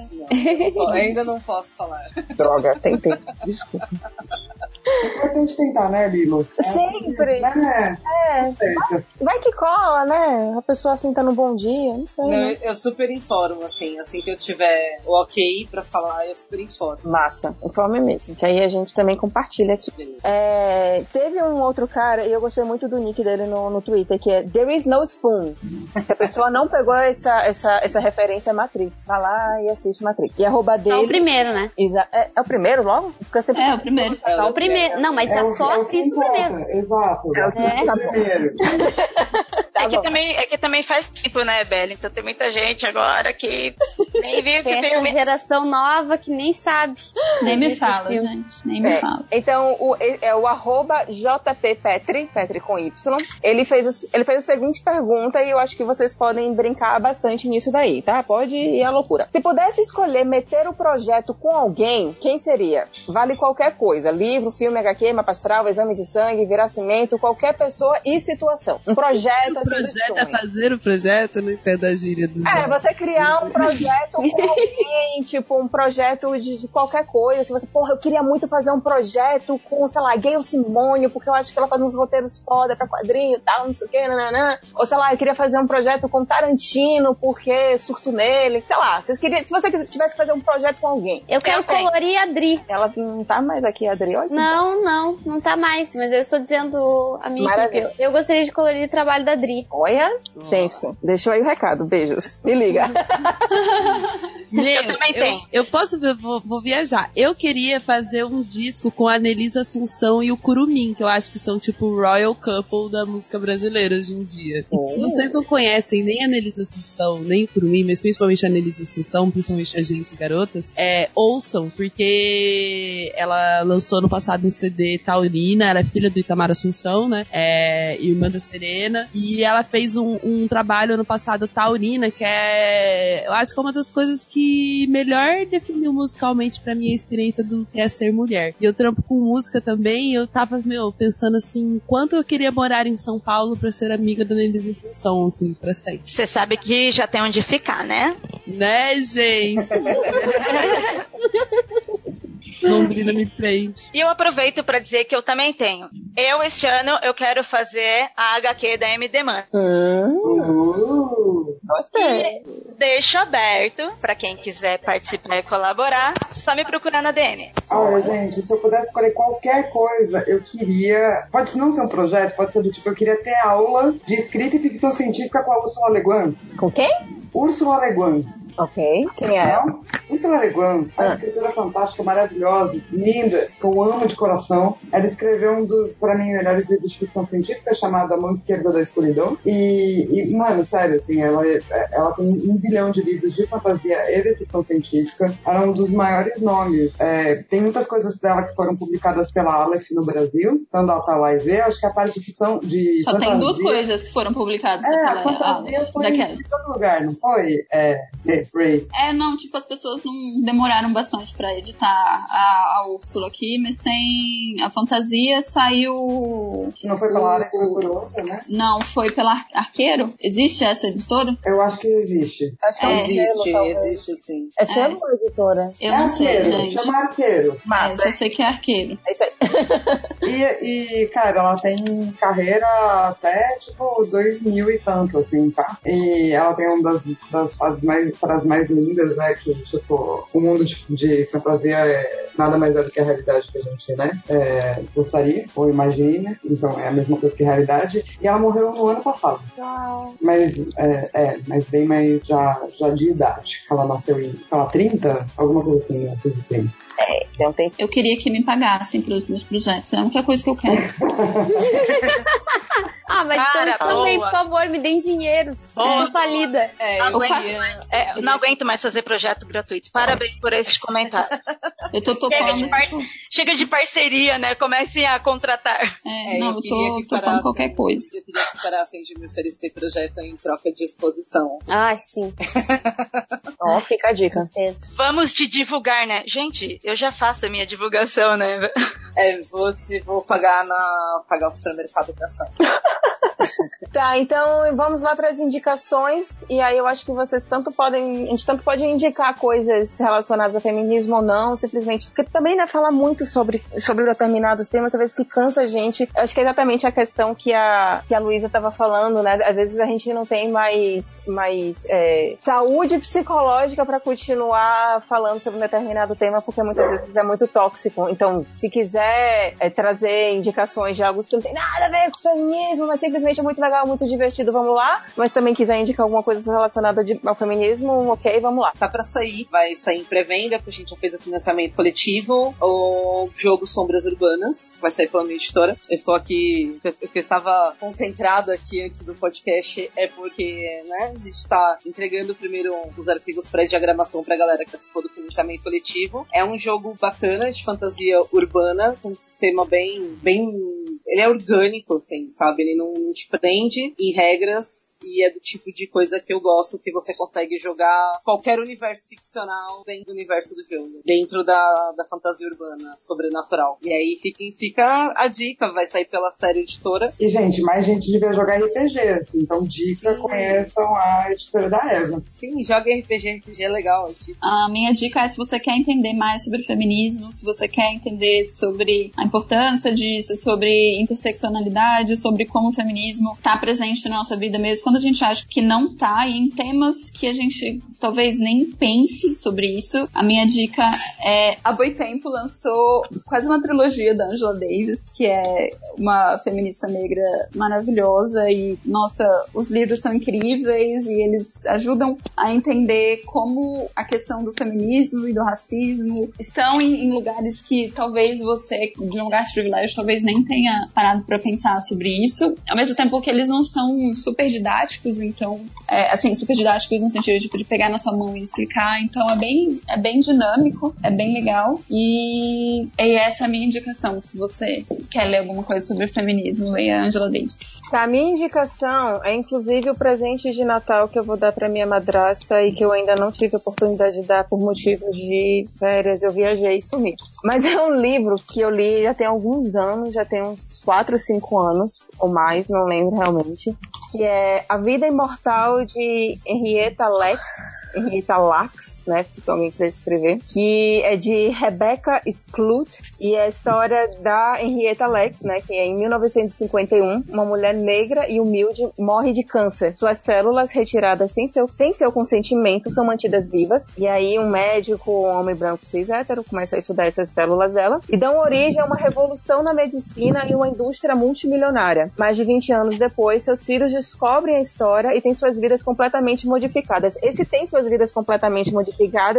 Não, ainda não posso falar. Droga, tentei. É importante tentar, né, Lilo? Sempre. É, É, certo. vai que cola, né? A pessoa assim tá no bom dia, não sei. Não, né? eu, eu super informo, assim. Assim que eu tiver o ok pra falar, eu super informo. Massa, informe mesmo, que aí a gente também compartilha aqui. É, teve um outro cara, e eu gostei muito do nick dele no, no Twitter, que é There is no spoon. A pessoa não pegou essa, essa, essa referência Matrix. Vai lá e assiste Matrix. E arroba dele. É o primeiro, né? Exa- é, é o primeiro logo? Porque sempre... É, o primeiro. Só o primeiro. Não, mas É só é o assiste o primeiro. Exato. É assiste tá é, que também, é que também faz tempo, né, Bela? Então tem muita gente agora que nem viu esse Tem filme. geração nova que nem sabe. Nem me fala, gente. Nem me É. fala. Então, o, é o arroba JP Petri, Petri com Y. Ele fez, o- ele fez a seguinte pergunta e eu acho que vocês podem brincar bastante nisso daí, tá? Pode ir à loucura. Se pudesse escolher meter o projeto com alguém, quem seria? Vale qualquer coisa. Livro, filme, HQ, mapa astral, exame de sangue, viracimento, qualquer pessoa e situação. Um projeto O assim projeto é sonho. fazer o projeto, não entendo a gíria do É, você criar um projeto com alguém, tipo, um projeto de, de qualquer coisa. Se você, porra, eu queria muito fazer um projeto com, sei lá, Gayle Simônio, porque eu acho que ela faz uns roteiros foda pra quadrinho e tal, não sei o que, nananã. Ou sei lá, eu queria fazer um projeto com Tarantino, porque surto nele. Sei lá, vocês queriam, se você tivesse que fazer um projeto com alguém. Eu quero colorir a Dri. Ela não tá mais aqui, Adri. Olha Não, não, não tá mais. Mas eu estou dizendo a minha Maravilha. equipe. Eu, eu gostaria de colorir o trabalho da Dri. Olha, tenso. Deixou aí o recado. Beijos. Me liga. Meu, Eu também eu, tenho. eu posso, eu vou, vou viajar. Eu queria fazer um disco com a Nelisa Assunção e o Curumim, que eu acho que são tipo o Royal Couple da música brasileira hoje em dia. E se Oh. vocês não conhecem nem a Nelisa Assunção, nem o Curumim, mas principalmente a Nelisa Assunção, principalmente a gente garotas, é, ouçam, porque ela lançou no passado um CD Taurina, era filha do Itamar Assunção, né? É, irmã da Serena. E ela fez um, um trabalho ano passado, Taurina, que é. Eu acho que é uma das coisas que melhor definiu musicalmente pra mim a experiência do que é ser mulher. E eu trampo com música também, e eu tava, meu, pensando assim, quanto eu queria morar em São Paulo pra ser amiga da Nelisa Assunção, assim, pra sempre. Você sabe que já tem onde ficar, né? Né, gente? Londrina me prende. E eu aproveito pra dizer que eu também tenho. Eu, este ano, eu quero fazer a HQ da MD Man. Uh, gostei. Deixo aberto pra quem quiser participar e colaborar. Só me procurar na DM. olha, gente, se eu pudesse escolher qualquer coisa, eu queria. Pode não ser um projeto, pode ser do tipo, eu queria ter aula de escrita e ficção científica com a Ursula Le Guin. Com quem? Úrsula Le Guin. Ok. Quem é ela? Ursula Le Guin, a Ah. escritora fantástica, maravilhosa, linda, que eu amo de coração. Ela escreveu um dos, pra mim, melhores livros de ficção científica, chamado A Mão Esquerda da Escuridão. E, e, mano, sério, assim, ela, é- ela tem um bilhão de livros de fantasia e de ficção científica. Ela é um dos maiores nomes. É, tem muitas coisas dela que foram publicadas pela Aleph no Brasil, então dá pra lá e ver. Acho que a parte de ficção, de Só tem fantasia- duas coisas que foram publicadas É, a daquela fantasia Aleph, foi daquelas. em todo lugar, não foi? É, é, Ray. É, não, tipo, as pessoas não demoraram bastante pra editar a, a Úrsula aqui, mas tem. A fantasia saiu. Não foi pela Aleph, foi por outra, né? Não, foi pela Ar- Arqueiro? Existe essa editora? Eu acho que existe. Acho que é um existe, selo, existe sim. É selo ou editora? Eu é não sei, arqueiro, gente. chama arqueiro. É, Massa. só sei que é arqueiro. É isso aí. E, e, cara, ela tem carreira até, tipo, dois mil e tanto, assim, tá? E ela tem uma das, das fases mais, as mais lindas, né? Que, tipo, o mundo de, de fantasia é nada mais é do que a realidade que a gente, né? É, gostaria ou imagina. Então é a mesma coisa que a realidade. E ela morreu no ano passado. Uau. Mas é, é, mas bem mais já, já de idade. Ela nasceu em, sei lá, 30? Alguma coisa assim, né? É. Eu queria que me pagassem pelos meus projetos. É a única coisa que eu quero. ah, mas Cara, então, também, por favor, me deem dinheiro. Boa, Estou falida. É, eu é, não aguento mais fazer projeto gratuito. Parabéns por esses comentários. Eu tô topando. Chega de. Tipo, chega de parceria, né? Comecem a contratar. É, é não, eu, eu tô topando qualquer coisa. Eu queria que parassem de me oferecer projeto em troca de exposição. Ah, sim. Ó, fica a dica. Vamos te divulgar, né? Gente, eu já faço a minha divulgação, né? É, vou te vou pagar na pagar o supermercado da ação. Tá, então vamos lá para as indicações. E aí eu acho que vocês tanto podem. A gente tanto pode indicar coisas relacionadas a feminismo ou não, simplesmente. Porque também, né, falar muito sobre, sobre determinados temas, às vezes que cansa a gente. Eu acho que é exatamente a questão que a, que a Luísa tava falando, né? Às vezes a gente não tem mais, mais é, saúde psicológica para continuar falando sobre um determinado tema, porque muitas vezes é muito tóxico. Então, se quiser é, trazer indicações de algo que não tem nada a ver com feminismo, mas simplesmente é muito legal, muito divertido, vamos lá. Mas também quiser indicar alguma coisa relacionada de- ao feminismo, ok, vamos lá. Tá pra sair, vai sair em pré-venda, porque a gente já fez o financiamento coletivo. O jogo Sombras Urbanas vai sair pela minha editora. Eu estou aqui, que eu estava concentrado aqui antes do podcast é porque, né, a gente tá entregando primeiro os artigos pré-diagramação pra galera que participou do financiamento coletivo. É um jogo bacana de fantasia urbana, com um sistema bem, bem, ele é orgânico, assim, sabe? Ele não, te prende em regras e é do tipo de coisa que eu gosto, que você consegue jogar qualquer universo ficcional dentro do universo do jogo, dentro da, da fantasia urbana, sobrenatural. E aí fica, fica a dica, vai sair pela série editora. E, gente, mais gente devia jogar RPG. Então, dica, conheçam a editora da Eva. Sim, joga RPG, RPG é legal. Tipo, A minha dica é se você quer entender mais sobre feminismo, se você quer entender sobre a importância disso, sobre interseccionalidade, sobre como o feminismo está presente na nossa vida mesmo, quando a gente acha que não tá, e em temas que a gente talvez nem pense sobre isso, a minha dica é a Boitempo lançou quase uma trilogia da Angela Davis, que é uma feminista negra maravilhosa e, nossa, os livros são incríveis e eles ajudam a entender como a questão do feminismo e do racismo estão em, em lugares que talvez você, de um lugar de privilégio, talvez nem tenha parado para pensar sobre isso. Ao mesmo tempo que eles não são super didáticos, então, é, assim, super didáticos no sentido tipo, de pegar na sua mão e explicar. Então é bem, é bem dinâmico, é bem legal. E, e essa é a minha indicação. Se você quer ler alguma coisa sobre feminismo, leia Angela Davis. Tá, a minha indicação é inclusive o presente de Natal que eu vou dar pra minha madrasta e que eu ainda não tive a oportunidade de dar por motivos de férias. Eu viajei e sumi. Mas é um livro que eu li já tem alguns anos, já tem uns 4, 5 anos ou mais, não lembro realmente. Que é A Vida Imortal de Henrietta Lacks. Henrietta Lacks, né? Se alguém quiser escrever. Que é de Rebecca Skloot. E é a história da Henrietta Lacks, né? Que é em 1951, uma mulher negra e humilde morre de câncer. Suas células retiradas sem seu, sem seu consentimento são mantidas vivas. E aí um médico, um homem branco cis hétero, começa a estudar essas células dela. E dão origem a uma revolução na medicina e uma indústria multimilionária. Mais de 20 anos depois, seus filhos descobrem a história e têm suas vidas completamente modificadas. Esse tem suas vidas completamente modificadas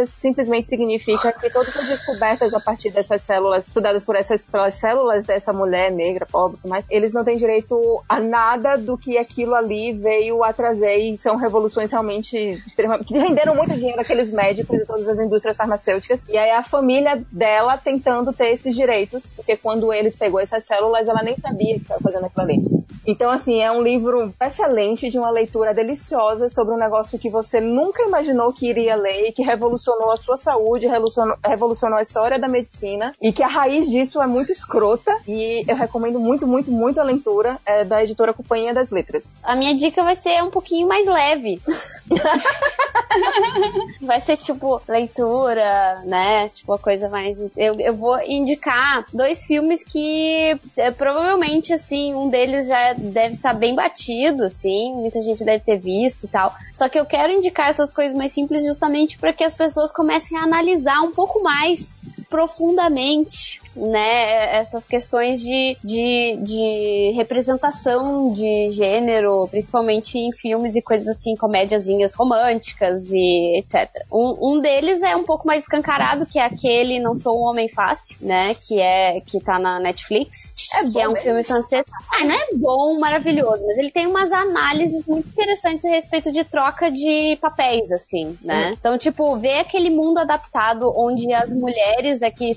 simplesmente significa que todas as descobertas a partir dessas células, estudadas por essas pelas células dessa mulher negra, pobre, mas eles não têm direito a nada do que aquilo ali veio a trazer e são revoluções realmente extremamente que renderam muito dinheiro àqueles médicos e todas as indústrias farmacêuticas. E aí a família dela tentando ter esses direitos, porque quando ele pegou essas células, ela nem sabia que estava fazendo aquilo ali. Então, assim, é um livro excelente, de uma leitura deliciosa sobre um negócio que você nunca imaginou que iria ler e que revolucionou a sua saúde, revolucionou, revolucionou a história da medicina e que a raiz disso é muito escrota. E eu recomendo muito, muito, muito a leitura é, da editora Companhia das Letras. A minha dica vai ser um pouquinho mais leve. vai ser tipo leitura, né? Tipo uma coisa mais. Eu, eu vou indicar dois filmes que é, provavelmente, assim, um deles já deve estar bem batido, assim, muita gente deve ter visto e tal. Só que eu quero indicar essas coisas mais simples justamente para que as pessoas comecem a analisar um pouco mais profundamente né, essas questões de, de, de representação de gênero, principalmente em filmes e coisas assim, comédiazinhas românticas e etc. Um, um deles é um pouco mais escancarado, que é aquele Não Sou um Homem Fácil, né, que é que tá na Netflix, É que é um mesmo? filme francês. Ah, não é bom, maravilhoso, mas ele tem umas análises muito interessantes a respeito de troca de papéis, assim, né? Então, tipo, ver aquele mundo adaptado onde as mulheres é que,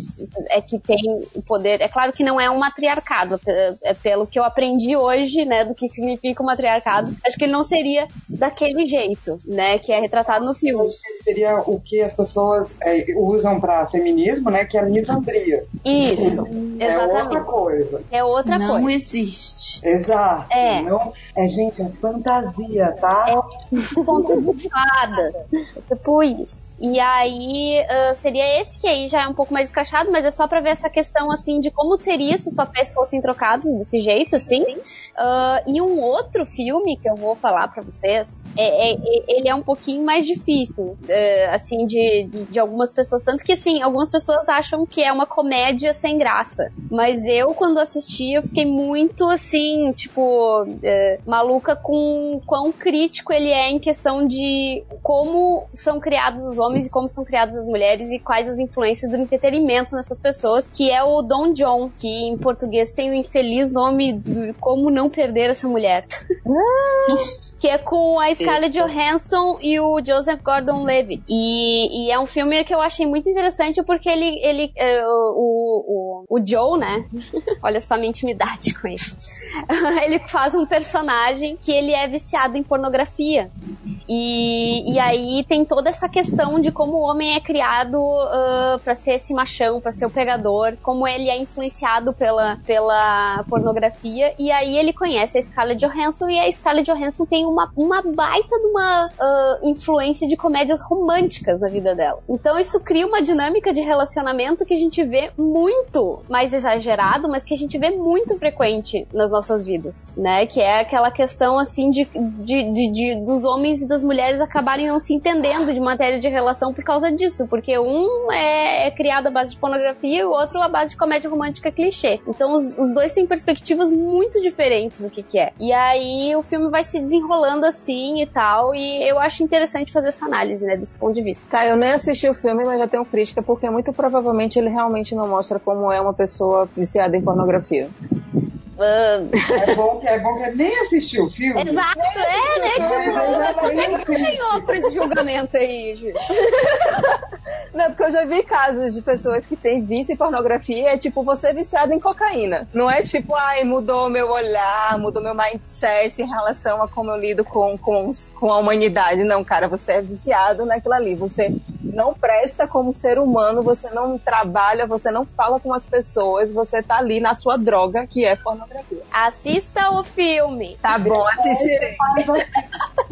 é que tem o poder. É claro que não é um matriarcado, é é pelo que eu aprendi hoje, né, do que significa o matriarcado. Acho que ele não seria daquele jeito, né, que é retratado no filme. Seria o que as pessoas é, usam pra feminismo, né? Que é a misandria. Isso, É outra exatamente. coisa. É outra Não coisa. existe. Exato. É. Não, é, gente, é fantasia, tá? conto de fada. Tipo isso. E aí ah, seria esse que aí já é um pouco mais escrachado, mas é só pra ver essa questão assim de como seria se os papéis fossem trocados desse jeito, assim. Ah, e um outro filme que eu vou falar pra vocês, é, é- é- ele é um pouquinho mais difícil, eh, assim, de, de, de algumas pessoas. Tanto que, assim, algumas pessoas acham que é uma comédia sem graça. Mas eu, quando assisti, eu fiquei muito, assim, tipo, eh, maluca com quão crítico ele é em questão de como são criados os homens e como são criadas as mulheres e quais as influências do entretenimento nessas pessoas, que é o Don John, que em português tem o infeliz nome de Como Não Perder Essa Mulher. que é com a Scarlett Johansson e o Joseph Gordon-Levitt. E, e é um filme que eu achei muito interessante porque ele, ele eh, o, o, o Joe, né? Olha só a minha intimidade com ele. ele faz um personagem que ele é viciado em pornografia. E, e aí tem toda essa questão de como o homem é criado para pra ser esse machão, pra ser o pegador, como ele é influenciado pela, pela pornografia. E aí ele conhece a Scarlett Johansson e a Scarlett Johansson tem uma, uma baita de uma ah, influência de comédias românticas na vida dela. Então isso cria uma dinâmica de relacionamento que a gente vê muito mais exagerado, mas que a gente vê muito frequente nas nossas vidas, né? Que é aquela questão assim de, de, de- de- dos homens e das mulheres acabarem não se entendendo de matéria de relação por causa disso, porque um é, é criado à base de pornografia e o outro à base de comédia romântica clichê. Então os, os dois têm perspectivas muito diferentes do que, que é. E aí o filme vai se desenrolando assim e tal, e eu acho interessante fazer essa análise, né, desse ponto de vista. Tá, eu nem assisti o filme, mas já tenho crítica, porque muito provavelmente ele realmente não mostra como é uma pessoa viciada em pornografia. É bom que é bom que nem assistiu o filme. Exato, é, né? Tipo, como é que tu ganhou por esse julgamento aí, Ju? Não, porque eu já vi casos de pessoas que têm vício em pornografia, é tipo você viciado em cocaína. Não é tipo, ai, mudou meu olhar, mudou meu mindset em relação a como eu lido com, com, com a humanidade. Não, cara, você é viciado naquilo ali. Você não presta como ser humano, você não trabalha, você não fala com as pessoas, você tá ali na sua droga, que é pornografia. Assista o filme. Tá bom, assistirei.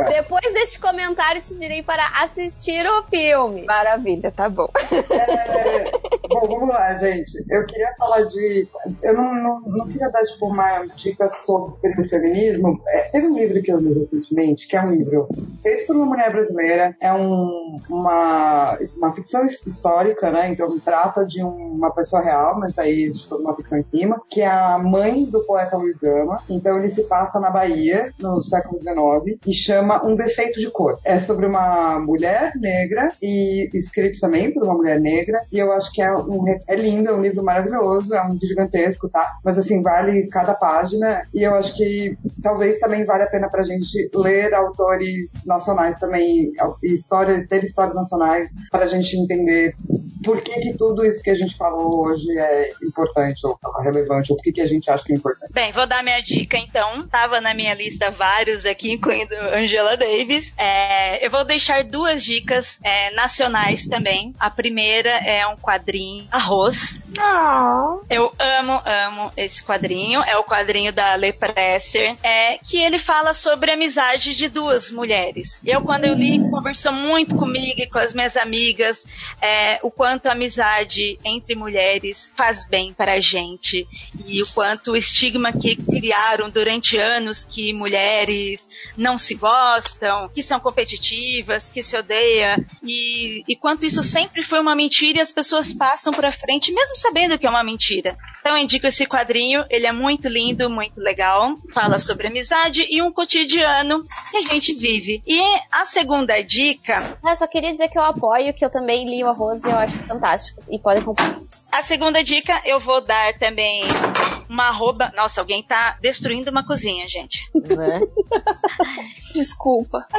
Depois deste comentário, te direi para assistir o filme. Maravilha, tá bom. É, bom, vamos lá, gente. Eu queria falar de. Eu não, não, não queria dar tipo, uma dica sobre o feminismo. É, teve um livro que eu li recentemente, que é um livro feito por uma mulher brasileira. É um, uma, uma ficção histórica, né? Então trata de um- uma pessoa real, mas aí existe toda uma ficção em cima, que é a mãe do poeta Luiz Gama. Então ele se passa na Bahia, no século XIX, e chama Um Defeito de Cor. É sobre uma mulher negra e escrito também por uma mulher negra. E eu acho que é um é lindo, é um livro maravilhoso, é um livro gigantesco, tá? Mas assim, vale cada página. E eu acho que talvez também vale a pena pra gente ler autores nacionais também, e histórias, ter histórias nacionais, pra gente entender por que, que tudo isso que a gente falou hoje é importante ou relevante, ou por que, que a gente acha que é importante. Bem, vou dar minha dica então. Tava na minha lista vários aqui, incluindo Angela Davis. É, eu vou deixar duas dicas é, nacionais também. A primeira é um quadrinho Arroz. Eu amo, amo esse quadrinho. É o quadrinho da Le Presser, é, que ele fala sobre a amizade de duas mulheres. Eu, quando eu li, conversou muito comigo e com as minhas amigas é, o quanto a amizade entre mulheres faz bem para a gente e o quanto o estigma que criaram durante anos que mulheres não se gostam, que são competitivas, que se odeiam e, e quanto isso sempre foi uma mentira e as pessoas passam para frente, mesmo sabendo que é uma mentira. Então eu indico esse quadrinho, ele é muito lindo, muito legal, fala sobre amizade e um cotidiano que a gente vive. E a segunda dica. Eu só queria dizer que eu apoio, que eu também li o arroz e eu acho fantástico. E podem comprar. A segunda dica eu vou dar também uma arroba. Nossa, alguém tá destruindo uma cozinha, gente. Né? Desculpa.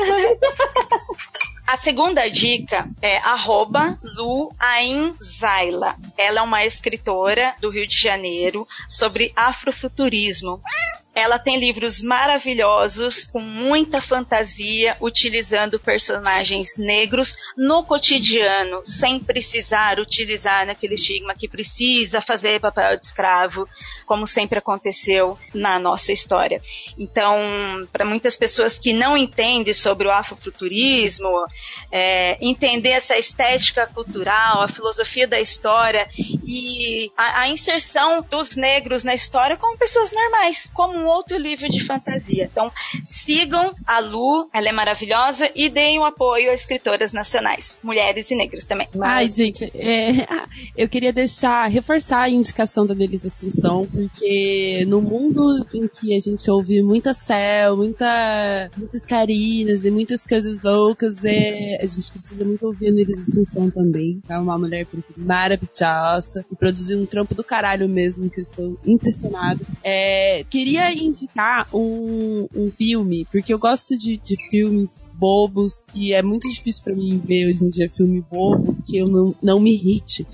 A segunda dica é arroba Lu Ain Zaila. Ela é uma escritora do Rio de Janeiro sobre afrofuturismo. Ela tem livros maravilhosos, com muita fantasia, utilizando personagens negros no cotidiano, sem precisar utilizar naquele estigma que precisa fazer papel de escravo, como sempre aconteceu na nossa história. Então, para muitas pessoas que não entendem sobre o afrofuturismo, é, entender essa estética cultural, a filosofia da história e a, a inserção dos negros na história como pessoas normais, como um outro livro de fantasia. Então, sigam a Lu, ela é maravilhosa, e deem o apoio a escritoras nacionais, mulheres e negras também. Ai, gente, é, eu queria deixar, reforçar a indicação da Denise Assunção, porque no mundo em que a gente ouve muita céu, muita, muitas carinas e muitas coisas loucas, é, a gente precisa muito ouvir a Denise Assunção também. É uma mulher maravilhosa e produziu um trampo do caralho mesmo, que eu estou impressionado. É, queria indicar um, um filme, porque eu gosto de, de filmes bobos e é muito difícil para mim ver hoje em dia filme bobo que eu não, não me irrite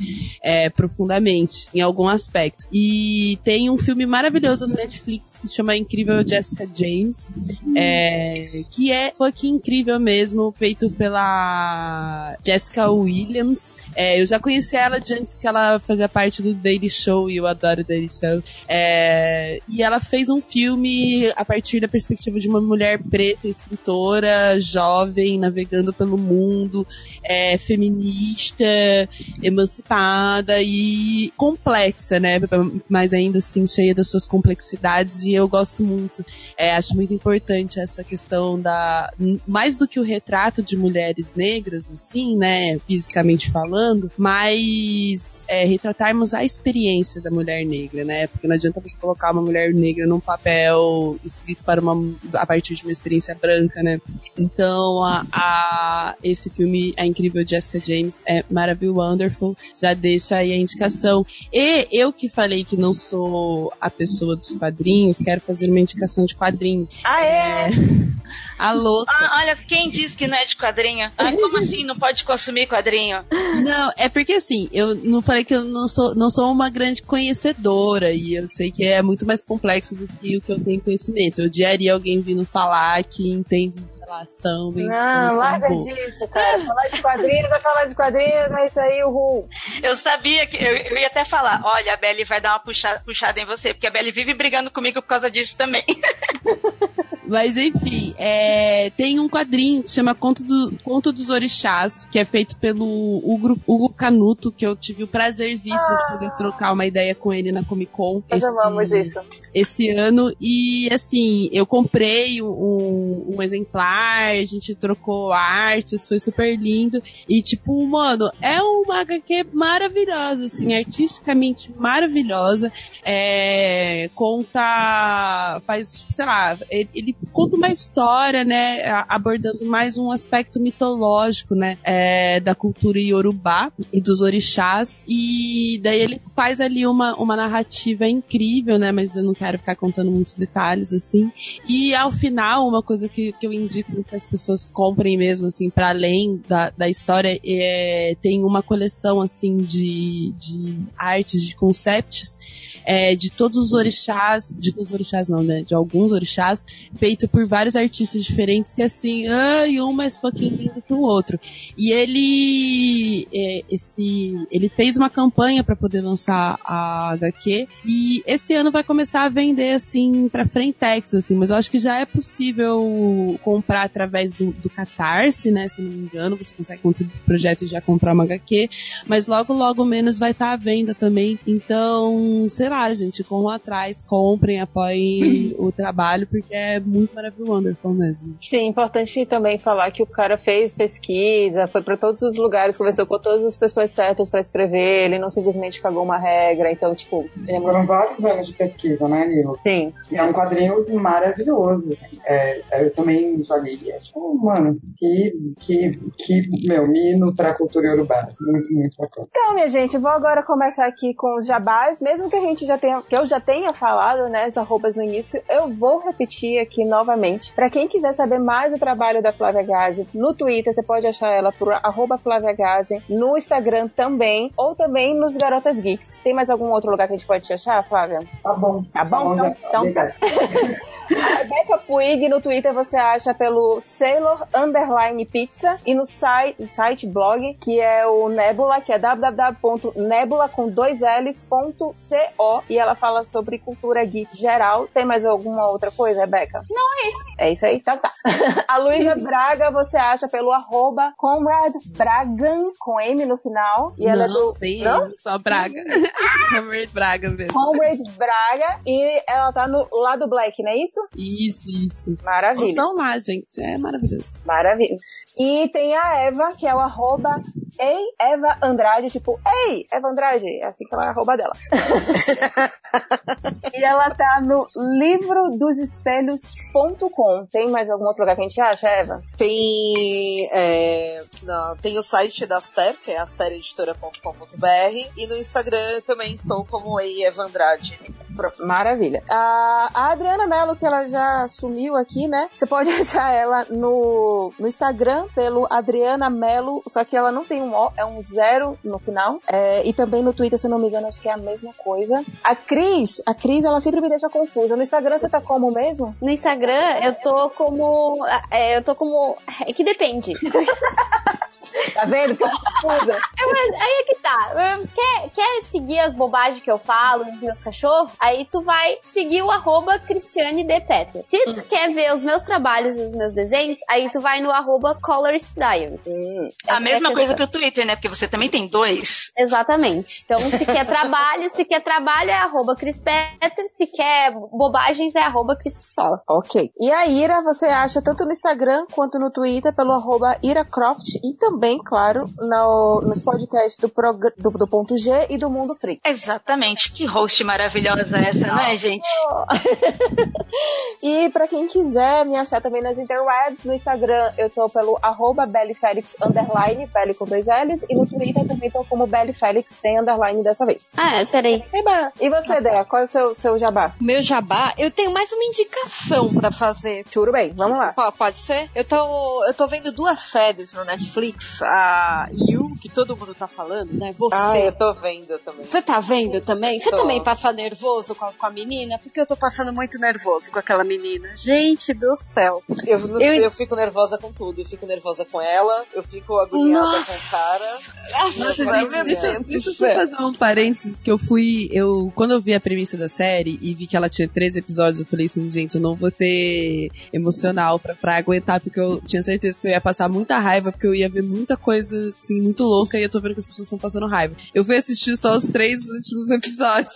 é, profundamente em algum aspecto. E tem um filme maravilhoso no Netflix que se chama Incrível Jessica James, é, que é fucking incrível mesmo, feito pela Jessica Williams. É, eu já conheci ela de antes que ela fazia parte do Daily Show e eu adoro o Daily Show. É, e ela fez um filme a partir da perspectiva de uma mulher preta, escritora, jovem, navegando pelo mundo, é, feminista, emancipada e complexa, né? Mas ainda assim cheia das suas complexidades e eu gosto muito. É, acho muito importante essa questão da mais do que o retrato de mulheres negras, assim, né, fisicamente falando, mas é, retratarmos a experiência da mulher negra, né? Porque não adianta você colocar uma mulher negra num papel escrito para uma a partir de uma experiência branca, né? Então, a, a esse filme, a incrível Jessica James é maravilhoso, wonderful. Já deixo aí a indicação. E eu que falei que não sou a pessoa dos quadrinhos, quero fazer uma indicação de quadrinho. Ah, é? é... A louca. Ah, olha, quem diz que não é de quadrinho? Ai, como assim não pode consumir quadrinho? Não, é porque assim, eu não falei que eu não sou, não sou uma grande conhecedora e eu sei que é muito mais complexo do que o que eu tenho conhecimento. Eu odiaria alguém vindo falar que entende de relação, Não, larga disso, cara. Falar de quadrinhos, vai falar de quadrinhos, é isso aí, o Eu sabia que. Eu, eu, ia até falar: olha, a Belly vai dar uma puxada, puxada em você, porque a Belly vive brigando comigo por causa disso também. Mas enfim, é, tem um quadrinho que chama Conto, do, Conto dos Orixás, que é feito pelo Hugo, Hugo Canuto, que eu tive o prazerzíssimo ah. de poder trocar uma ideia com ele na Comic Con esse, esse ano. E assim, eu comprei um, um exemplar, a gente trocou artes, foi super lindo. E tipo, mano, é uma HQ maravilhosa, assim, artisticamente maravilhosa. É, conta, faz, sei lá, ele, ele conta uma história, né, abordando mais um aspecto mitológico, né, é, da cultura iorubá e dos orixás, e daí ele faz ali uma, uma narrativa incrível, né, mas eu não quero ficar contando muitos detalhes, assim, e ao final, uma coisa que, que eu indico que as pessoas comprem mesmo, assim, para além da, da história, é, tem uma coleção, assim, de, de artes, de concepts, é, de todos os orixás, de todos os orixás não, né, de alguns orixás, feito por vários artistas diferentes, que assim, ai, um mais fucking lindo que o outro. E ele, é, esse, ele fez uma campanha para poder lançar a HQ, e esse ano vai começar a vender, assim, pra Frentex, assim, mas eu acho que já é possível comprar através do, do Catarse, né, se não me engano, você consegue contribuir pro projeto e já comprar uma HQ, mas logo, logo menos vai estar tá à venda também, então, sei lá, gente, corram atrás, comprem, apoiem o trabalho, porque é muito Maravilhoso Wonderful mesmo. Sim, importante também falar que o cara fez pesquisa, foi pra todos os lugares, conversou com todas as pessoas certas pra escrever, ele não simplesmente cagou uma regra, então, tipo, ele é muito... Foram vários anos de pesquisa, né, Nilo? Sim. E é um quadrinho maravilhoso, assim. É, eu também já li. É tipo, mano, que, que, que, meu, mino pra cultura urbana. Muito, muito bacana. Então, minha gente, vou agora começar aqui com os jabás, mesmo que a gente já tenha, que eu já tenha falado, né, as arrobas no início, eu vou repetir aqui novamente. Pra quem quiser saber mais do trabalho da Flávia Gazi, no Twitter você pode achar ela por arroba Flávia Gazi, no Instagram também, ou também nos Garotas Geeks. Tem mais algum outro lugar que a gente pode te achar, Flávia? Tá bom. Tá bom? já- então, então a Rebeca Puig no Twitter você acha pelo Sailor Underline Pizza e no site, site blog que é o Nebula, que é www.nebula com dois L's ponto co e ela fala sobre cultura geek geral. Tem mais alguma outra coisa, Rebeca? Não, é isso. É isso aí? Então tá. A Luísa Braga você acha pelo arroba Conrad Bragan, com M no final. E ela não, é do... sim, Não? só Braga. Comrade Braga mesmo. Conrad Braga e ela tá no lado Black, não é isso? Isso, isso. Maravilha. Então lá, gente, é maravilhoso. Maravilha. E tem a Eva, que é o arroba Ei Eva Andrade, tipo, Ei Eva Andrade, é assim que ela é a arroba dela. e ela tá no livrodosespelhos.com. Tem mais algum outro lugar que a gente acha, Eva? Tem, é, não, tem o site da Aster, que é astereditora.com.br, e no Instagram também estou como Ei Eva Andrade. Maravilha. A, a Adriana Mello, que ela já sumiu aqui, né? Você pode achar ela no, no Instagram pelo Adriana Mello, só que ela não tem um O, é um zero no final. É, e também no Twitter, se não me engano, acho que é a mesma coisa. A Cris, a Cris, ela sempre me deixa confusa. No Instagram você tá como mesmo? No Instagram, eu tô como. é, eu tô como. É que depende. Tá vendo? Tô confusa. É, mas aí é que tá. Quer, quer seguir as bobagens que eu falo dos meus cachorros? Aí tu vai seguir o arroba Cristiane de Petter. Se tu quer ver os meus trabalhos e os meus desenhos, aí tu vai no arroba Colors Diary. A mesma é a coisa que o Twitter, né? Porque você também tem dois. Exatamente. Então, se quer trabalho, se quer trabalho é arroba Cris Petter, se quer bobagens é arroba Cris Pistola. Ok. E a Ira você acha tanto no Instagram quanto no Twitter pelo arroba IraCroft e também, claro, no, nos podcasts do, do, do Ponto G e do Mundo Free. Exatamente. Que host maravilhosa é essa, né, gente? E pra quem quiser me achar também nas interwebs, no Instagram eu tô pelo arroba underline, Belly com dois L's, e no Twitter também tô como BellyFelix sem underline dessa vez. Ah, peraí. Eba. E você, Dea, qual é o seu, seu jabá? Meu jabá, eu tenho mais uma indicação pra fazer. Tudo bem, vamos lá. P- Pode ser? Eu tô, eu tô vendo duas séries no Netflix. A You, que todo mundo tá falando, né? Você. Ah, eu tô vendo também. Você tá vendo também? Você também passa nervoso com a, com a menina? Porque eu tô passando muito nervoso com aquela menina. Gente do céu. Eu, eu... Eu- fico nervosa com tudo. Eu fico nervosa com ela, eu fico agoniada Nossa. com o cara. Nossa, gente, deixa, deixa eu só fazer um parênteses que eu fui. Eu, quando eu vi a premissa da série e vi que ela tinha três episódios, eu falei assim, gente, eu não vou ter emocional pra, pra aguentar, porque eu tinha certeza que eu ia passar muita raiva, porque eu ia ver muita coisa assim, muito louca, e eu tô vendo que as pessoas estão passando raiva. Eu fui assistir só os três últimos episódios.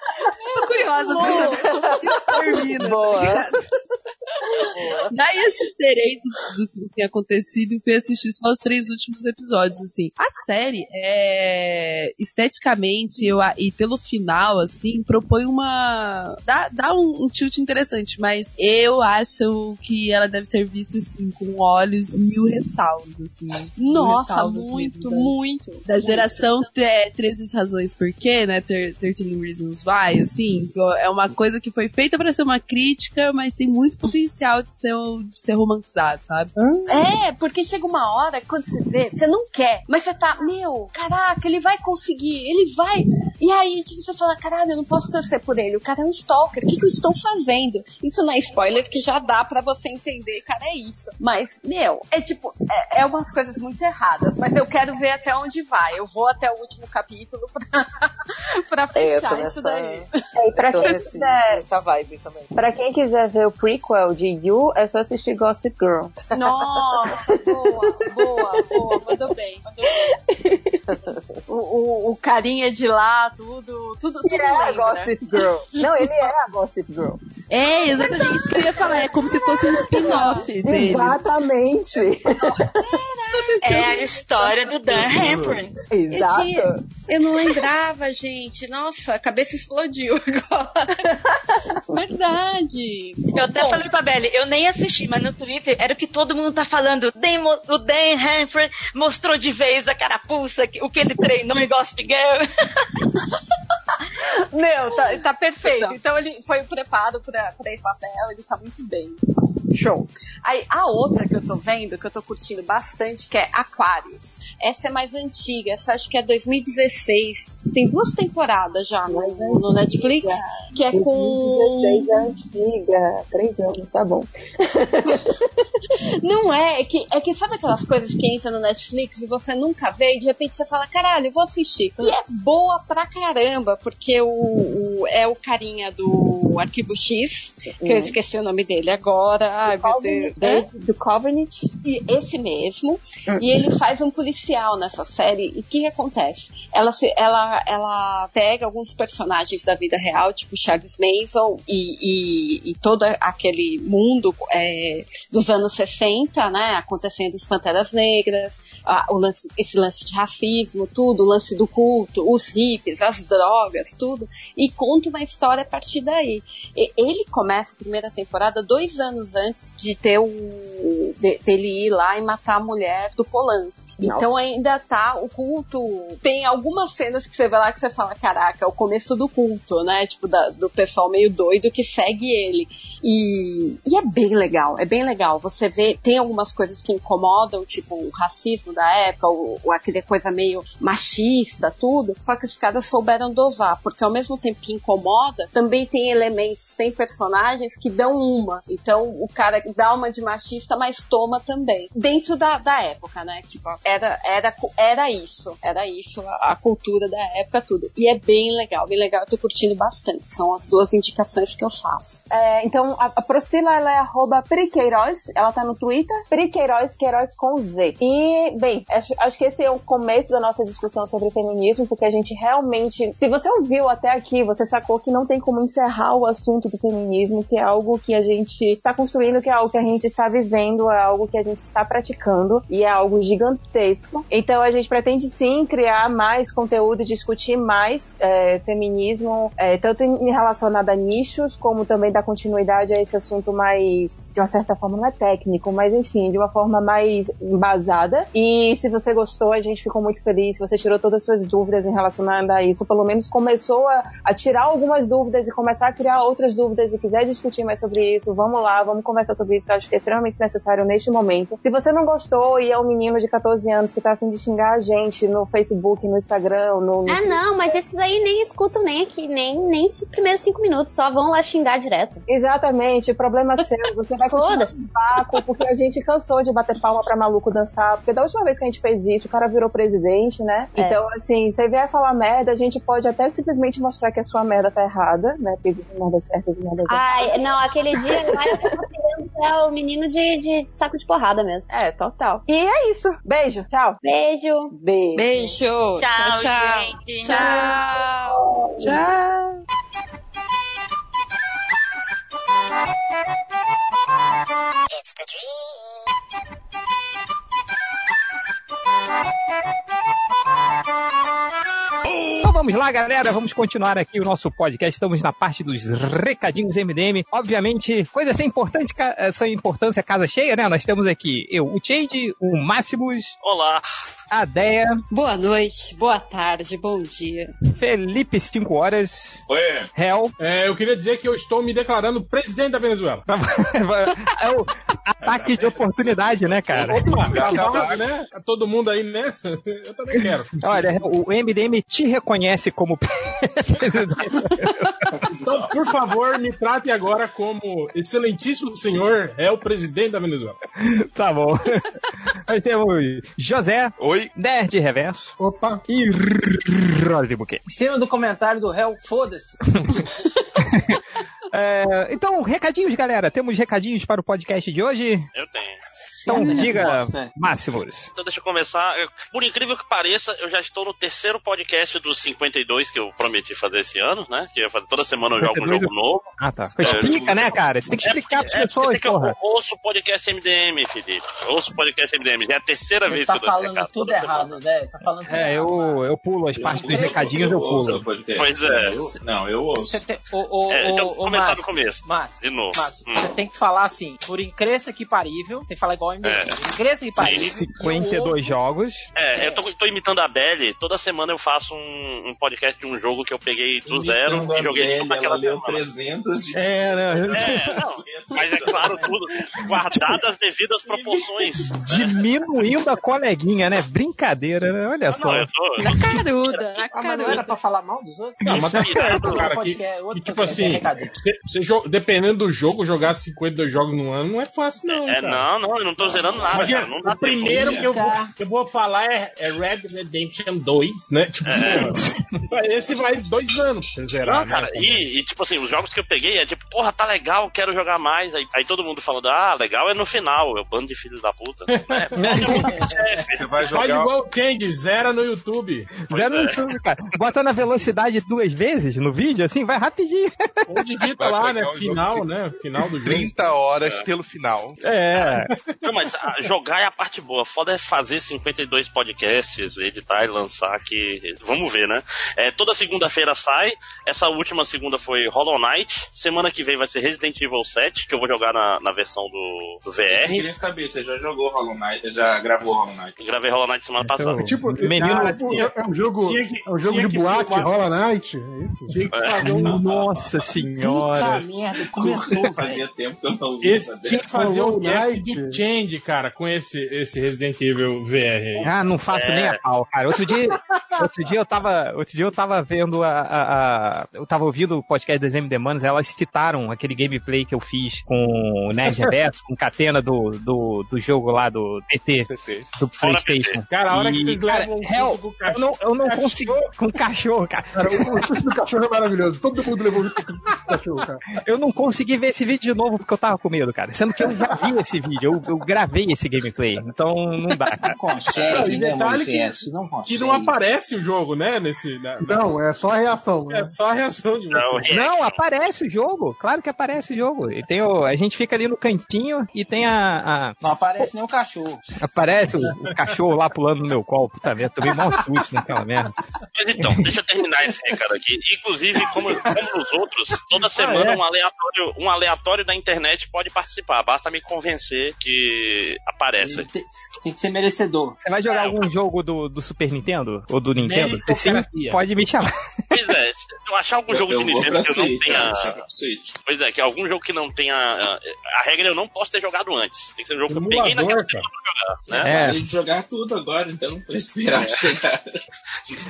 Tô curiosa pra saber como que isso termina. Boa. Daí eu sincerei do, do que tinha acontecido e fui assistir só os três últimos episódios, assim. A série, é, esteticamente eu, e pelo final, assim, propõe uma... dá, dá um, um tilt interessante, mas eu acho que ela deve ser vista, assim, com olhos mil ressalvos, assim. Nossa, ressalvas muito, mesmo, da- muito. da geração é, 13 razões por quê, né? Ter- 13 Reasons Why, assim, é uma coisa que foi feita pra ser uma crítica, mas tem muito potencial de ser, de ser romantizado, sabe? É, porque chega uma hora que quando você vê, você não quer, mas você tá, meu, caraca, ele vai conseguir, ele vai. E aí, tipo, você fala, caralho, eu não posso torcer por ele, o cara é um stalker, o que, que eu estou fazendo? Isso não é spoiler, que já dá pra você entender, cara, é isso. Mas, meu, é tipo, é, é umas coisas muito erradas, mas eu quero ver até onde vai. Eu vou até o último capítulo pra, pra fechar isso daí. É, e pra eu tô quem, nesse, quiser, nessa vibe também. pra quem quiser ver o prequel de You, é só assistir Gossip Girl. Nossa, boa, boa, boa, mandou bem, mandou bem. O, o, o carinha de lá, tudo, tudo, tudo Ele é a lembra. Gossip Girl. Não, ele é a Gossip Girl. É, exatamente isso que eu ia falar. É como se fosse um spin-off dele. Exatamente. É a história do Dan Hempel. Eu, tinha- eu não lembrava, gente. Nossa, a cabeça explodiu agora. Verdade. Eu até Bom, falei pra Belly, eu nem assisti, mas no Twitter era o que todo mundo tá falando. O Dan Hempel mostrou de vez a carapuça, que- o que ele treinou em Gossip Girl. Meu, tá, tá perfeito. Então ele foi preparado pra, pra esse papel, ele tá muito bem. Show. Aí a outra que eu tô vendo, que eu tô curtindo bastante, que é Aquarius. Essa é mais antiga, essa acho que é 2016. Tem duas temporadas já no, no Netflix, que é com. 2016 é antiga. Três anos, tá bom. Não é, é que, é que sabe aquelas coisas que entram no Netflix e você nunca vê e de repente você fala, caralho, eu vou assistir. E é boa pra caramba, porque o, o- é o carinha do Arquivo X, que eu Hum. esqueci o nome dele agora. Ai, meu Deus. Hã? Do Covenant. E esse mesmo. E ele faz um policial nessa série. E o que, que acontece? Ela, se- ela, ela pega alguns personagens da vida real, tipo Charles Manson e, e, e todo aquele mundo é, dos anos 60, né? Acontecendo as Panteras Negras, a- o lance, esse lance de racismo, tudo, o lance do culto, os hippies, as drogas, tudo. E conta uma história a partir daí. E- ele começa a primeira temporada dois anos antes de ter o de- dele ir lá e matar a mulher do Polanski. Nossa. Então ainda tá o culto. Tem algumas cenas que você vê lá que você fala, caraca, é o começo do culto, né? Tipo, da- do pessoal meio doido que segue ele. E, e é bem legal, é bem legal. Você vê, tem algumas coisas que incomodam, tipo o racismo da época, o, o aquele coisa meio machista, tudo. Só que os caras souberam dosar, porque ao mesmo tempo que incomoda, também tem elementos, tem personagens que dão uma. Então o cara dá uma de machista, mas toma também. Dentro da, da época, né? Tipo, era, era, era isso. Era isso, a, a cultura da época, tudo. E é bem legal, bem legal. Eu tô curtindo bastante. São as duas indicações que eu faço. É, então, a, a Priscila, ela é arroba Priqueiroz, ela tá no Twitter, Priqueiroz, Queiroz com Z. E, bem, acho, acho que esse é o começo da nossa discussão sobre feminismo, porque a gente realmente, se você ouviu até aqui, você sacou que não tem como encerrar o assunto do feminismo, que é algo que a gente está construindo, que é algo que a gente está vivendo, é algo que a gente está praticando, e é algo gigantesco. Então, a gente pretende sim criar mais conteúdo discutir mais é, feminismo, é, tanto em relacionado a nichos, como também dar continuidade a esse assunto mais, de uma certa forma, não é técnico, mas enfim, de uma forma mais embasada. E se você gostou, a gente ficou muito feliz. Se você tirou todas as suas dúvidas em relação a isso, pelo menos começou a, a tirar algumas dúvidas e começar a criar outras dúvidas e quiser discutir mais sobre isso, vamos lá, vamos conversar sobre isso, que eu acho que é extremamente necessário neste momento. Se você não gostou e é um menino de 14 anos que tá a fim de xingar a gente no Facebook, no Instagram, no, Ah, não, mas esses aí nem escutam nem aqui, nem, nem os primeiros cinco minutos, só vão lá xingar direto. Exatamente, o problema é seu. Você vai continuar esse papo, porque a gente cansou de bater palma pra maluco dançar. Porque da última vez que a gente fez isso, o cara virou presidente, né? É. Então, assim, você vier falar merda, a gente pode até simplesmente mostrar que a sua merda tá errada, né? Porque existe merda certa e merda errada. Ai, não, aquele dia lá eu tava querendo ser o menino de, de, de saco de porrada mesmo. É, total. E é isso. Beijo, tchau. Beijo. Beijo. Beijo. Tchau, tchau. gente. Tchau. Tchau. Então vamos lá, galera. Vamos continuar aqui o nosso podcast. Estamos na parte dos recadinhos MDM. Obviamente, coisa sem, importante, ca- eh, importância, casa cheia, né? Nós temos aqui eu, o Change, o Máximos. Olá. A Deia. Boa noite, boa tarde, bom dia. Felipe, 5 horas. Oi. Hell. É, eu queria dizer que eu estou me declarando presidente da Venezuela. é o ataque de oportunidade, né, cara? Opa, calma, né? Todo mundo aí nessa, eu também quero. Olha, o MDM te reconhece como presidente. Então, por favor, me trate agora como excelentíssimo senhor é o presidente da Venezuela. Tá bom. Nós temos José. Oi. Nerd Reverso. Opa. E Rodrigo Buquet. Em cima do comentário do réu, foda-se. É, então, recadinhos, galera. Temos recadinhos para o podcast de hoje. Eu tenho. Então, Sim. diga, Gosta. Máximos. Então deixa eu começar. Eu- Por incrível que pareça, eu já estou no terceiro podcast dos 52 que eu prometi fazer esse ano, né? Que eu ia fazer toda semana eu jogo um 52 jogo novo. Ah, tá. É, Explica, né, cara? Você tem que explicar para as pessoas, que eu ouço o podcast MDM, Felipe. Eu ouço o podcast MDM. Já é a terceira Ele vez tá que eu dou esse falando recado. tudo errado, né? Tá falando tudo É, eu, eu pulo as partes dos recadinhos, eu pulo. Pois é. Não, eu ouço. Você tem, ô, ô, É, então, ô, começar Márcio, do começo. Márcio, De novo. Márcio, Hum. você tem que falar assim, por incrível que parível, você fala igual a MDM. É. Incrível que parível. 52 jogos. É, eu tô, tô imitando a Belly. Toda semana eu faço um, um podcast de um jogo que eu peguei do zero Imitando a e joguei tudo naquela ela leu semana. 300 de... É, né? É, não, mas é claro, tudo guardado as devidas proporções. Diminuindo a coleguinha, né? Brincadeira, né? Olha só. Não, eu tô, eu Na caruda, na Ah, mas não era caruda. pra falar mal dos outros? Não, mas tá certo, Outro cara. Que, que, tipo assim. Você, dependendo do jogo, jogar 52 jogos no ano não é fácil, não. É, cara. não, não, eu não tô zerando nada, Imagina, cara. O primeiro que eu, vou, que eu vou falar é, é Red Redemption 2, né? Tipo, porra, esse vai dois anos pra você zerar, Não, cara, né? e, e, tipo assim, os jogos que eu peguei é tipo, porra, tá legal, quero jogar mais. Aí, aí todo mundo falando, ah, legal é no final, eu bando de filhos da puta. É, Você vai Faz jogar. igual o Kang, zera no YouTube. Zero no YouTube, cara. Bota na velocidade duas vezes no vídeo, assim, vai rapidinho. Ou digita Lá, né? Final, de né? Final do jogo. 30 horas pelo final. É. Não, mas ah, jogar é a parte boa. Foda é fazer 52 podcasts, editar e lançar que. Vamos ver, né? É, toda segunda-feira sai. Essa última segunda foi Hollow Knight. Semana que vem vai ser Resident Evil 7, que eu vou jogar na, na versão do, do Eu VR. queria saber, você já jogou Hollow Knight, já gravou Hollow Knight? Gravei Hollow Knight semana passada. Tipo, Menino- cara, é, é um jogo, que- é um jogo de boate, filmar- rola night, é isso? Tinha que fazer um. Nossa senhora. Puta merda, começou. Fazia tempo que eu não Esse, tinha que fazer o react do Change, cara, com esse, esse Resident Evil VR aí. Ah, não faço É. nem a pau, cara. Outro dia, outro dia eu tava, outro dia eu tava vendo a, a, a- eu tava ouvindo o podcast das MD Manos, elas citaram aquele gameplay que eu fiz com o Nerd Reverso, com Catena do, do, do jogo lá do PT, TT. do Fora Playstation. Cara, a hora E, que vocês cara, levam um hell, curso com o eu cachorro. não, eu não consegui com cachorro, cara. Cara, o, o susto do cachorro é maravilhoso. Todo mundo levou o cachorro, cara. Eu não consegui ver esse vídeo de novo porque eu tava com medo, cara. Sendo que eu já vi esse vídeo, eu, eu gravei esse gameplay. Então não dá, cara. Não, Consegue, e né, detalhe que-? Não consegue. Que não aparece o jogo, né? Nesse, na- na- Não, é só a reação. Né? é só a reação de Não, você. Não, aparece o jogo. Claro que aparece o jogo. E tem o, a gente fica ali no cantinho e tem a. a- Não aparece nem o cachorro. aparece o, o cachorro lá pulando no meu colo. Puta merda, tomei mal susto naquela merda. Mas então, deixa eu terminar esse recado aqui. Inclusive, como, como nos outros, toda semana é? um, aleatório, um aleatório da internet pode participar. Basta me convencer que aparece. Tem, tem que ser merecedor. Você vai jogar algum jogo do, do Super Nintendo? Ou do Nintendo? Se sim, pode me chamar. Pois é, se eu achar algum Eu, jogo eu de Nintendo que eu não tenha. Pois é, que algum jogo que não tenha. ah, A regra é eu não posso ter jogado antes. Tem que ser um jogo que eu peguei naquela cara. semana pra jogar. Né? É. Para de jogar tudo agora, então, pra esperar chegar.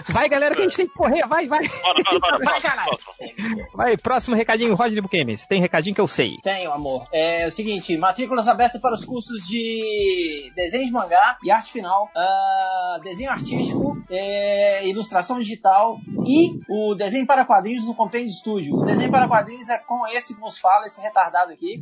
Vai, galera, que a gente tem que correr. Vai, vai. Bora, bora, bora. Vai, próximo, caralho. próximo. Vai, próximo recadinho, Roger Buquemes. Tem recadinho que eu sei. Tenho, amor. É o seguinte, matrículas abertas para os cursos de desenho de mangá e arte final, ah, desenho artístico, é, ilustração digital e o desenho para quadrinhos no Compêndio Studio. O desenho para quadrinhos é com esse que nos fala, esse retardado aqui.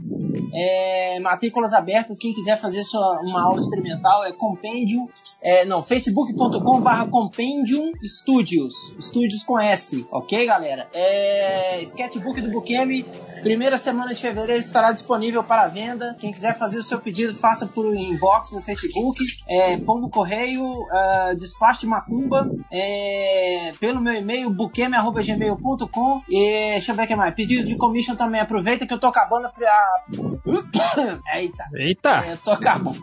É, matrículas abertas, quem quiser fazer sua, uma aula experimental é Compendium, é, não, facebook.com barra Compendium Studios, Studios com S, ok galera? É, sketchbook do Bukemi, primeira semana de fevereiro estará disponível para venda, quem quiser fazer o seu pedido faça por inbox no Facebook, é, pombo correio, ah, despacho de macumba, é, pelo meu e-mail bukemi.gmail.com e deixa eu ver o que mais, pedido de commission também, aproveita que eu tô acabando pra... Eita! Eita! Eu tô acabando.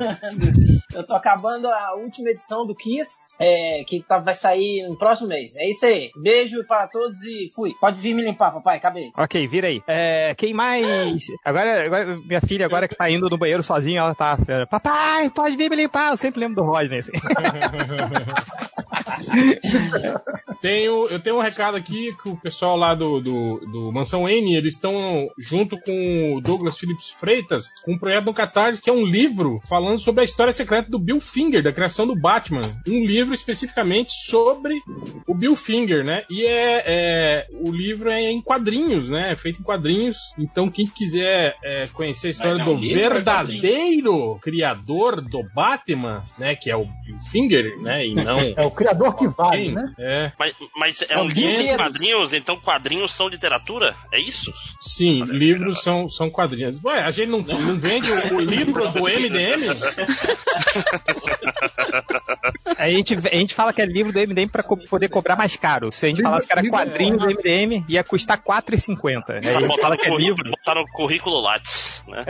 Eu tô acabando a última edição do Kiss, é, que tá- vai sair no próximo mês. É isso aí. Beijo para todos e fui. Pode vir me limpar, papai. Acabei. Ok, vira aí. É, quem mais. Agora, agora, minha filha, agora que tá indo no banheiro sozinha, ela tá. Papai, pode vir me limpar. Eu sempre lembro do Rodney. Assim. Tenho, eu tenho um recado aqui que o pessoal lá do, do, do Mansão N, eles estão junto com o Douglas Phillips Freitas, com um projeto no Catarse que é um livro falando sobre a história secreta do Bill Finger, da criação do Batman. Um livro especificamente sobre o Bill Finger, né? E é, é o livro é em quadrinhos, né? É feito em quadrinhos. Então quem quiser é, conhecer a história é um do é verdadeiro criador do Batman, né? Que é o Bill Finger, né? E não É o criador que vale, Quem? né? É. Mas, mas é É um livro de quadrinhos, então quadrinhos são literatura? É isso? Sim, livros são, são quadrinhos. Ué, a gente não, não vende o, o livro do MDM? A gente, a gente fala que é livro do MDM pra co- poder cobrar mais caro. Se a gente Livro- falasse que era livro- quadrinho do MDM, ia custar R$4,50. Aí a gente fala que é livro. botar no currículo Lattes, né?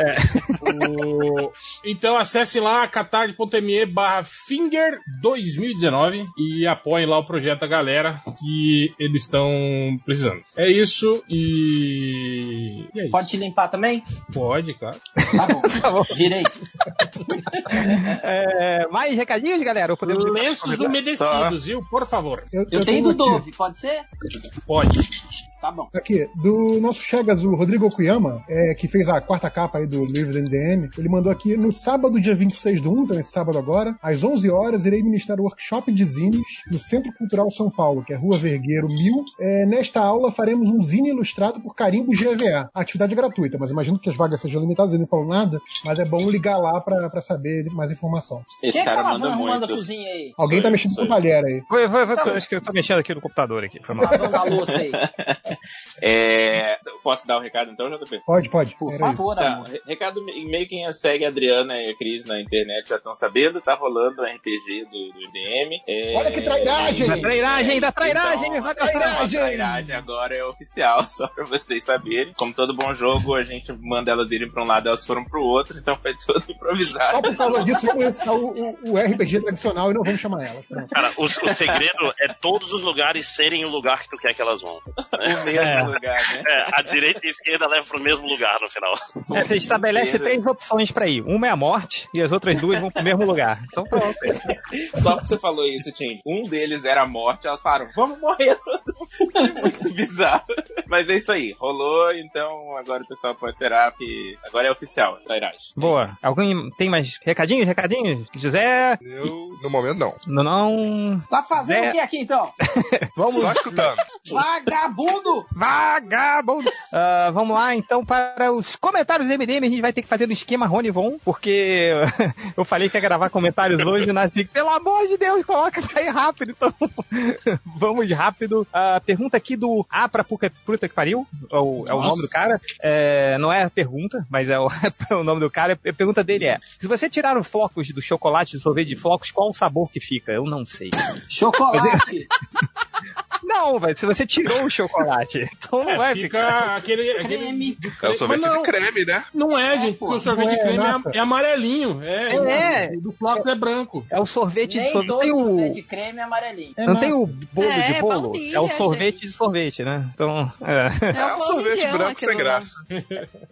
O- Então acesse lá catarse.me barra Finger 2019 e apoiem lá o projeto da galera que eles estão precisando. É isso e... e é isso. Pode te limpar também? Pode, claro. Tá bom. Virei. É, mais recadinhos, galera? Ou podemos Lenços umedecidos, viu? Por favor. Eu tenho do Dove, pode ser? Pode. Tá bom. Aqui, do nosso Chegas, o Rodrigo Okuyama, é, que fez a quarta capa aí do livro do MDM, ele mandou aqui, no sábado, dia 26 do 1, então esse sábado agora, às 11 horas, irei ministrar o workshop de zines no Centro Cultural São Paulo, que é Rua Vergueiro 1000. É, nesta aula, faremos um zine ilustrado por Carimbo GVA. A atividade é gratuita, mas imagino que as vagas sejam limitadas, ele não falou nada, mas é bom ligar lá pra, pra saber mais informação. Quem é que tá lavando, arrumando a cozinha aí? Alguém tá mexendo com o talher aí. Foi, foi, foi, Tá bom. acho que eu tô mexendo aqui no computador aqui. Foi mal. Lavando a louça aí. É, posso dar o recado então, JP? Pode, pode. Por favor, Tá, recado meio quem segue a Adriana e a Cris na internet já estão sabendo, tá rolando o RPG do, do IDM. É, Olha que trairagem! Da trairagem, da trairagem, Então, vai é, trairagem! trairagem agora é oficial, só pra vocês saberem. Como todo bom jogo, a gente manda elas irem pra um lado, elas foram pro outro, então foi tudo improvisado. Só por causa disso, vamos recitar o, o- o RPG tradicional e não vamos chamar ela. Pronto. Cara, o, o segredo é todos os lugares serem o lugar que tu quer que elas vão. O mesmo lugar, né? É, a direita e a esquerda levam pro mesmo lugar no final. É, você estabelece três opções pra ir. Uma é a morte e as outras duas vão pro mesmo lugar. Então pronto. Só que você falou isso, Tim. Um deles era a morte, elas falaram, vamos morrer. Muito bizarro. Mas é isso aí, rolou, então agora o pessoal pode esperar que agora é oficial, trairagem. Boa. Alguém tem mais recadinhos? Recadinhos? José? Eu, no momento, não. Não, não. Tá fazendo Zé. o que aqui então? Vamos. Só escutando. Vagabundo! Vagabundo! Ah, vamos lá, então, para os comentários do MDM. A gente vai ter que fazer no esquema Rony Von, porque eu falei que ia gravar comentários hoje na. Pelo amor de Deus, coloca isso aí rápido. Então, vamos rápido. A pergunta aqui do A pra puta, puta que pariu. É o, é o nome do cara. É, não é a pergunta, mas é o, é o nome do cara. A pergunta dele é: se você tirar os flocos do chocolate do sorvete de flocos, qual o sabor que fica? Eu não sei. Chocolate! Não, velho, se você tirou o chocolate, então não É, vai fica ficar. aquele, aquele Creme. É o sorvete não. de creme, né? Não é, gente, porque o sorvete Não de é, creme é, é amarelinho. É, É. O do floco é branco. É o sorvete de sorvete. Tem o, sorvete de creme é amarelinho. É não tem o bolo É, de bolo? baunilha, é o sorvete gente. de sorvete, né? Então, é. É um sorvete branco sem lá. graça.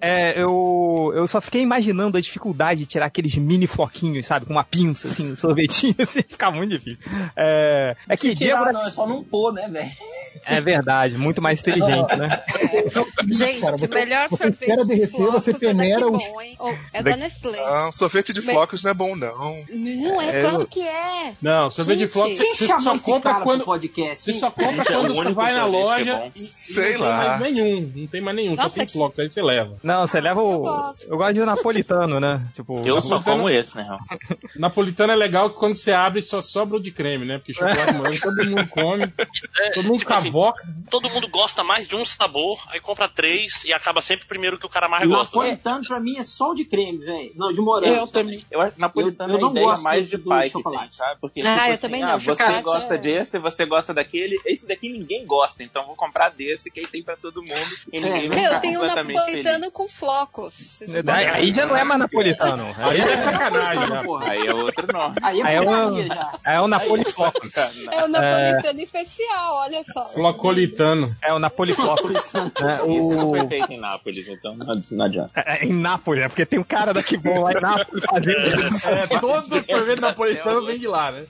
É, eu, eu só fiquei imaginando a dificuldade de tirar aqueles mini floquinhos, sabe? Com uma pinça, assim, no sorvetinho, assim, fica muito difícil. É, é que Tirar, Diego não, é só não pôr, né, velho? É verdade, muito mais inteligente, né? Gente, Cara, você- melhor você sorvete espera de derreter, flocos você é daqui peneira os- bom, hein? É da Nestlé. Ah, sorvete de flocos não é bom, não. Não, é, É, claro eu- que é. Não, sorvete de Gente, floco Quem você só compra quando. podcast? Você só compra é o quando você vai na é loja e, e Sei não lá. tem mais nenhum. Não tem mais nenhum, só Nossa, tem que- floco, aí você leva. Não, você leva o. Eu gosto de napolitano, né? Tipo, Eu só como esse, né? Napolitano é legal que quando você abre só sobra o de creme, né? Porque chocolate morango todo mundo come, todo mundo tipo assim, cavoca. Todo mundo gosta mais de um sabor, aí compra três e acaba sempre primeiro que o cara mais gosta. né? Napolitano pra mim é só o de creme, velho. Não, de morango. Eu também. Eu acho que napolitano Eu- eu é não a ideia gosto mais de pai que tem, sabe? Porque, Ah, tipo eu assim, também ah, não, você chocolate gosta é- desse, você gosta daquele, esse daqui ninguém gosta, então vou comprar desse, que aí tem pra todo mundo e ninguém vai Meu, ficar tem um napolitano feliz. com flocos. Aí, aí já não é mais napolitano. Aí, é sacanagem, né? Aí é outro nome. Aí é aí é, o, é o Napolifocos. É o napolitano especial, Olha só. Flocolitano. É o Napolifoco. é, Isso não foi o... feito em Nápoles, então não, não adianta. É, em Nápoles, é porque tem um cara daqui bom lá em Nápoles fazendo. É, todo sorvete napolitano vem de lá, né?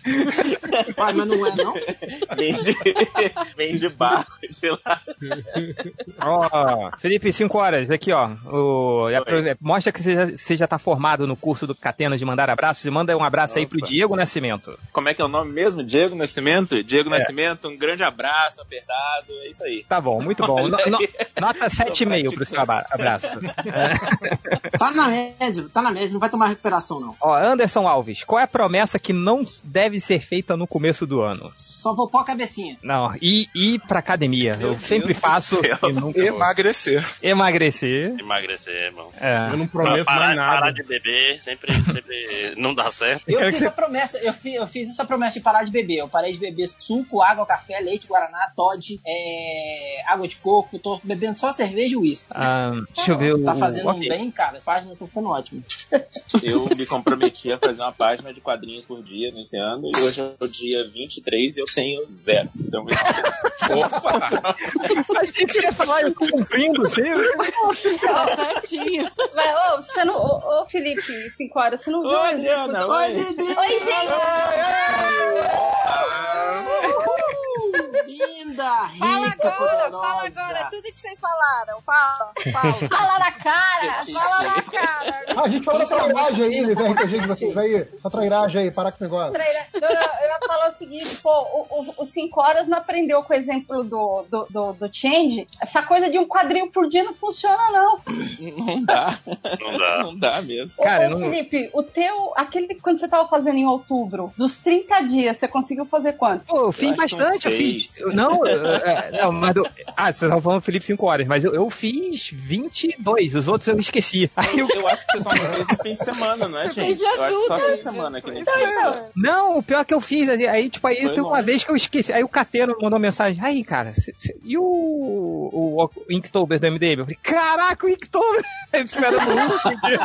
Pai, mas não é, não? Vem de, vem de barco de lá. Ó, Felipe, 5 horas, aqui ó. O, é é, mostra que você já, você já tá formado no curso do Catena de mandar abraços e manda um abraço aí pro Opa. Diego Nascimento. Como é que é o nome mesmo? Diego Nascimento? Diego É. Nascimento, um grande abraço, apertado, é isso aí. Tá bom, muito bom. No- no- nota 7,5 pro seu abraço. Tá na média, tá na média, não vai tomar recuperação, não. Ó, Anderson Alves, qual é a promessa que não deve ser feita no começo do ano? Só vou pôr a cabecinha. Não, ir, ir pra academia. eu sempre Deus do faço e nunca vou. Emagrecer. Emagrecer. Emagrecer, irmão. É. Eu não prometo parar, mais nada. Parar de beber sempre, sempre não dá certo. Eu fiz que a promessa, eu fiz, eu fiz essa promessa de parar de beber. Eu parei de beber suco, água, café, leite, guaraná, Todd, é, água de coco. Tô bebendo só cerveja e uísque. Ah, deixa eu ver o. Tá fazendo ok. um bem, cara. As páginas estão ficando ótimas. Eu me comprometi a fazer uma página de quadrinhos por dia nesse ano e hoje é o dia 23 e eu tenho zero. Então, Opa! Achei que você ia falar, eu tô cumprindo, assim. Tá certinho. Mas, ô, você não. Ô, ô, Felipe, 5 horas, você não viu? Ô, o Adriana, exemplo do- oi. Didi! Oi, Linda, Fala rica, agora, poderosa. fala agora. Tudo que vocês falaram. Fala, fala. Fala na cara! fala na cara. Ah, a gente falou da trairagem aí, RPG de vocês aí. Essa trairagem aí, parar com esse negócio. Eu ia falar o seguinte, pô, o- o- o 5 horas não aprendeu com o exemplo do, do, do, do Change. Essa coisa de um quadril por dia não funciona, não. não dá. Não dá. Não dá mesmo. Ô, Cara, ô, não- Felipe, o teu, aquele que quando você tava fazendo em outubro, dos 30 dias, você conseguiu fazer quantos? Pô, eu fiz Eu bastante, eu são fiz. eu- Não, é, não, mas. eu- ah, vocês estavam falando Felipe 5 horas, mas eu, eu fiz 22, os outros eu esqueci. Aí eu- Eu acho que você só fez no fim de semana, não é, gente? fez Eu acho que só Jesus, fim de semana que ele Então, fez. então, Não, o pior é que eu fiz, aí, aí, tipo, aí tem uma vez que eu esqueci. Aí o Cateno mandou mensagem, aí, cara, cê- cê- e o, o, o Inktober do MDM? Eu falei, caraca, o Inktober! Eles tiveram no último dia.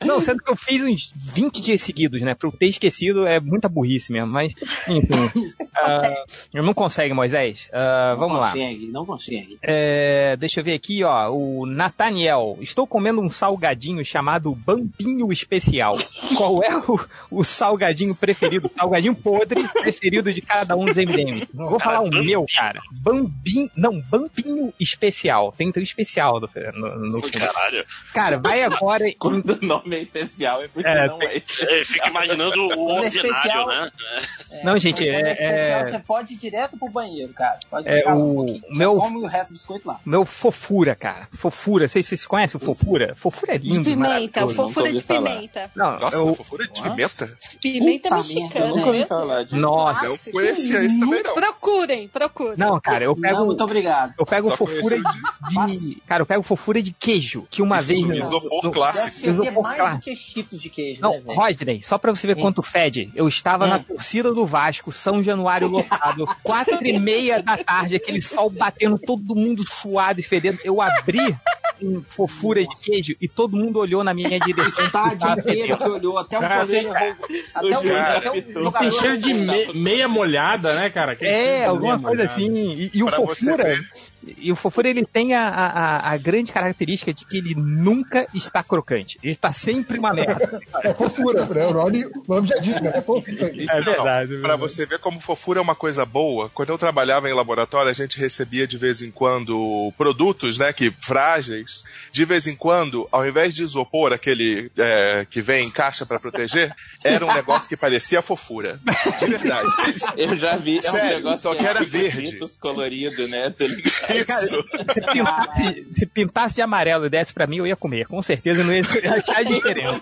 Não, sendo que eu fiz uns 20 dias seguidos, né? Pra eu ter esquecido é muita burrice mesmo, mas, enfim. Ah, não consegue, Moisés? Vamos não lá. consegue, não consegue. É, deixa eu ver aqui, ó. O Nathaniel. Estou comendo um salgadinho chamado Bambinho Especial. Qual é o, o salgadinho preferido? Salgadinho podre preferido de cada um dos MDM. Vou falar o meu, cara. Bambinho. Não, Bambinho Especial. Tem um especial no, no, no. Caralho. Cara, vai agora. Quando o nome é especial é porque É, não tem- é. Eu fico imaginando o é ordinário, especial- né? Não, gente, é- especial, é- você pode ir direto pro banheiro, cara. Pode É, ficar o um meu- Come o resto do biscoito lá. Meu fofura, cara. Fofura. Vocês, vocês conhecem o fofura? Fofura é De lindo. pimenta, maravilhoso. fofura de falar. pimenta. Não, Nossa, eu- fofura de pimenta? Pimenta Puta mexicana. merda, eu nunca ouvi meu falar disso. Nossa. Não conhecia esse também, não. Procurem, procurem. Não, cara, eu pego. Não, muito obrigado. Eu pego Só fofura de, de- Cara, eu pego fofura de queijo, que uma Isso, vez. no- isopor no- clássico. Isopor mais clássico. do que cheetos de queijo, Não, né, velho? Rodney, só pra você ver quanto fede, eu estava na torcida do Vasco, São Januário lotado, quatro e meia da tarde, aquele sol batendo, todo mundo suado e fedendo. Eu abri um fofura de queijo e todo mundo olhou na minha O direção. estádio Tava inteiro te olhou, até o Cara, goleiro tem- errou. Até jogador Tem cheiro de me- meia molhada, né, cara? Cheiro É, alguma coisa molhada. assim. E, e o Pra você fofura. E o fofura ele tem a, a, a- grande característica de que ele nunca está crocante. Ele está sempre uma merda. É fofura, né? O nome, o nome já diz, né? É isso aí. É verdade. Pra você ver como fofura é uma coisa boa, quando eu trabalhava em laboratório, a gente recebia de vez em quando produtos, né, que frágeis. De vez em quando, ao invés de isopor, aquele é, que vem em caixa pra proteger, era um negócio que parecia fofura. De verdade. Eu já vi, é um Sério, negócio só que era fica verde. Colorido, né? Tá ligado? Isso. Se pintasse, se pintasse de amarelo e desse pra mim, eu ia comer. Com certeza eu não ia achar diferença.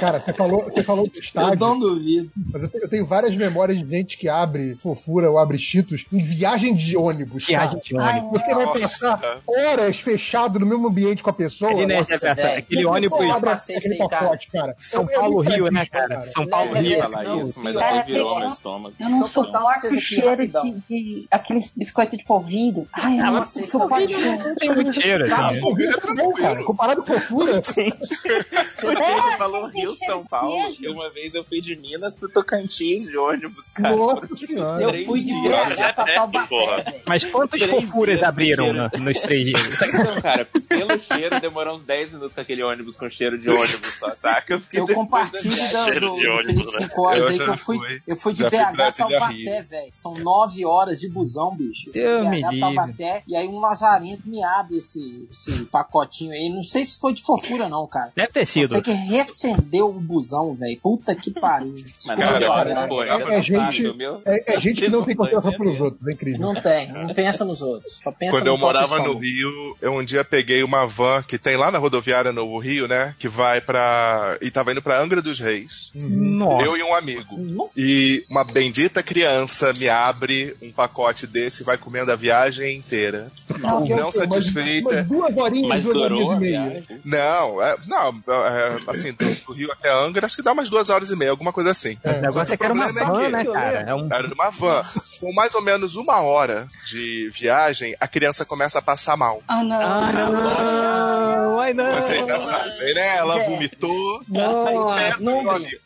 Cara, você falou, você falou do estádio. Eu não duvido. Mas eu tenho, eu tenho várias memórias de gente que abre fofura ou abre cheetos em viagem de ônibus. Viagem de ônibus. Você vai pensar horas fechado no mesmo ambiente com a pessoa. Ele, né, Nossa, Jefferson, velho. aquele ônibus- abre aquele pacote, cara. São É Paulo, Rio, né, cara? São Paulo, Rio. falar isso, mas aí virou meu estômago. Eu não suporto o cheiro de aqueles biscoitos de polvilho. Ai, eu Ah, mas suporto. não tem muito cheiro, assim. Ah, pô, é tranquilo, cara. Comparado com fofura. Você falou Rio, São Paulo. E uma vez eu fui de Minas pro Tocantins de ônibus, cara. Nossa senhora. Eu fui de. BH pra Taubaté. Mas quantas fofuras abriram no no- nos três dias? Então, cara, pelo cheiro, demorou uns 10 minutos aquele ônibus com cheiro de ônibus só, saca? Eu compartilho da do, do, Felipe ônibus, né? 5 horas Eu aí que eu fui. Eu fui de BH Taubaté, velho. São 9 horas de busão, bicho. Deus me livre. Taubaté. E aí um lazarento me abre esse, esse pacotinho aí. Não sei se foi de fofura, não, cara. Deve ter sido. sei que recendeu o busão, velho. Puta que pariu. Mas Desculpa, não, cara. não, É, é gente, é, é gente que não tem consideração pelos outros, é incrível. Não tem, não pensa nos outros. Só pensa Quando no eu morava no. Rio, eu um dia peguei uma van que tem lá na rodoviária Novo Rio, né? Que vai pra. E tava indo pra Angra dos Reis. Nossa. Eu e um amigo. E uma bendita criança me abre um pacote desse e vai comendo a viagem inteira. Nossa, não mas- satisfeita. mas duas horinhas, Mas duas horinhas e meia. viagem? Não, é, não, é, assim, do, do Rio até Angra se dá umas duas horas e meia, alguma coisa assim. O negócio é que era uma van, né, cara? É um... Era uma van. Com mais ou menos uma hora de viagem, a criança começa a passar mal. Ah, não. Ah, não. Ai, não. Você já sabe, né? Ela vomitou. Nossa, Aí, não, amigo.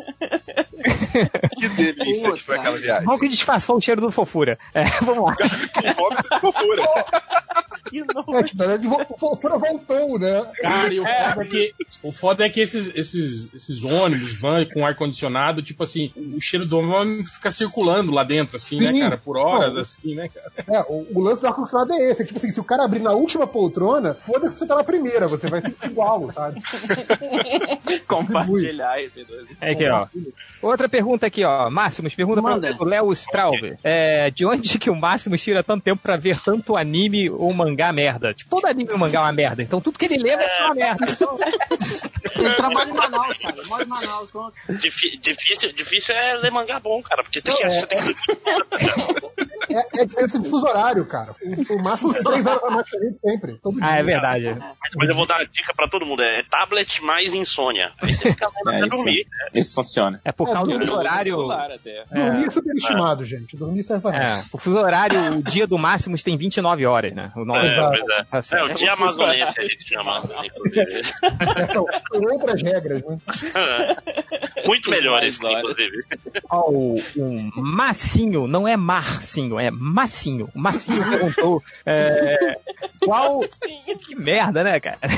que delícia que foi aquela viagem. Qual que disfarçou o cheiro do fofura? É, vamos lá. De fofura. É, tipo, na verdade, vo- fofura voltou, né? Cara, e o foda é que, o foda é que esses, esses, esses ônibus, van com ar-condicionado, tipo assim, o cheiro do homem fica circulando lá dentro, assim, né, Sim. cara? Por horas, Não. assim, né, cara? É, o, o lance do ar-condicionado é esse. É tipo assim, se o cara abrir na última poltrona, foda-se você tá na primeira, você vai ser igual, sabe? Compartilhar esse dois. É aqui, ó. Outra pergunta aqui, ó. Máximos, pergunta Manda. para o Léo Straub. É, de onde que o Máximos tira tanto tempo pra ver tanto anime ou mangá merda? Tipo, todo anime mangá é uma merda. Então tudo que ele lê vai ser uma merda. Então, Eu trabalho em Manaus, cara. Eu moro em Manaus. pronto. Difi- difícil, difícil é ler mangá bom, cara, porque tem que achar. Tem que... É, é diferença de fuso horário, cara. O, o máximo é três horas gente sempre. Todo ah, é verdade. Mas eu vou dar uma dica pra todo mundo: é tablet mais insônia. Aí você fica lendo É, pra isso, dormir. isso funciona. É por É, causa dormir do horário. Dormir é superestimado, gente. Dormir serve pra É, por fuso horário, o dia do Máximos tem 29 horas, né? O nome É, pois é. Tá certo. É o dia amazonense a gente chama, inclusive. São, são outras regras, né? Muito melhores, inclusive. Ó, o, o Massinho, não é Marcinho, é Massinho. O Massinho perguntou é, qual. Que merda, né, cara?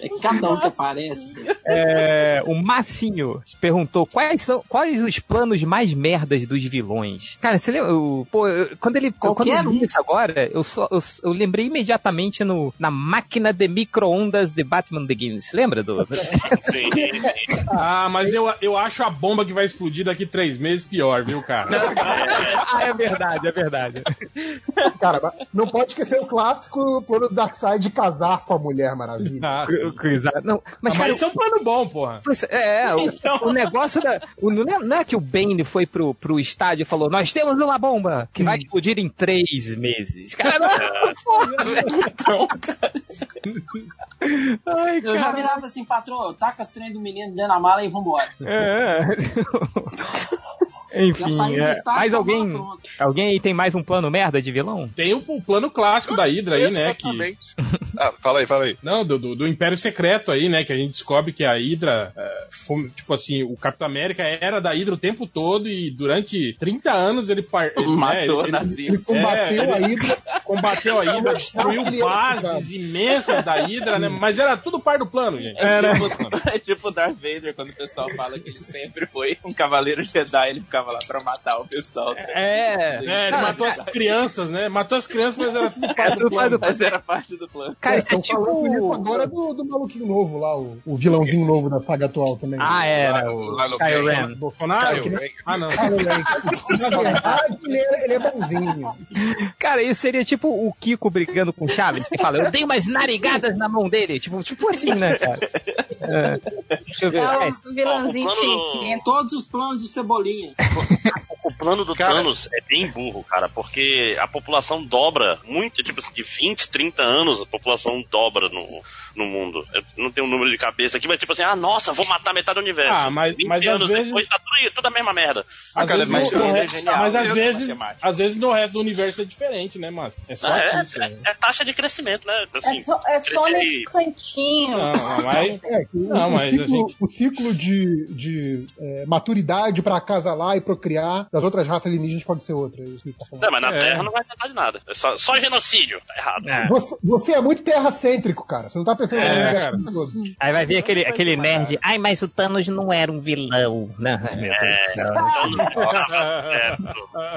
É, é cada um que aparece. É, o Massinho perguntou quais são quais os planos mais merdas dos vilões. Cara, você lembra? eu- pô, eu- quando ele quando eu li um. isso agora, eu, só, eu, eu lembrei imediatamente no, na máquina de micro-ondas de Batman Begins. Lembra do? Sim, sim. Ah, mas eu, eu acho a bomba que vai explodir daqui três meses pior, viu, cara? ah, é verdade, é verdade. Cara, mas não pode esquecer o clássico plano do Darkseid de casar com a Mulher Maravilha. Ah. Não, mas, mas cara, isso é um plano bom, porra. É, é, o, o negócio da. o- não, é, não é que o Bane foi pro, pro estádio e falou: Nós temos uma bomba que vai explodir em três meses. Cara, não. Ai, Eu já cara. virava assim, patrão, taca os trem do menino dentro da mala e vambora. É. Enfim, é, mais tá alguém, pronto. alguém aí tem mais um plano merda de vilão? Tem o, o plano clássico da Hydra aí, né? Que... Exatamente. Ah, fala aí, fala aí. Não, do, do, do Império Secreto aí, né? Que a gente descobre que a Hydra, é, foi, tipo assim, o Capitão América era da Hydra o tempo todo e durante 30 anos ele... Par, ele Matou né, ele, nazista. Ele combateu É, a Hydra. combateu a Hydra, destruiu era bases imensas da Hydra, né? Mas era tudo par do plano, gente. É tipo, é tipo o Darth Vader, quando o pessoal fala que ele sempre foi um cavaleiro Jedi, ele ficava lá pra matar o pessoal. É. É, ele matou as crianças, né? Matou as crianças, mas era tudo É parte do plano. Mas era parte do plano. Cara, É, isso é tipo. agora do, do maluquinho novo lá, o, o vilãozinho novo da saga atual também. Ah, é, Lá né? O lá no Kylo Ren. Bolsonaro? Ah, não. Ele é, ele é bonzinho. Cara, isso seria tipo o Kiko brigando com o Chaves, que fala, eu dei umas narigadas na mão dele. Tipo, tipo assim, né, cara? É, deixa eu ver. É É, o vilãozinho Ó, o plano- chique. Tem todos os planos de Cebolinha. O plano do Thanos é bem burro, cara, porque a população dobra muito, tipo assim, de 20, 30 anos a população dobra no, no mundo. Eu não tenho um número de cabeça aqui, mas tipo assim, ah, nossa, vou matar metade do universo. Ah, mas- 20 mas às anos vezes- depois tá tudo, tudo a mesma merda. Às vezes mas no- no é resto- genial. mas às vezes, às vezes no resto do universo é diferente, né, mas é só é, aqui isso. né? é, é taxa de crescimento, né? Assim, É só, é só nesse cantinho. Não, mas- É, o, Não, o mas a ciclo, gente- o ciclo de, de é, maturidade pra acasalar e procriar das outras raças alienígenas pode ser outra. É isso que ele tá. Não, mas na Terra não vai tratar de nada. É só, só genocídio. Tá errado. Você, você é muito terracêntrico, cara. Você não tá pensando É. Aí vai vir aquele, aquele nerd. Ai, mas o Thanos não era um vilão. Não.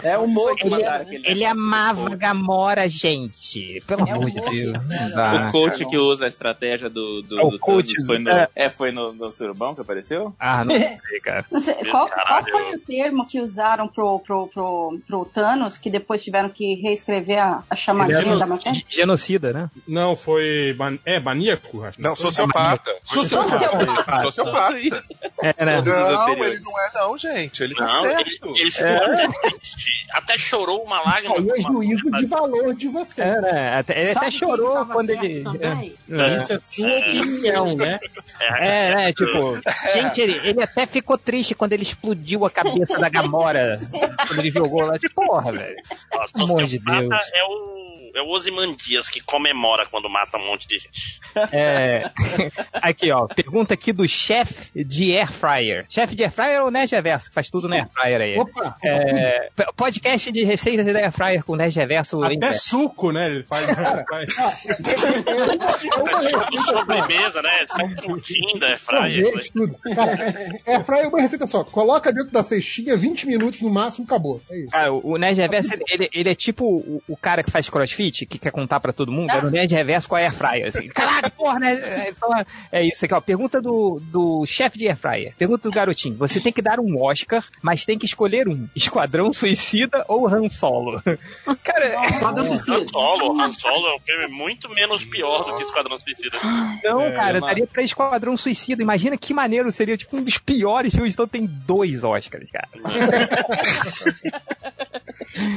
É o Mo Ele, ele amava Gamora, gente. Pelo É amor de Deus. O coach que usa a estratégia do, do, É o do coach, Thanos foi no, é. é. foi no, no surubão que apareceu? Ah, não sei, cara. Qual, qual foi o termo que usaram pro, pro, pro, pro Thanos, que depois tiveram que reescrever a, a chamadinha é da matéria? Genocida, né? Não, foi. É, maníaco? Acho. Não, sociopata. Sociopata. Sociopata. É, né? Não, ele não é não, gente. Ele tá Não, ele, certo. ele ficou até triste, até chorou uma lágrima. Aí é juízo de valor de você. É, né? Até, ele Sabe até chorou quando ele. É. Isso é sua opinião, né? É, né? Tipo, gente, ele, ele até ficou triste quando ele explodiu a cabeça da Gamora. quando ele jogou lá. Tipo, porra, velho. Nossa, Pelo amor de Deus. É o, é o Osimandias que comemora quando mata um monte de gente. É. Aqui, ó. Pergunta aqui do chefe de Air Fryer. Chefe de Air Fryer ou Nerd Reverso? Que faz tudo no Air Fryer aí. Opa! É, podcast de receitas de Air Fryer com Nerd Reverso. Até suco, né? Ele faz. faz- Sobremesa, né? Só pudim da tudo. Cara, é fryer é uma receita só. Coloca dentro da cestinha 20 minutos no máximo, acabou. É isso. Cara, o o Nerd Reverso, ele, ele, ele é tipo o, o cara que faz crossfit, que quer contar pra todo mundo, é o Nerd Reverso com a Air Fryer. Assim. Caraca, porra, né? É, fala- é isso aqui, ó. Pergunta do, do chefe de Air Fryer. Pergunta do garotinho. Você tem que dar um Oscar, mas tem que escolher um. Esquadrão Suicida ou Han Solo? Cara, Han Solo, Han Solo é um filme muito menos pior do que Esquadrão Suicida. Não, É, cara, uma- daria pra Esquadrão Suicida. Imagina que maneiro seria, tipo, um dos piores filmes. Então tem dois Oscars, cara.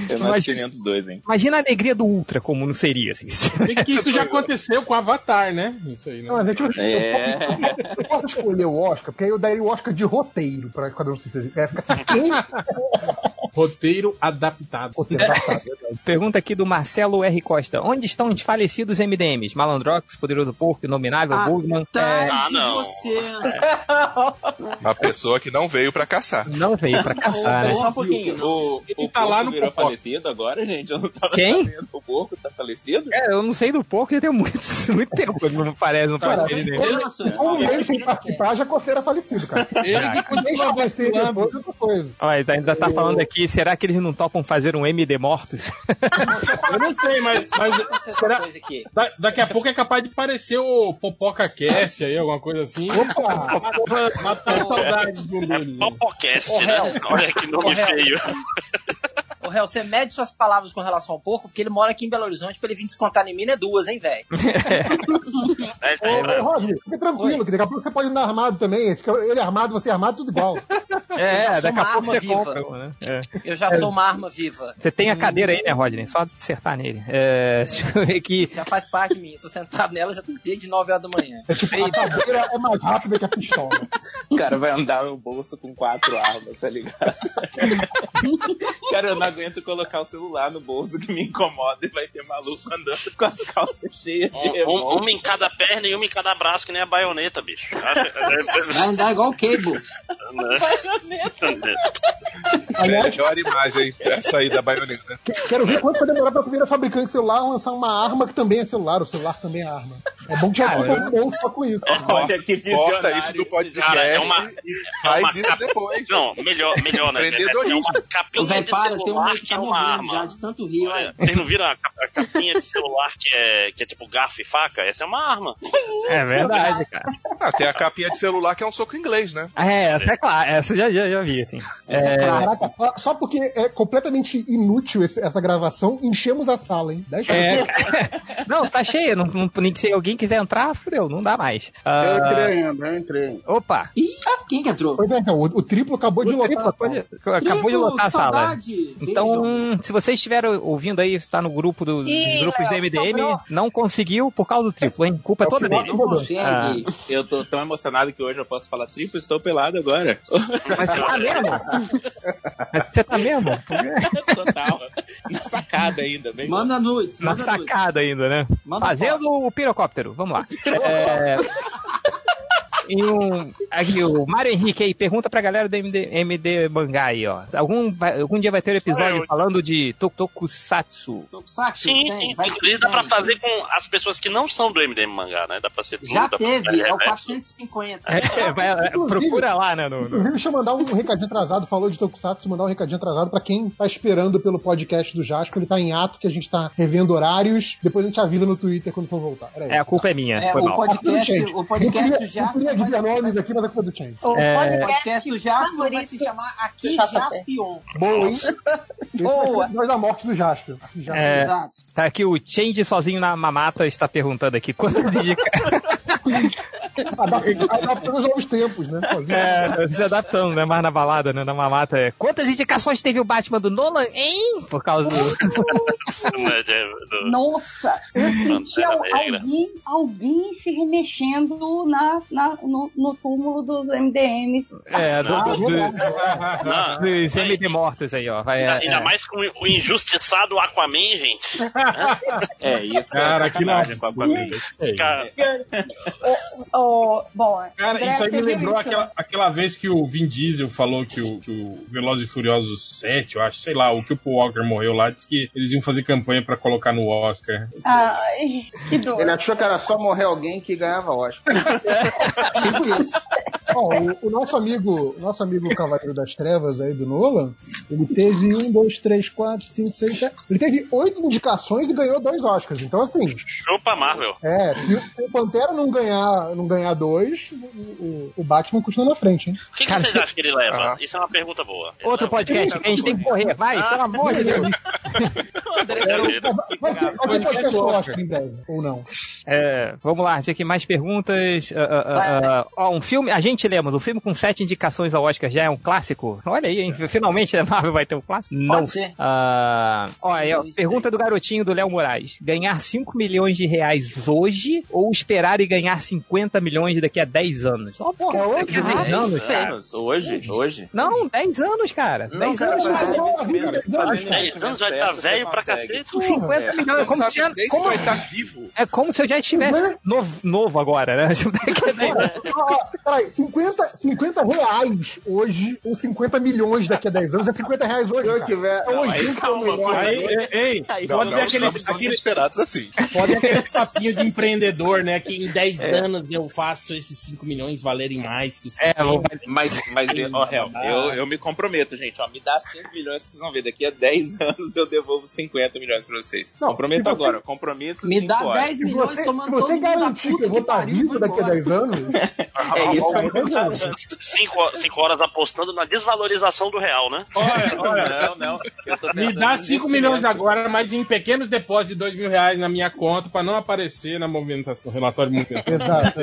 Eu não assisti nenhum dos dois, hein? Imagina a alegria do Ultra, como não seria, assim. E que isso já aconteceu com Avatar, né? Isso aí, né? Não, mas é tipo assim, É. eu, posso, eu posso escolher o Oscar, porque aí eu daria o Oscar de roteiro pra Esquadrão Suicida. É, fica assim, quem? Roteiro adaptado. Roteiro adaptado. Pergunta aqui do Marcelo R. Costa. Onde estão os falecidos MDMs? Malandrox, Poderoso Porco, Inominável, Ah, Bugman? tá, é, Ah, não. Uma pessoa que não veio pra caçar. Não veio pra caçar, né? Só um pouquinho. O, o tá lá no virou falecido agora, gente? Eu não tava Quem? sabendo. O porco tá falecido? É, eu não sei do porco, já tem muito, muito tempo não parece, não pode ser ele, né? Como ele sem participar, já considera falecido, cara. Ele que continua depois outra coisa. Olha, ainda tá falando aqui, será que eles não topam fazer um MD Mortos? Eu não sei, mas, mas será, da- daqui a pouco é capaz de parecer o Popoca Cast aí, alguma coisa assim. Opa! Matar a saudade de um É né? Popocast, né? Olha que nome feio. Réu, você mede suas palavras com relação ao porco, porque ele mora aqui em Belo Horizonte, pra ele vir descontar em mim é duas, hein, velho? É, Ô, ô, Roger, fica tranquilo, que daqui a pouco você pode andar armado também. Fica ele armado, você armado, tudo igual. É, Eu daqui a pouco arma você viva. compra, né? É. Eu já sou uma arma viva. Você tem a cadeira aí, né, Rodney? Só acertar nele. É, deixa eu ver aqui. Já faz parte de mim. Tô sentado nela já desde 9 horas da manhã. É tipo, a cadeira é mais rápida que a pistola. O cara vai andar no bolso com quatro armas, tá ligado? cara, eu não aguento colocar o celular no bolso que me incomoda e vai ter maluco andando com as calças cheias de Um, um- uma em cada perna e uma em cada braço, que nem a baioneta, bicho. Vai andar igual o Cable. Melhor imagem essa aí da baioneta. Que- Quero ver quanto vai demorar pra primeira fabricante de celular lançar uma arma que também é celular. O celular também é arma. É bom que já Cara, compra um só com isso. Olha que Corta isso do podcast Cara, é uma- e é faz uma isso capa- depois. Não, melhor, melhor, né? É uma capinha de para, tem um celular que tá é uma morrendo já arma. de tanto rir, olha. Vocês não viram a, cap- a capinha de celular que é, que é tipo garfo e faca? Essa é uma arma. É verdade, cara. Ah, tem a capinha de celular que é um soco inglês, né? É, essa é claro, essa eu já, já, já vi, assim. É, Caraca, ó, só porque é completamente inútil esse- essa gravação, enchemos a sala, hein? Dez É, não, tá cheia, não, não, nem que se alguém quiser entrar, fudeu, não dá mais. Eu Ah, entrei ainda, eu entrei. Opa! Ih, quem que entrou? Pois é, então, o, o triplo acabou de O lotar. triplo acabou de, acabou de lotar a sala. saudade. Então, se vocês estiveram ouvindo aí, está no grupo do, Ih, dos grupos da Léo, MDM, sobrou. não conseguiu por causa do triplo, hein? Culpa é toda dele. rodou. Ah, Eu tô tão emocionado que hoje eu posso falar triplo, estou pelado agora. mas você tá mesmo? Mas você tá mesmo? Total. Na sacada ainda, bem. Manda nudes, Na sacada ainda, né? Manda Fazendo o pirocóptero. Vamos lá. É... E um, aqui, o Mário Henrique aí pergunta pra galera do MD, MD Mangá aí, ó. Algum, vai- algum dia vai ter um episódio eu- falando de Tokusatsu. Tokusatsu? Sim, Tem, sim. vai- Inclusive dá pra tem. fazer com as pessoas que não são do MDM Mangá, né? Dá pra ser Já tudo, pra teve, é o reverso. 450. É, vai- é, procura lá, né? No, no- deixa eu mandar um recadinho atrasado. Falou de Tokusatsu, mandar um recadinho atrasado pra quem tá esperando pelo podcast do Jasper. Ele tá em ato, que a gente tá revendo horários. Depois a gente avisa no Twitter quando for voltar. Era É, a culpa é minha. É, foi o mal. podcast, o podcast queria, Queria vai- dizer nomes aqui, mas a culpa é do Change. O É. Podcast do Jasper vai se chamar Aqui JP. Jaspion. Boa, hein? O episódio da morte do Jasper. Aqui, Jasper. É, Exato. tá aqui o Change sozinho na mamata está perguntando aqui quantas indicações. Adap- Adaptando os novos tempos, né? É, se adaptando, né? Mais na balada, né? Na mamata. É. Quantas indicações teve o Batman do Nolan, hein? Por causa do. Nossa, eu senti Negra. alguém, alguém se remexendo na, na- no, no túmulo dos MDMs. É, do, do, do, Não, dos MD mortos aí, ó. Vai, ainda, é, ainda é. mais com o injustiçado Aquaman, gente. É, isso Cara, é que sacanagem com a família. Cara, Oh, bom, Cara, André, isso aí me lembrou isso? aquela, aquela vez que o Vin Diesel falou que o, que o Velozes e Furiosos 7, eu acho, sei lá, o que o Paul Walker morreu lá, disse que eles iam fazer campanha pra colocar no Oscar. Ai, que dor. Ele achou que era só morrer alguém que ganhava Oscar. Tipo isso. Ó, o, o nosso amigo, nosso amigo Cavaleiro das Trevas aí do Nolan, ele teve um, dois, três, quatro, cinco, seis, sete. Ele teve oito indicações e ganhou dois Oscars. Então, assim, chupa Marvel. é, se o Pantera não ganhar, não ganhar dois, o, o- Batman continua na frente, hein? O que, que vocês acham que ele leva? Isso é uma pergunta boa. Ele Outro leva- podcast a gente tem que correr. Vai, pelo amor de Deus. Vai ter alguém podcast do Oscar em breve, ou não. É, vamos lá, tinha aqui mais perguntas. Ah, ah, ah, ah, ó, um filme, a gente lembra, um filme com sete indicações ao Oscar já é um clássico? Olha aí, hein? finalmente a Marvel vai ter um clássico? Não. ser. Ah, ó, pergunta do garotinho do Léo Moraes: ganhar 5 milhões de reais hoje ou esperar e ganhar 50 milhões daqui a 10 anos? Ó, porra, daqui a 10 anos, anos? Hoje? Hoje? Não, 10 anos, cara. 10 cara, anos. cara. investimento, fazendo 10 anos vai investimento estar velho pra cacete. Com 50 milhões, é como se, como, vai estar vivo. é como se eu já estivesse novo, novo agora, né? 10 peraí, 50, 50 reais hoje ou 50 milhões daqui a 10 anos é 50 reais hoje. Cara. tiver. É hoje, aí, 50 calma, milhões. ei, pode não, ter não, aquele, Estamos aquele, desesperados assim. pode ter aquele papinho de empreendedor, né? Que em 10 anos eu faço esses 5 milhões valerem mais que 5 É, vou- Mas, mas ó, Hel, eu, eu me comprometo, gente. Ó, me dá 5 milhões que vocês vão ver. Daqui a 10 anos eu devolvo 50 milhões pra vocês. Não, você- agora. Comprometo. Me dá horas. 10 Se milhões você, tomando se você garantir que eu vou estar pariu, vivo daqui a embora. 10 anos, É isso. Cinco, cinco horas apostando na desvalorização do real, né? Olha, olha, Não, não. Me dá no 5 milhões investimento. agora, mas em pequenos depósitos de 2 mil reais na minha conta pra não aparecer na movimentação, relatório de movimentação. Exato.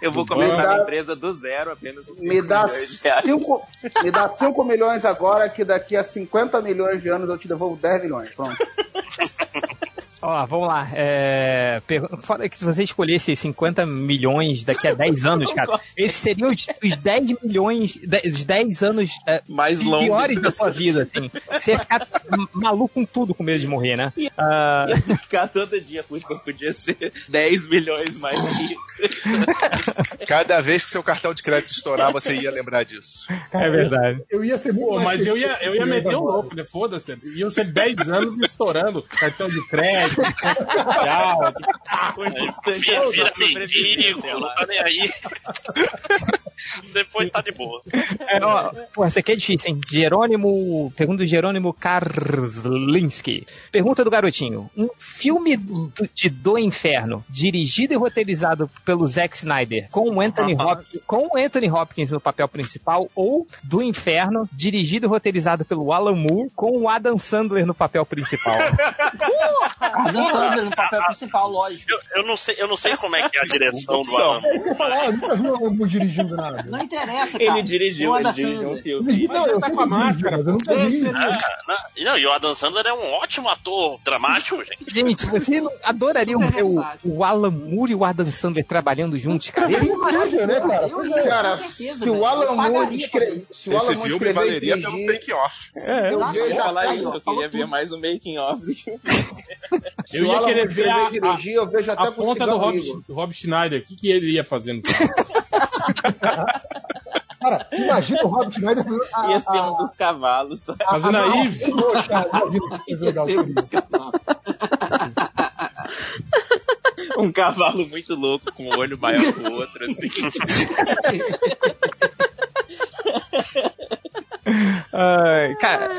Eu vou começar Me dá- a empresa do zero apenas com Me 5 dá milhões de reais. 5 me dá cinco milhões agora, que daqui a 50 milhões de anos eu te devolvo 10 milhões. Pronto. Ó, vamos lá. É, per- fala que se você escolhesse 50 milhões daqui a 10 anos, cara, esses seriam os, os 10 milhões, os 10 anos é, Mais longos. piores da sua vida, assim. Você ia ficar maluco com tudo com medo de morrer, né? Ah, Ia ficar todo dia, puxa, eu podia ser 10 milhões mais rico. Cada vez que seu cartão de crédito estourar, você ia lembrar disso. é verdade. Eu ia ser muito Pô, mas eu ia, eu ia meter o louco, né? Foda-se. Iam ser 10 anos estourando cartão de crédito, é Vira, vira mendigo, não tá nem aí. Depois tá de boa. É, ó, pô, essa aqui é difícil, hein? Jerônimo. Pergunta do Jerônimo Karslinski. Pergunta do garotinho. Um filme do, de Do Inferno, dirigido e roteirizado pelo Zack Snyder, com o Anthony Hopkins, com o Anthony Hopkins no papel principal, ou Do Inferno, dirigido e roteirizado pelo Alan Moore, com o Adam Sandler no papel principal. Adam Sandler no papel principal, lógico. Eu, eu não sei, eu não sei como é que é a direção do. Alan. Eu falar, eu nunca vi o Alan Moore dirigindo nada. Não interessa, cara. Ele dirigiu, O ele Adam dirigiu um filme. Não, eu tá com a máscara, eu nunca vi. Ah, não, não, e o Adam Sandler é um ótimo ator dramático, gente. Gente, você não adorariam ver o, o Alan Moore e o Adam Sandler trabalhando juntos, cara? É incrível, né, cara? Pois é. Cara, certeza, se o. Alan Moore escrever. Se o Alan Esse filme valeria pelo take-off. É, eu ia falar isso, eu queria ver mais o making of do que o Se Eu ia querer ver a, dirigir, eu vejo até a ponta do Rob, Rob Schneider. O que, que ele ia fazendo? Cara, imagina o Robert Schneider fazendo a, Ia ser um dos cavalos. Fazendo a a- Eve. Poxa, imagina que legal seria. Um cavalo muito louco, com um olho maior que o outro, assim. Ai, cara,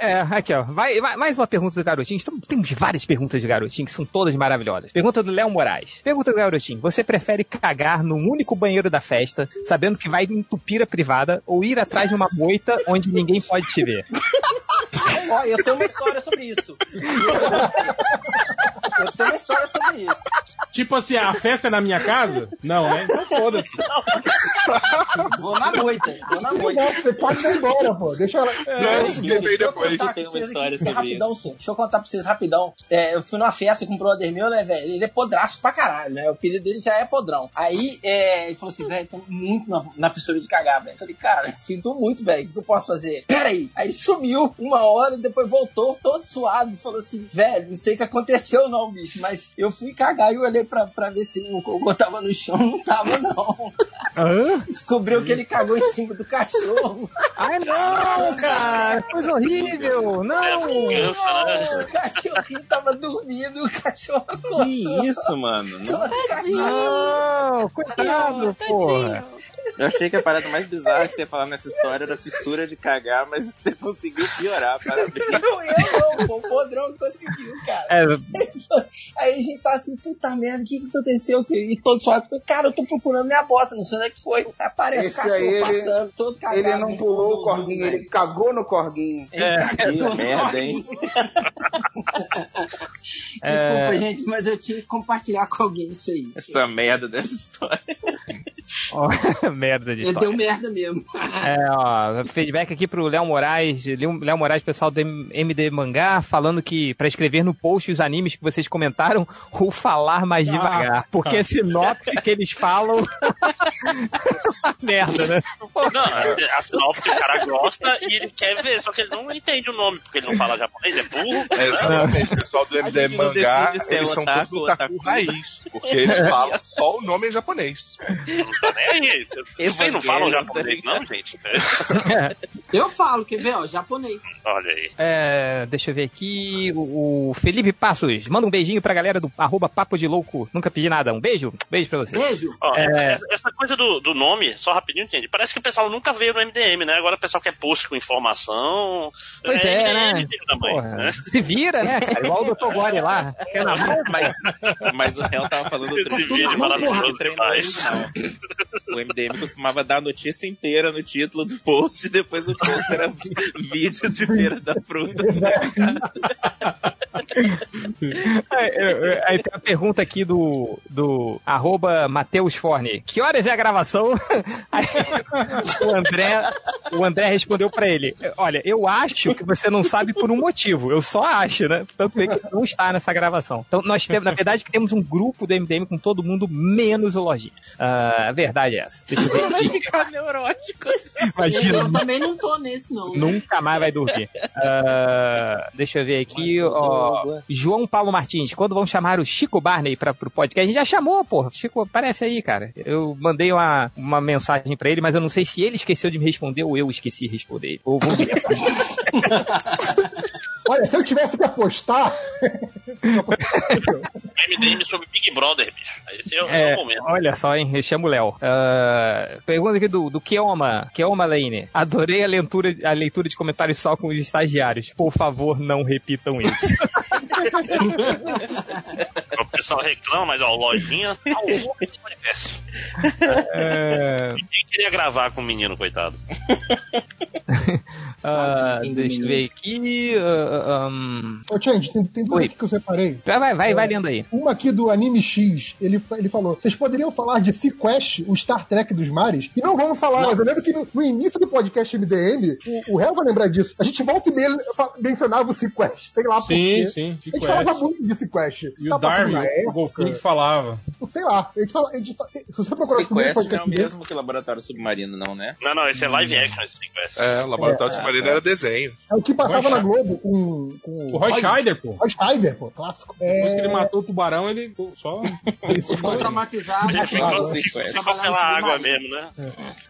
é, aqui ó, vai, vai- mais uma pergunta do garotinho. Estamos- temos várias perguntas de garotinho que são todas maravilhosas. Pergunta do Léo Moraes. Pergunta do garotinho: Você prefere cagar num único banheiro da festa, sabendo que vai entupir a privada, ou ir atrás de uma moita onde ninguém pode te ver? Ó, eu tenho uma história sobre isso. Eu tenho uma história sobre isso. Tipo assim, a festa é na minha casa? Não, né? Então foda-se. Vou na moita. Vou na moita. Você pode ir embora, pô. Deixa ela. Não, esse game aí depois. pra uma vocês história aqui, sobre rapidão, isso. sim. Deixa eu contar pra vocês rapidão. É, eu fui numa festa com um brother meu, né, velho? Ele é podraço pra caralho, né? O apelido dele já é podrão. Aí é, ele falou assim, velho, tô muito na, na fissura de cagar, velho. Eu falei, cara, sinto muito, velho. O que eu posso fazer? Pera aí. Aí ele sumiu uma hora, depois voltou todo suado e falou assim, velho, não sei o que aconteceu não, bicho, mas eu fui cagar e eu olhei pra, pra ver se o cocô tava no chão, não tava não. Descobriu que ele cagou em cima do cachorro. Ai, não, cara, coisa horrível, não. Criança, né? O cachorrinho tava dormindo, o cachorro acordou. Que isso, mano? Não- Não, coitado, porra. Eu achei que a parada mais bizarra que você ia falar nessa história era a fissura de cagar, mas você conseguiu piorar, parabéns. Não, eu não, pô, o podrão que conseguiu, cara. É, Aí a gente tá assim, puta merda, o que que aconteceu? E todo suado, cara, eu tô procurando minha bosta, não sei onde é que foi. Aparece o Esse cachorro aí, ele- passando, todo cagado. Ele não pulou o corguinho, ele cagou no corguinho. É. Que merda, hein? Desculpa, gente, mas eu tinha que compartilhar com alguém isso aí. Essa merda dessa história. merda de Ele história. deu merda mesmo. É, ó, feedback aqui pro Léo Moraes, Léo Moraes, pessoal do MD Mangá, falando que pra escrever no post os animes que vocês comentaram, o falar mais devagar. Porque a sinopse que eles falam. merda, né? Não, a sinopse o cara gosta e ele quer ver, só que ele não entende o nome, porque ele não fala japonês, é burro. É, exatamente, o pessoal do não Mangá, é eles são otaku todos ou otaku otaku. raiz, porque eles falam só o nome em japonês. Não nem aí. Vocês não falam japonês, não, gente? Eu falo, quer ver, ó, japonês. Olha aí. É, deixa eu ver aqui. O, o Felipe Passos, manda um beijinho pra galera do arroba Papo de Louco. Nunca pedi nada. Um beijo? Beijo pra você. Beijo. Ó, É. essa, essa coisa do, do nome, só rapidinho, entende? Parece que o pessoal nunca veio no MDM, né? Agora o pessoal quer post com informação. Pois é, né? MDM também, Porra, né? Se vira, né, cara? Igual o Dr. Gore lá. Quer na mão? Mas, mas o réu tava falando outro vídeo maravilhoso demais. O MDM costumava dar a notícia inteira no título do post e depois o post era vídeo de feira da fruta. Aí, tem a pergunta aqui do, do arroba Matheus Forne. Que horas é a gravação? Aí, o, André, o André respondeu pra ele: Olha, eu acho que você não sabe por um motivo. Eu só acho, né? Tanto é que não está nessa gravação. Então, nós temos, na verdade, temos um grupo do MDM com todo mundo, menos o Lojinha. A verdade é essa. Deixa eu ver Vai aqui. ficar neurótico. Imagina. Eu também não tô nesse, não. né? Nunca mais vai dormir. Ah, deixa eu ver aqui, ó. João Paulo Martins, quando vão chamar o Chico Barney para pro podcast? A gente já chamou, porra. Chico, aparece aí, cara. Eu mandei uma, uma mensagem pra ele, mas eu não sei se ele esqueceu de me responder ou eu esqueci de responder. Ou vou ver. Olha, se eu tivesse que apostar. MDM sobre Big Brother, bicho. Esse é, o- é É, o momento. olha só, hein? Eu chamo o Léo. Ah, pergunta aqui do, do Keoma. Keoma Lane. Adorei a leitura, a leitura de comentários só com os estagiários. Por favor, não repitam isso. O pessoal reclama, mas ó, o Lojinha salvou esse podcast. É, Ninguém queria gravar com o menino, coitado. ah, deixa eu ver aqui. ah, um, Ô, Change, tem, tem duas aqui que eu separei. Vai, vai, vai, vai lendo aí. Uma aqui do Anime X, ele, ele falou: vocês poderiam falar de Sequest, o Star Trek dos mares? E não vamos falar, mas eu lembro que no, no início do podcast MDM, o, o Hel vai lembrar disso. A gente volta e meia mencionava o Sequest, sei lá por Sim, quê. Sim, A gente Sequest. falava muito de Sequest. E Tá o Darwin, o golfinho época. que falava. Sei lá, a gente fala, a gente fa- se você procurar Sequestro não é o mesmo que Laboratório Submarino, não, né? Não, não, esse é live action, esse sequestro. É, o Laboratório Submarino era desenho. é o que passava Roy na. Globo com, com O Roy Scheider, pô. Roy Scheider, pô, clássico. Depois É, que ele matou o tubarão, ele só. ele Ficou traumatizado. Ele ficou, ficou pela água mesmo, né?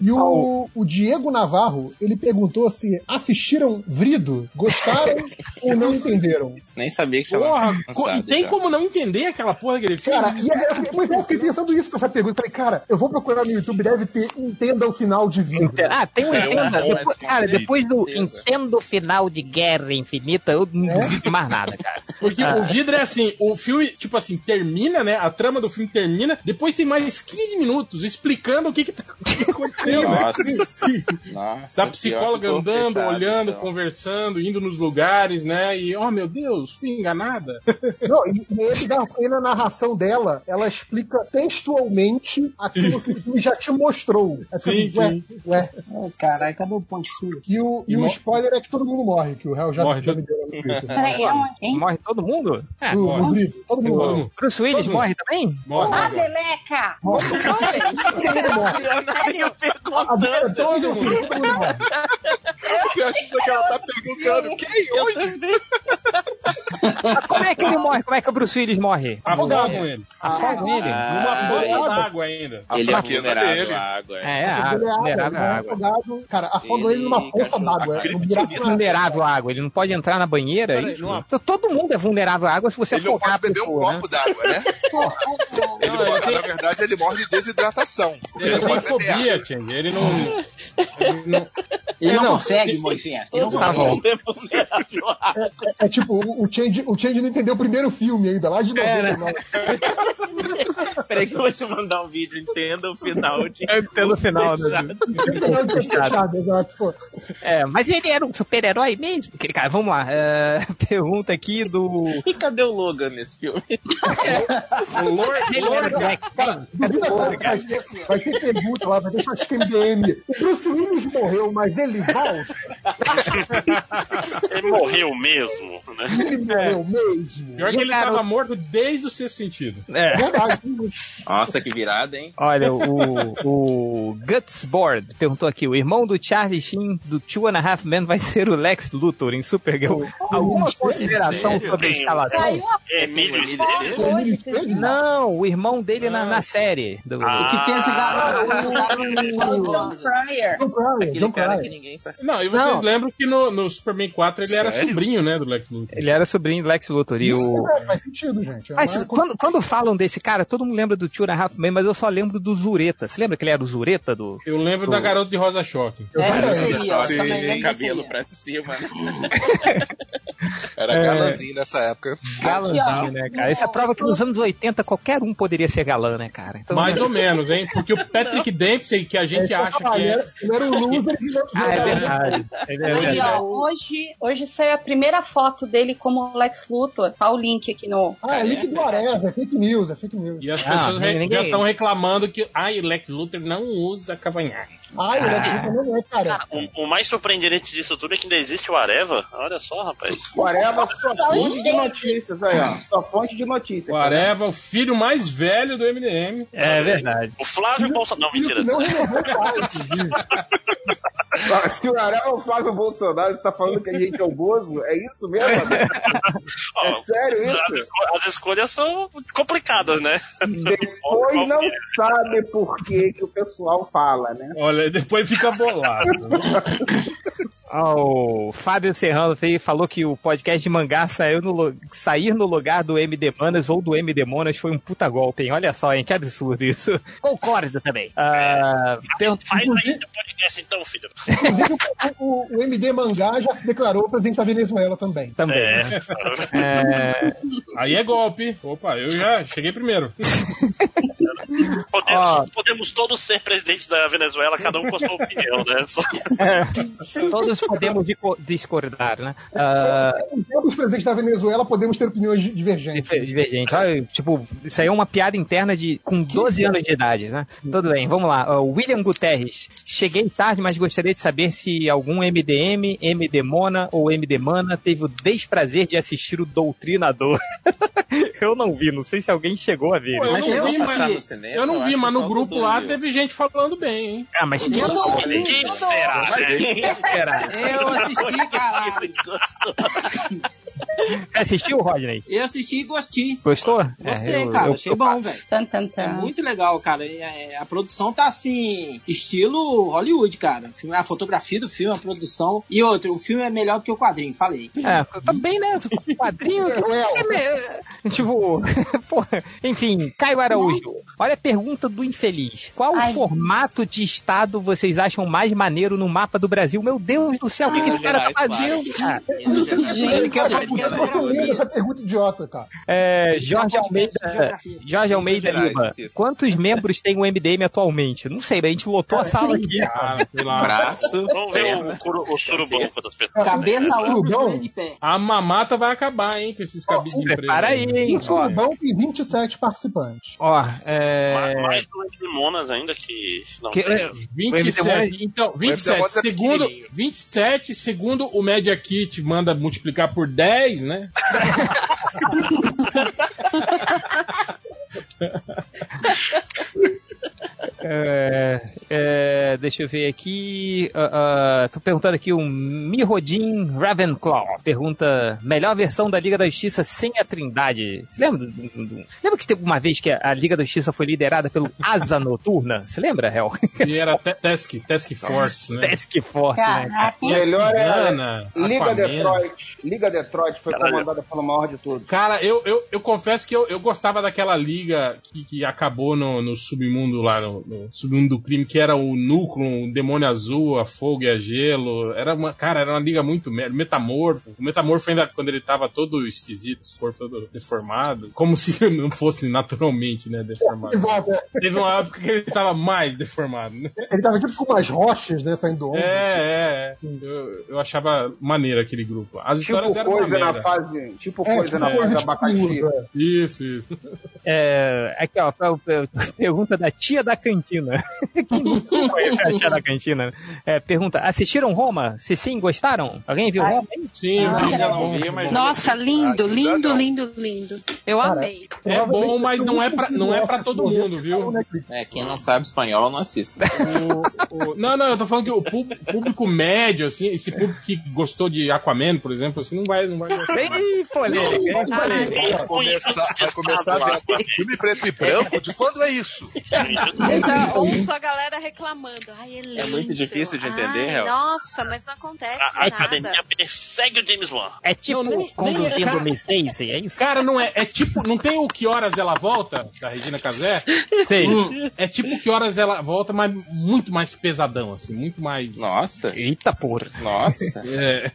E o, o Diego Navarro, ele perguntou se assistiram Vrido, gostaram ou não entenderam. Nem sabia que Porra, e tem já. como não entender aquela porra daquele filme? Cara, e aí eu fiquei, pois é, eu fiquei pensando isso com essa pergunta. Falei, cara, eu vou procurar no YouTube, deve ter Entenda o Final de Vrido. Ah, tem um É Entenda. Depois- esse cara, depois do. Entenda o final de Guerra Infinita, eu não duvido mais nada, cara. Porque Ah. o vidro é assim, o filme, tipo assim, termina, né? A trama do filme termina, depois tem mais 15 minutos explicando o que que tá o que que aconteceu, né? Nossa. Nossa, Da pior psicóloga andando, fechado, olhando, então. conversando, indo nos lugares, né? E, oh meu Deus, fui enganada. Não, e, e ele dá na narração dela, ela explica textualmente aquilo que o filme já te mostrou. É Sim, tudo, ué, sim. ué. Ô, Caralho, cadê o ponte sul? E o, e E o spoiler é que todo mundo morre, que o réu já, Morre já me deu. Peraí? Morre todo mundo? É, No- morre. no todo mundo Todo mundo. Bruce Willis Todo mundo. morre também? Morre. Ah, Leleca! Todo mundo morre. Todo mundo, todo mundo pior é que ela tá perguntando quem, onde? Mas como é que ele morre? Como é que o Bruce Willis morre? Afogam ele. Afogam ele? Numa poça água. d'água ainda. Ele é vulnerável à água. é. É, é vulnerável à é água. Cara, afogam ele numa cachorro, d'água. vulnerável à água, ele não pode entrar na banheira, é Peraí, isso? não- Todo mundo é vulnerável à água se você Ele não afogar a pode beber um né? copo d'água, né? Ele Não, ele tem- Na verdade, ele morre de desidratação. Ele não tem fobia, Change. Ele não. Ele não. Ele não, não, consegue, ele- Moisés. Ele não Tá consegue. bom. É água. É tipo, o, Change, o Change não entendeu o primeiro filme ainda, lá de 99. Peraí que eu vou te mandar um vídeo, entenda o final de. Pelo final, né? Fechado, exato. Pô. É, mas ele era um super-herói mesmo? Aquele cara, vamos lá. é, pergunta aqui do. E cadê o Logan nesse filme? O Lord, Lord. Cara, duvida vai, ter, vai ter pergunta lá, vai ter chat MDM. O Bruce Willis morreu, mas ele volta? Ele morreu mesmo, né? Ele morreu mesmo? Pior que ele Cara, tava morto desde o sexto sentido. É. Verdade. Nossa, que virada, hein? Olha, o, o Gutsboard perguntou aqui: o irmão do Charlie Sheen do Two and a Half Men vai ser o Lex Luthor em Supergirl. Alguma consideração Sério? sobre a escalação? Emílio Esteves? Não. O irmão dele na, na série. Do... Ah. O que fez esse garoto? John Fryer. John sabe. Não, e vocês Não. lembram que no, no Superman 4 ele era Sério? sobrinho, né, do Lex Luthor. Ele era sobrinho do Lex Luthor. E o... É, faz sentido, gente. É Mas uma- quando, quando falam desse cara, todo mundo lembra do Two and a Half Men, mas eu só lembro do Zureta. Você lembra que ele era o Zureta do. Eu lembro do- da garota de Rosa Choque. Eu É, seria, cabelo pra cima? Era É. galãzinho nessa época. Galãzinho, né, cara? Isso é prova que nos anos 80 qualquer um poderia ser galã, né, cara? Então, Mais ou menos, hein? Porque o Patrick Dempsey, que a gente acha que ele é. era, ele era o loser que não Ah, é verdade. É Aí, verdade. ó, hoje, hoje saiu a primeira foto dele como Lex Luthor. Tá o link aqui no. Ah, é link do Areva, é fake news, é fake news. E as Ah, pessoas re- ninguém- já estão reclamando que ai, o Lex Luthor não usa cavanhaque. Ai, o Lex Luthor não é, cara. O, o mais surpreendente disso tudo é que ainda existe o Areva. Olha só, rapaz. O Areva, sua fonte de notícias aí, ó. Sua fonte de notícias. O Areva, o filho mais velho do MDM. É verdade. O Flávio Bolsonaro. Não, mentira. Não renovou o Se o Areva é o Flávio Bolsonaro, você tá falando que a gente é o Bozo? É isso mesmo? É sério isso? as escolhas são complicadas, né? Depois não sabe por que, que o pessoal fala, né? Olha, depois fica bolado. Ó, o Fábio Serrano fez- falou que o podcast de mangá saiu no, sair no lugar do MD Manas ou do MD Monas foi um puta golpe, hein? Olha só, hein? Que absurdo isso. Concordo também. Ah, pergunta- Faz aí seu podcast então, filho. Inclusive, o, o- o MD Mangá já se declarou presidente da Venezuela também. Também. É. Aí é golpe. Opa, eu já cheguei primeiro. Podemos, podemos todos ser presidentes da Venezuela, cada um com a sua opinião, né? Só- Todos podemos discordar, né? Ah, Todos os presidentes da Venezuela podemos ter opiniões divergentes. Divergente. Ah, Tipo, isso aí é uma piada interna de com 12 anos de idade, né? Tudo bem, vamos lá. Ah, William Guterres. Cheguei tarde, mas gostaria de saber se algum MDM, MD Mona ou MD Mana teve o desprazer de assistir o Doutrinador. eu não vi, não sei se alguém chegou a ver. Pô, eu Mas não vi, eu- mas, eu não vi, mas no grupo lá teve gente falando bem, hein? Ah, mas quem Quem será? Mas quem será? Eu assisti, caralho. Assistiu, Rodney? Eu assisti e gostei. Gostou? Gostei, É, eu- cara. eu- achei bom, velho. É muito legal, cara. E, é, A produção tá assim, estilo Hollywood, cara. A fotografia do filme, a produção. E outro, o filme é melhor do que o quadrinho, falei. É, tá bem, né? O quadrinho. é tipo, porra. Enfim, Caio Araújo. Olha a pergunta do infeliz. Qual Ai. o formato de estado vocês acham mais maneiro no mapa do Brasil? Meu Deus do céu, o que, que esse cara tá fazendo? cara? Quer eu lendo essa pergunta idiota, cara. É, Jorge Almeida. Jorge Almeida Lima, quantos membros tem o MDM atualmente? Não sei, mas a gente lotou a sala aqui. Braço. Vamos ver o, o surubão das pessoas. Cabeça, né? ombro, joelho de pé. A mamata vai acabar, hein, com esses cabelos de empresa. prepara aí, hein? O Surubão tem 27 participantes. Ó, é... Mais do MD Monas ainda que. Não, Que- tem. é, 27, então, 27, Monas é segundo, pequenininho. 27, segundo o Media Kit manda multiplicar por 10, né? É, é, deixa eu ver aqui. ah, ah, tô perguntando aqui o Mirodin Ravenclaw. Pergunta: melhor versão da Liga da Justiça sem a Trindade. Você lembra? lembra que teve uma vez que a, Liga da Justiça foi liderada pelo Asa Noturna? Você lembra, Hel? E era Task, task Force, né? Task Force, né? cara? Melhor é Tigana, Liga. Detroit. Liga Detroit foi Caralho. comandada pelo maior de todos. Cara, eu, eu, eu confesso que eu, eu gostava daquela liga que, que acabou no, no submundo lá, no, no submundo do crime, que era o núcleo, o demônio azul, a fogo e a gelo. Era uma, cara, era uma liga muito merda. Metamorfo. O metamorfo ainda, quando ele tava todo esquisito, esse corpo todo deformado, como se não fosse naturalmente, né, deformado. Exato. Teve uma época que ele tava mais deformado, né? Ele tava tipo com umas rochas, né, saindo do ombro. É, é, é. Eu, eu achava maneiro aquele grupo. As histórias Tipo eram uma coisa na fase. Tipo É, coisa tipo na coisa fase de abacaxi. Isso, isso. É, aqui, ó, pra- pra- pergunta da tia da cantina. Quem conhece a tia da cantina? né? É, pergunta: assistiram Roma? Se sim, gostaram? Alguém viu Roma? Sim, Ah, ainda não vi, mas. Nossa, lindo, lindo, lindo, lindo. Eu amei. É bom, mas não é pra, não é pra todo mundo, viu? É, quem não sabe espanhol não assiste. O- Não, não, eu tô falando que o pú- público médio, assim, esse público que gostou de Aquaman, por exemplo, assim, não vai, não vai gostar. Bem hein? Vai começar, vai começar a ver filme preto e branco? De quando é isso? Eu já ouço a galera reclamando. Ai, é lindo. É muito difícil de entender, Ai. Nossa, mas não acontece A, a nada. academia persegue o James Wan. É tipo Não, nem- conduzindo é, cara. Miss Daisy, é isso? Cara, não é. É tipo. Não tem o Que Horas Ela Volta, da Regina Casé? Sei. Hum, É tipo Que Horas Ela Volta, mas muito mais pesadão, assim. Muito mais. Nossa. Eita porra. Nossa. É.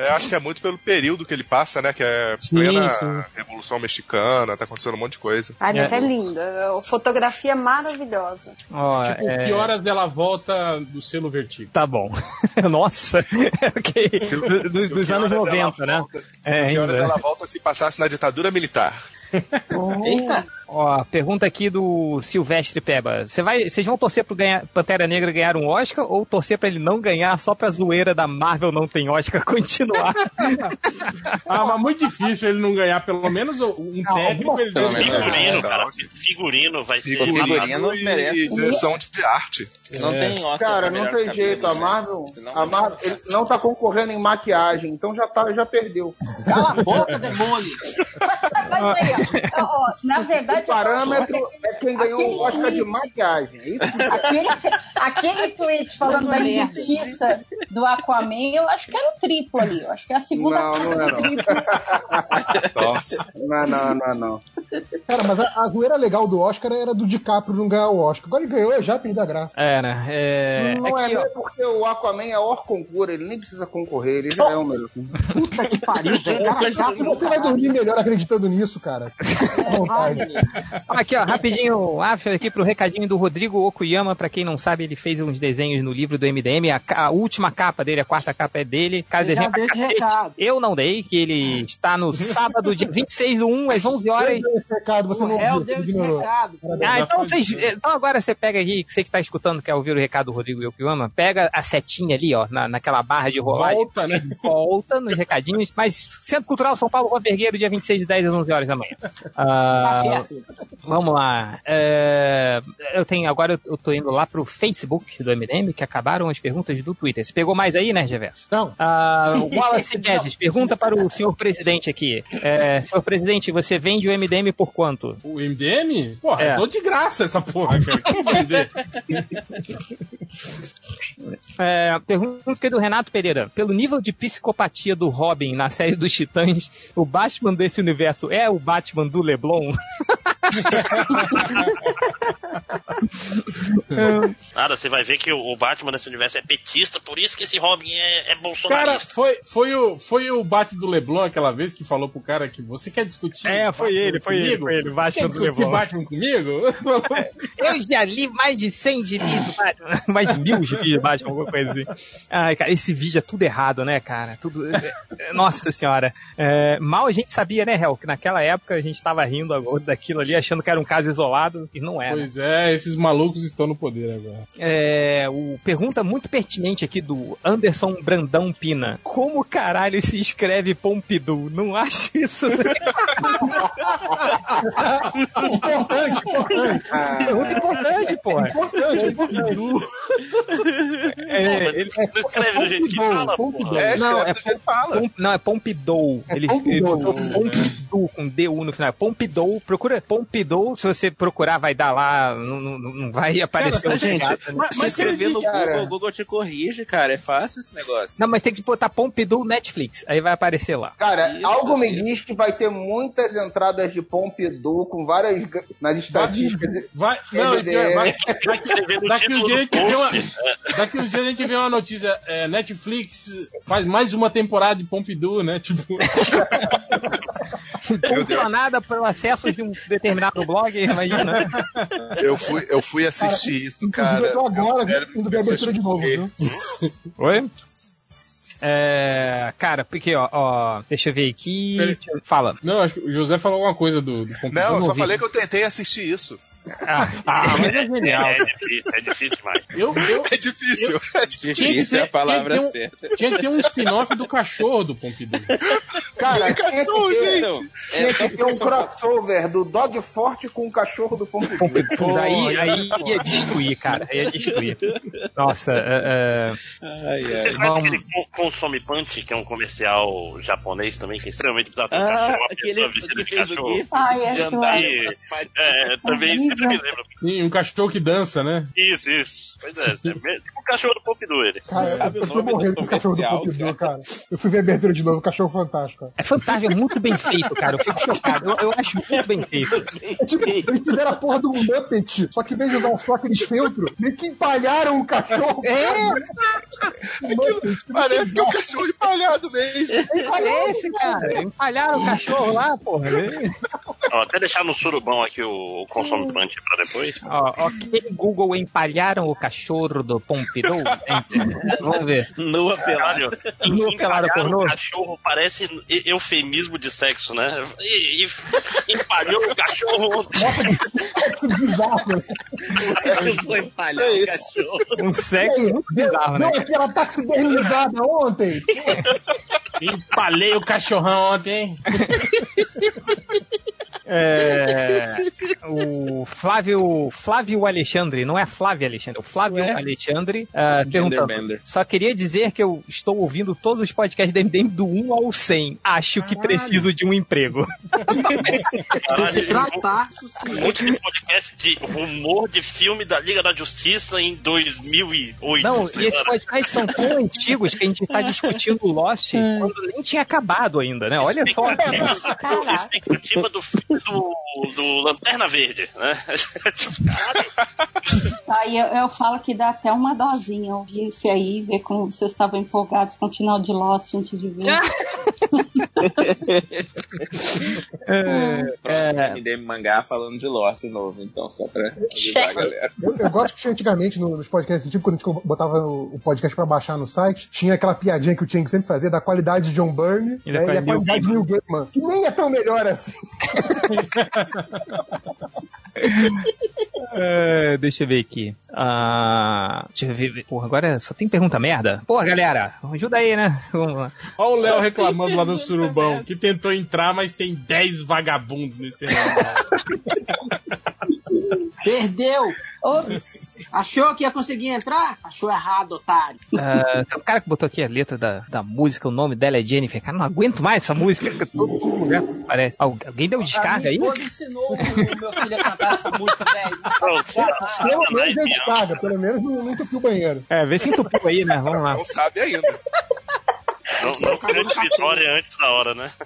É, acho que é muito pelo período que ele passa, né? Que é Sim, plena sim. Revolução Mexicana, tá acontecendo um monte de coisa. Ai, mas É. é, lindo. É, Fotografia maravilhosa. Ó, Tipo, é, Que Horas Ela Volta do selo Vertigo. Tá bom. Nossa. ok. Do- do- Se o dos Que anos Horas Ela 90, né? Volta- É, Que horas ainda. ela volta se passasse na ditadura militar? Eita. Ó, pergunta aqui do Silvestre Peba. Você vai, vocês vão torcer pro ganhar, Pantera Negra ganhar um Oscar ou torcer pra ele não ganhar só pra zoeira da Marvel não tem Oscar continuar? Ah, mas muito difícil ele não ganhar pelo menos um técnico. Ele deve. Figurino, cara. Figurino vai ser. Figurino e, merece. e direção de arte. Não É. tem Oscar Cara, não tem jeito. A né? Marvel, Senão- a Marvel ele não tá concorrendo em maquiagem, então já, tá, já perdeu. Cala a boca, demônio. Mas aí, ó, ó, na verdade. O parâmetro é quem ganhou o Oscar de maquiagem. É isso que Aquele, aquele tweet falando da injustiça do Aquaman, eu acho que era o triplo ali. Eu acho que é a segunda Não, não do é não. triplo. Nossa. Não, não, não, não. Cara, mas a, a zoeira legal do Oscar era do DiCaprio não ganhar o Oscar. Agora ele ganhou, já perdeu a graça. É, né? É... não é nem porque o Aquaman é or concura, ele nem precisa concorrer, ele já é o melhor. Puta que pariu, velho. Cara chato, você vai dormir melhor acreditando nisso, cara. À vontade. Aqui, ó, rapidinho, after aqui pro recadinho do Rodrigo Okuyama. Pra quem não sabe, ele fez uns desenhos no livro do MDM. A, a última capa dele, a quarta capa é dele. Cada Você já desenho esse cacete. recado. Eu não dei, que ele está no sábado, dia 26 do 1, às 11 horas. Eu dei esse recado, você O não réu deu esse ignorou. recado. Ah, então, vocês, então agora você pega aqui, você que tá escutando, quer ouvir o recado do Rodrigo Yokoyama, pega a setinha ali, ó, na, naquela barra de rolagem. Volta, né? Volta nos recadinhos. Mas Centro Cultural São Paulo, Rua Vergueiro, dia 26 de 10 às 11 horas da manhã. Ah, Tá certo. Vamos lá. É, eu tenho agora eu tô indo lá pro Facebook do MDM, que acabaram as perguntas do Twitter. Você pegou mais aí, né, Geverso? Não. Ah, Wallace Guedes pergunta para o senhor presidente aqui. É, senhor presidente, você vende o MDM por quanto? O MDM? Porra, É. eu dou de graça essa porra, cara. É, pergunta aqui do Renato Pereira. Pelo nível de psicopatia do Robin na série dos Titãs, o Batman desse universo é o Batman do Leblon? Nada, você vai ver que o Batman nesse universo é petista, por isso que esse Robin é, é Cara, bolsonarista. foi, foi, o, foi o bate do Leblon aquela vez que falou pro cara que você quer discutir. É, foi Batman ele, foi ele, foi ele, o Batman quer do Leblon. Batman comigo? Eu já li mais de 100 gibis do Batman. mais de mil gibis do Batman, alguma coisa assim. Ai, cara, esse vídeo é tudo errado, né, cara? Tudo. é- é- Nossa senhora. É, mal a gente sabia, né, Hel, que naquela época a gente tava rindo agora daquilo ali, achando que era um caso isolado, e não era. Pois é, esses malucos estão no poder agora. É, o, pergunta muito pertinente aqui do Anderson Brandão Pina. Como caralho se escreve Pompidou? Não acho isso. né? Importante, importante. Pergunta importante, porra. Importante, importante. É, ele, Não escreve do jeito que fala, porra. É, não, é que fala. Pom- não, é Pompidou. É Ele Pompidou, escreveu Pompidou com DU no final. Pompidou, procura Pompidou. Se você procurar, vai dar lá, não, não, não vai aparecer Cara, o gente, legado, né? Se escrever no cara. Google, o Google te corrige, cara. É fácil esse negócio. Não, mas tem que botar Pompidou Netflix. Aí vai aparecer lá. Cara, Isso, algo me isso. diz que vai ter muitas entradas de Pompidou com várias nas estatísticas. Vai, não, vai, Vai daqui uns dias a gente vê uma notícia, é, Netflix faz mais uma temporada de Pompidou, né? Tipo, Impulsionada pelo acesso de um determinado blog, imagina. Eu fui, eu fui assistir isso, Inclusive, cara. eu tô agora indo ver a começou abertura de novo, viu? Oi? É, cara, porque, ó, ó, deixa eu ver aqui. Peraí. Fala. não, acho que o José falou alguma coisa do, do Pompidou. Não, eu só ouvi. falei que eu tentei assistir isso. Ah, ah, mas é genial. É, é difícil, é difícil demais. Eu, eu, É difícil. É difícil. tinha que Difícil é a palavra tinha que ter um- certa. Tinha que ter um spin-off do cachorro do Pompidou. Cara, tinha que ter, Então, tinha que ter um crossover do Dog Forte com o cachorro do Pompidou. Pô, aí, aí ia destruir, cara. Aí ia destruir. Nossa, é, é, ai, Você ai. conhece vamos- aquele Consome Punch, que é um comercial japonês também, que é extremamente bizarro. Tem um Ah, cachorro, uma aquele pessoa vestida que de cachorro. GIF Ai, é de E, é, também sempre me lembro. E um cachorro que dança, né? Isso, isso. Pois é, é tipo o cachorro do Pompidou, ele. Cara, sabe eu tô morrendo com o cachorro do Pompidou, cara. Eu fui ver a abertura de novo, o cachorro fantástico. é fantástico, é muito bem feito, cara. Eu fico chocado. Eu, eu acho muito bem feito. É tipo, eles fizeram a porra do Muppet, só que em vez de usar só aqueles feltros, meio que empalharam o cachorro. É, O Muppet, Parece que é um cachorro empalhado mesmo. parece, cara. Empalharam o cachorro lá, porra. Ó, até deixar no surubão aqui o, o Consome Punch pra depois. Ó, ok, Google empalharam o cachorro do Pompidou. Vamos ver. Nua pelado. No pelado pornô? um cachorro parece eufemismo de sexo, né? E, e empalhou o cachorro. que bizarro. Vou empalhar o cachorro. Um sexo muito bizarro, né? Deu aquela taxidermizada ontem. Empalei o cachorrão ontem, hein? É... o Flávio, Flávio Alexandre, não é Flávio Alexandre, é o Flávio Ué? Alexandre, uh, perguntando. Só queria dizer que eu estou ouvindo todos os podcasts da MDM do 1 ao 100. Acho que preciso de um emprego. Se se tratar, Um monte de podcast de rumor de filme da Liga da Justiça em 2008. Não, e esses podcasts são tão antigos que a gente está discutindo o Lost quando nem tinha acabado ainda, né? Olha só. A expectativa do filme do, do Lanterna Verde, né? Aí eu, eu falo que dá até uma dosinha ouvir isso aí, ver como vocês estavam empolgados com o final de Lost antes de ver. É, Próximo MDM Mangá falando de Lost de novo, então, só pra avisar a galera. Eu, eu gosto que antigamente no- nos podcasts, tipo, quando a gente botava o o podcast pra baixar no site, tinha aquela piadinha que o Chang sempre fazia da qualidade de John Byrne E né, da e a qualidade de Neil Gaiman, que nem é tão melhor assim. É, deixa eu ver aqui. Ah, deixa eu ver. Porra, agora só tem pergunta merda. Porra, galera, ajuda aí, né? Vamos lá. Olha o Léo reclamando lá no surubão, que tentou entrar, mas tem 10 vagabundos nesse. Perdeu! Achou que ia conseguir entrar? Achou errado, otário. Tem um cara que botou aqui a letra da, da música, o nome dela é Jennifer. Cara, não aguento mais essa música. Todo, lugar parece. Al- Alguém deu descarga aí? minha ensinou o meu filho a cantar essa música, velho. Pelo menos é descarga, pelo menos não, não entupiu o banheiro. É, vê se entupiu aí, né? Vamos lá. Não sabe ainda. Não, não grande vitória antes da hora, né?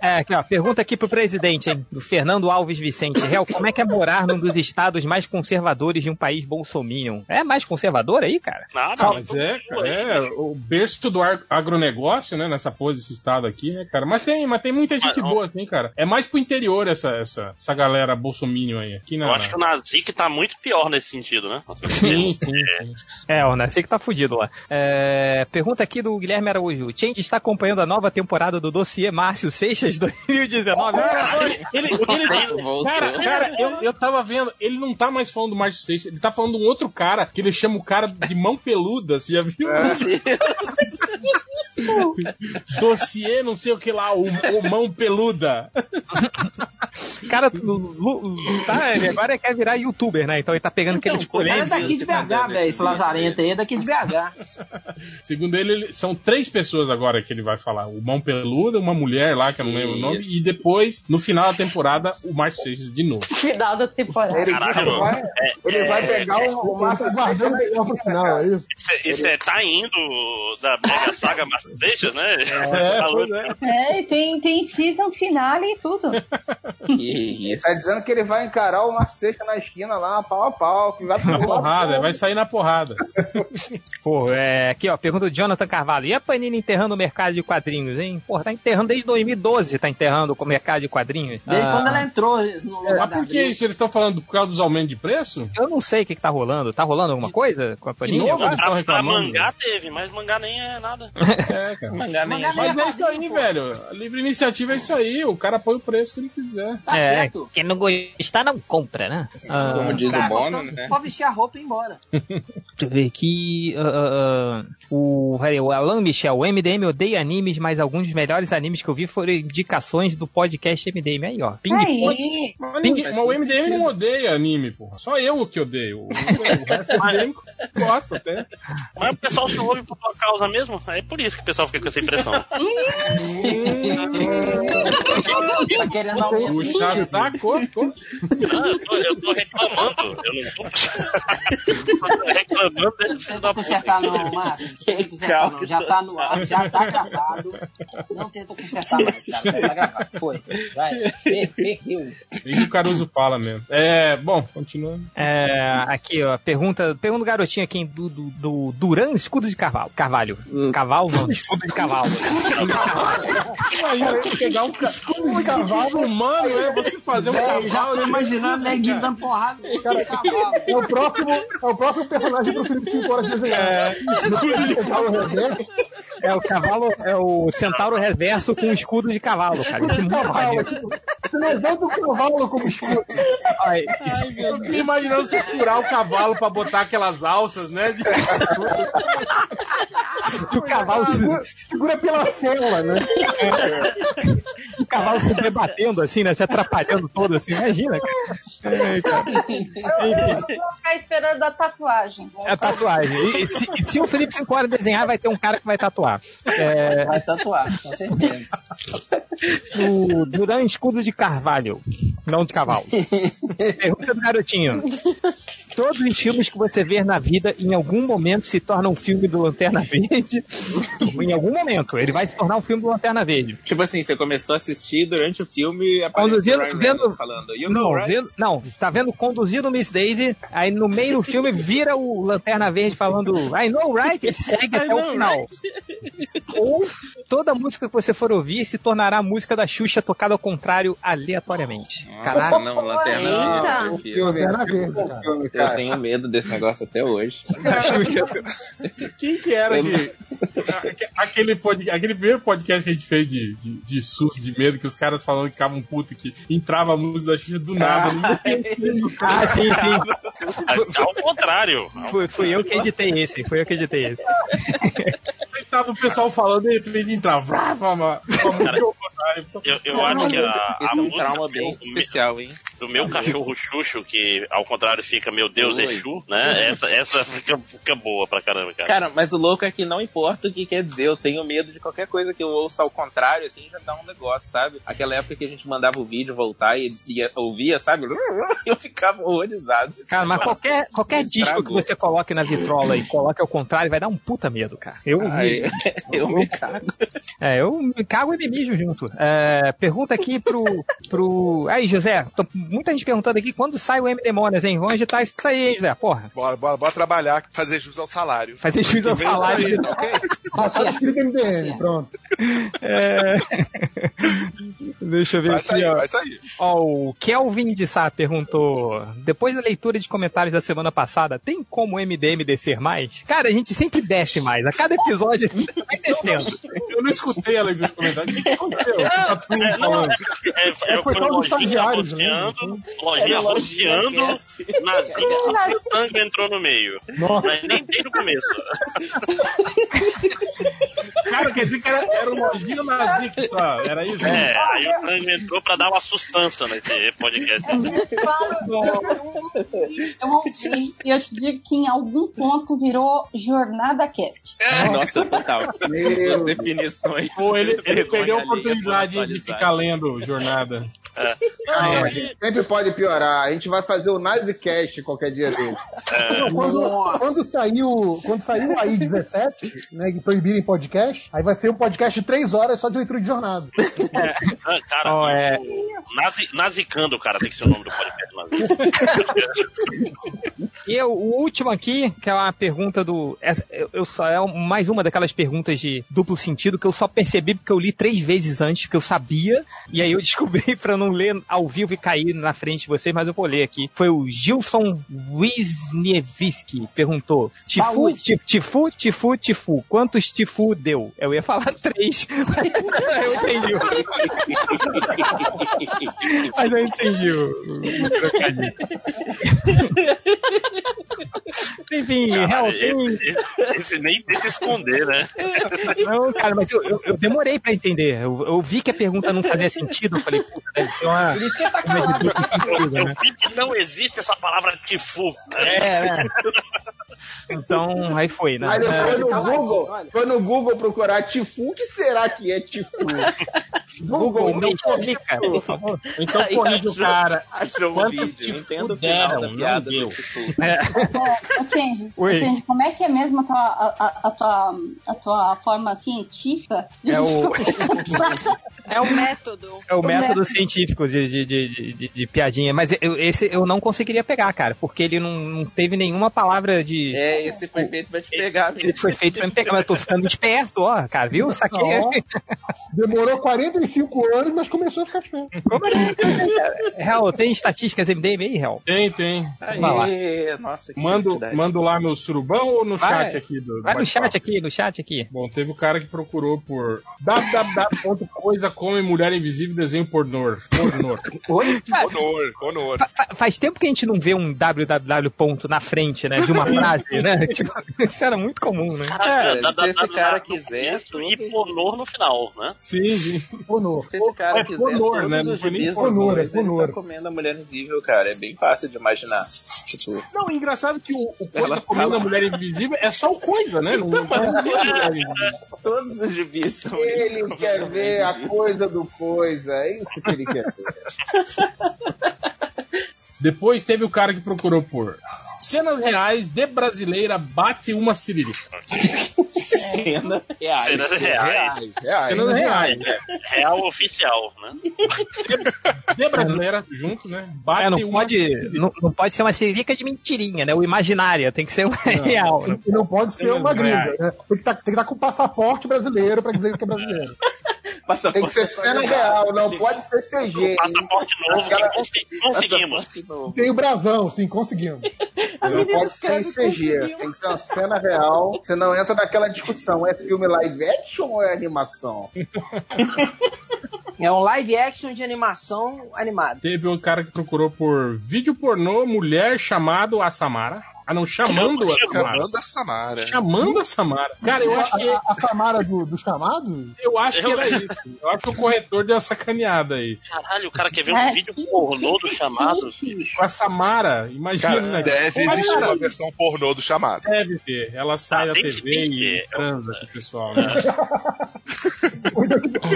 É, aqui, ó, pergunta aqui pro presidente, hein, do Fernando Alves Vicente. Real, como é que é morar num dos estados mais conservadores de um país bolsominion? É mais conservador aí, cara? Nada, Mas é, cara, é o berço do agronegócio, né? Nessa porra desse estado aqui, né, cara? Mas tem, mas tem muita gente boa, assim, cara. É mais pro interior essa, essa, essa galera bolsominion aí. Aqui na, Eu acho que o Nazik tá muito pior nesse sentido, né? Sim, sim, É, o Nasci que tá fudido lá. É, pergunta aqui do Guilherme Araújo. O Change está acompanhando a nova temporada do dossiê Márcio Seixas 2019. Ele, ele cara, cara eu, eu tava vendo, ele não tá mais falando do Márcio Seixas, ele tá falando de um outro cara, que ele chama o cara de mão peluda, você já viu? Dossiê, não sei o que lá, o, o mão peluda. cara, tá, ele agora quer virar youtuber, né? Então ele tá pegando aqueles Ele é daqui de BH, velho. Esse lazarento aí é daqui de BH. Segundo ele, ele- são três pessoas agora que ele vai falar. O mão peluda, uma mulher lá, que eu não lembro o nome, e depois, no final da temporada, o Márcio Seixas de novo. Final da temporada. Ele, Caralho, vai, é- ele vai é- pegar o, o Márcio Guardando Seixas melhor pro final, é isso? Isso, é- isso é, tá indo da Mega Saga Master Seixas, né? É, é. É, tem, tem season finale e tudo. Que isso. Tá dizendo que ele vai encarar o Seixas na esquina lá, pau a pau, que vai Na porrada, vai sair na porrada. Pô, é, aqui ó, pergunta do Jonathan Carvalho. E a Panini enterrando o mercado de quadrinhos, hein? Pô, tá enterrando desde 2012, tá enterrando o mercado de quadrinhos. Desde Ah, quando ela entrou no lugar Mas da por que Abril. isso? Eles estão falando por causa dos aumentos de preço? Eu não sei o que, que tá rolando. Tá rolando alguma coisa com a Panini? novo agora? eles estão reclamando. mangá teve, mas mangá nem é nada. É, cara. Mangá nem Mangá é. nem Mas é isso aí, velho. A livre iniciativa é isso aí. O cara põe o preço que ele quiser. Tá é, certo. quem não gostar não compra, né? Ah, Como diz o Cara, Bono, só- né? Pode vestir a roupa e ir embora. Deixa eu ver aqui. ah, ah, o, o Alan Michel, o MDM odeia animes, mas alguns dos melhores animes que eu vi foram indicações do podcast MDM. Aí, ó. Ping Pong. Aí, Mas, ninguém- mas o MDM não odeia anime, porra. Só eu que odeio. O, o resto do MDM gosta até. Mas o pessoal se ouve por tua causa mesmo. É por isso que o pessoal fica com essa impressão. Tá querendo alguém. Puxa saco. Ah, eu, tô, eu tô reclamando. Eu não tô. eu tô reclamando desse filho da puta. consertar não, Márcio. Não tenta consertar não. Já tá no ar, já tá gravado. Não tenta consertar mais, cara. Já tá gravado. Foi. Vai. Per- Perdeu. Isso o Caruso fala mesmo. É, bom, continuando. É, aqui, ó, pergunta, pergunta do garotinho aqui do, do, do Duran Escudo de Carvalho. Carvalho. Cavalo não, escudo de cavalo. Imagina pegar um escudo de cavalo humano, é você fazer um já cavalo. tô imaginando neguinho dando porrada no cavalo. É o próximo, é o próximo personagem pro Felipe 5 horas desenhar. É, Cavalo reverso, É o cavalo, é o centauro reverso com escudo de cavalo, cara. Isso é muito cavalo, tipo, você levanta o cavalo como escudo. Ai, isso- Eu fiquei imaginando você furar o cavalo pra botar aquelas alças, né? De... o cavalo se- Segura, segura pela cela, né? cavalo se debatendo assim, né? Se atrapalhando todo assim. Imagina, cara. É, cara. Eu, eu vou ficar esperando a tatuagem. É a tatuagem. E, se, se o Felipe 5 horas desenhar, vai ter um cara que vai tatuar. É, Vai tatuar, com certeza. o Duran Escudo de Carvalho. Não de cavalo. Pergunta do garotinho. Todos os filmes que você vê na vida, em algum momento, se tornam um filme do Lanterna Verde. Em algum momento, ele vai se tornar um filme do Lanterna Verde. Tipo assim, você começou a assistir durante o filme e aparece Conduzindo, o Ryan vendo, falando. You não, know, right? vendo, não, tá vendo conduzindo Miss Daisy, aí no meio do filme vira o Lanterna Verde falando I know, right? E segue I até o know, final. Ou toda música que você for ouvir se tornará a música da Xuxa tocada ao contrário, aleatoriamente. Nossa, não, Lanterna Eita. Verde. Lanterna Verde, cara. Eu tenho medo desse negócio até hoje. Quem que era Eu- que. Aquele, pod- aquele primeiro podcast que a gente fez de, de, de susto, de medo, que os caras falando que ficavam puto, que entrava a música da Xuxa do nada. ninguém- Ah, sim, sim. Ao contrário. Fui, fui eu que editei esse, foi eu que editei esse. Aí tava o pessoal falando, de repente entrava. música contrário. Eu, eu acho que a, a Esse é um música trauma bem especial, hein? Do meu cachorro Xuxo, que ao contrário fica Meu Deus Oi. Exu, né? Essa, essa fica, fica boa pra caramba, cara. Cara, mas o louco é que não importa o que quer dizer, eu tenho medo de qualquer coisa que eu ouça ao contrário, assim, já dá um negócio, sabe? Aquela época que a gente mandava o vídeo voltar e ia, ouvia, sabe? Eu ficava horrorizado. Cara, mas qualquer, qualquer disco que você coloque na vitrola e coloque ao contrário, vai dar um puta medo, cara. Eu, Ai, eu me cago. É, eu me cago e me mijo junto. É, pergunta aqui pro, pro. Aí, José, tô- muita gente perguntando aqui quando sai o M Demônios, hein? Vamos agitar isso aí, hein, José? Porra. Bora, bora, bora trabalhar, fazer jus ao salário. Fazer jus ao salário. Passado escrito MDM, pronto. É... Deixa eu ver Vai aqui, sair, ó. vai sair. Ó, o Kelvin de Sá perguntou: depois da leitura de comentários da semana passada, tem como o MDM descer mais? Cara, a gente sempre desce mais. A cada episódio vai descendo. Eu não escutei a leitura do comentário. O que, que aconteceu? Tá É, não, falando. é, é, É foi dos lojinha né? rosteando, lojinha rosteando, Nazinha, o sangue entrou no meio. Nossa. Mas nem tem no começo. Cara, quer dizer que era, era o Lojinha Nazik só. Era isso? É, aí o sangue entrou pra dar uma sustância nesse podcast. Eu ouvi e eu te digo que em algum ponto virou Jornada Cast. Nossa, total. Suas definições. Pô, ele, ele perdeu a oportunidade de ficar lendo jornada. Gente sempre pode piorar. A gente vai fazer o Nazicast qualquer dia dele. Não, quando, quando saiu, quando saiu aí 17, né, que proibirem podcast, aí vai ser um podcast de 3 horas só de leitura de jornada. Ah, Cara, Ó, é. o Nazi, Nazicando, cara, tem que ser o nome do podcast. Nazi. E eu- o último aqui, que é uma pergunta do. essa- eu, eu só é mais uma daquelas perguntas de duplo sentido que eu só percebi porque eu li três vezes antes, porque eu sabia, e aí eu descobri pra não ler ao vivo e cair na frente de vocês, mas eu vou ler aqui. Foi o Gilson Wisniewski perguntou: Tifu, Tifu, Tifu, Tifu, quantos Tifu deu? Eu ia falar três, mas eu entendi. Mas eu entendi o. Enfim, Cara, real, tem, esse, esse nem tenta esconder, né? Não, cara, mas eu, eu, eu demorei pra entender. Eu, eu vi que a pergunta não fazia sentido. Eu falei, puta, deve ser uma. Por isso que ele tá calado. Eu né? não existe essa palavra tifu. É, é. Então, aí foi, né? Aí É, foi no Caladinho, Google, foi no Google procurar Tifu. O que será que é Tifu? Google, me explica, por favor. Então corrige o cara. Achou Quanto vídeo, entendo o final da piada do Tifu. É. Change. Change, como é que é mesmo a tua, a, a- a tua, a tua forma científica? É o- É o método. É o método científico de, de, de, de, de piadinha. Mas eu, esse eu não conseguiria pegar, cara, porque ele não, não teve nenhuma palavra de. É, esse foi feito pra te pegar, Ele foi feito pra me pegar, mas eu tô ficando esperto, ó, cara, viu? Saquei. Ó, demorou 45 anos, mas começou a ficar esperto. Como é? Real, tem estatísticas MDM aí, Real? Tem, tem. Vai lá. Aê, nossa, que Mando, mando lá meu surubão ou no Vai. chat aqui do. do Vai no chat aqui, no chat aqui. Bom, teve o cara que procurou por www.coisa come mulher invisível desenho pornô. pornô. Oi? Cara, Honor, honor. fa- faz tempo que a gente não vê um www ponto na frente, né, de uma frase, né? Tipo, isso era muito comum, né? Cara, Dá- dá- se esse cara quiser, E pornô no final, né? Sim, sim. Ponor. Se esse cara É quiser Ponor, né? Não foi nem Ponor, é ele Ponor. tá comendo a Mulher Invisível, cara. É bem fácil de imaginar. Tipo, Não, engraçado que o, o Coisa Ela comendo fala- a Mulher Invisível é só o Coisa, né? Não, não existe a Mulher Invisível. todos os gibis são Ele quer ver a coisa do coisa, é isso que ele quer ver. Depois teve o cara que procurou por cenas reais de brasileira bate uma siririca. Cenas reais. Cenas reais. Cenas reais. É, real oficial, né? De brasileira, junto, né? Bate É, não, uma pode, não, não pode ser uma siririca de mentirinha, né? O imaginária, tem que ser uma real. Né? E não pode ser uma gringa, né? Tem que estar com passaporte brasileiro pra dizer que é brasileiro. Tem que ser cena real, não pode ser CG. Passaporte novo que consi- conseguimos. Tem o brasão, sim, conseguimos. Não pode ser CG, tem que ser uma cena real. Você não entra naquela discussão, é filme live action ou é animação? É um live action de animação animada. Teve o cara que procurou por vídeo pornô mulher chamado a Samara. Ah, não, chamando a Samara. Chamando a Samara. Chamando a Samara. Cara, eu acho que, A, a Samara do- dos chamados? eu acho que era isso. Eu acho que o corretor deu uma sacaneada aí. Caralho, o cara quer ver um vídeo pornô do chamado. Com a Samara, imagina. Cara, né? deve Mas, existir cara, uma versão pornô do chamado. Deve ter. Ela sai da tem que- TV e ter. transa com o pessoal, né?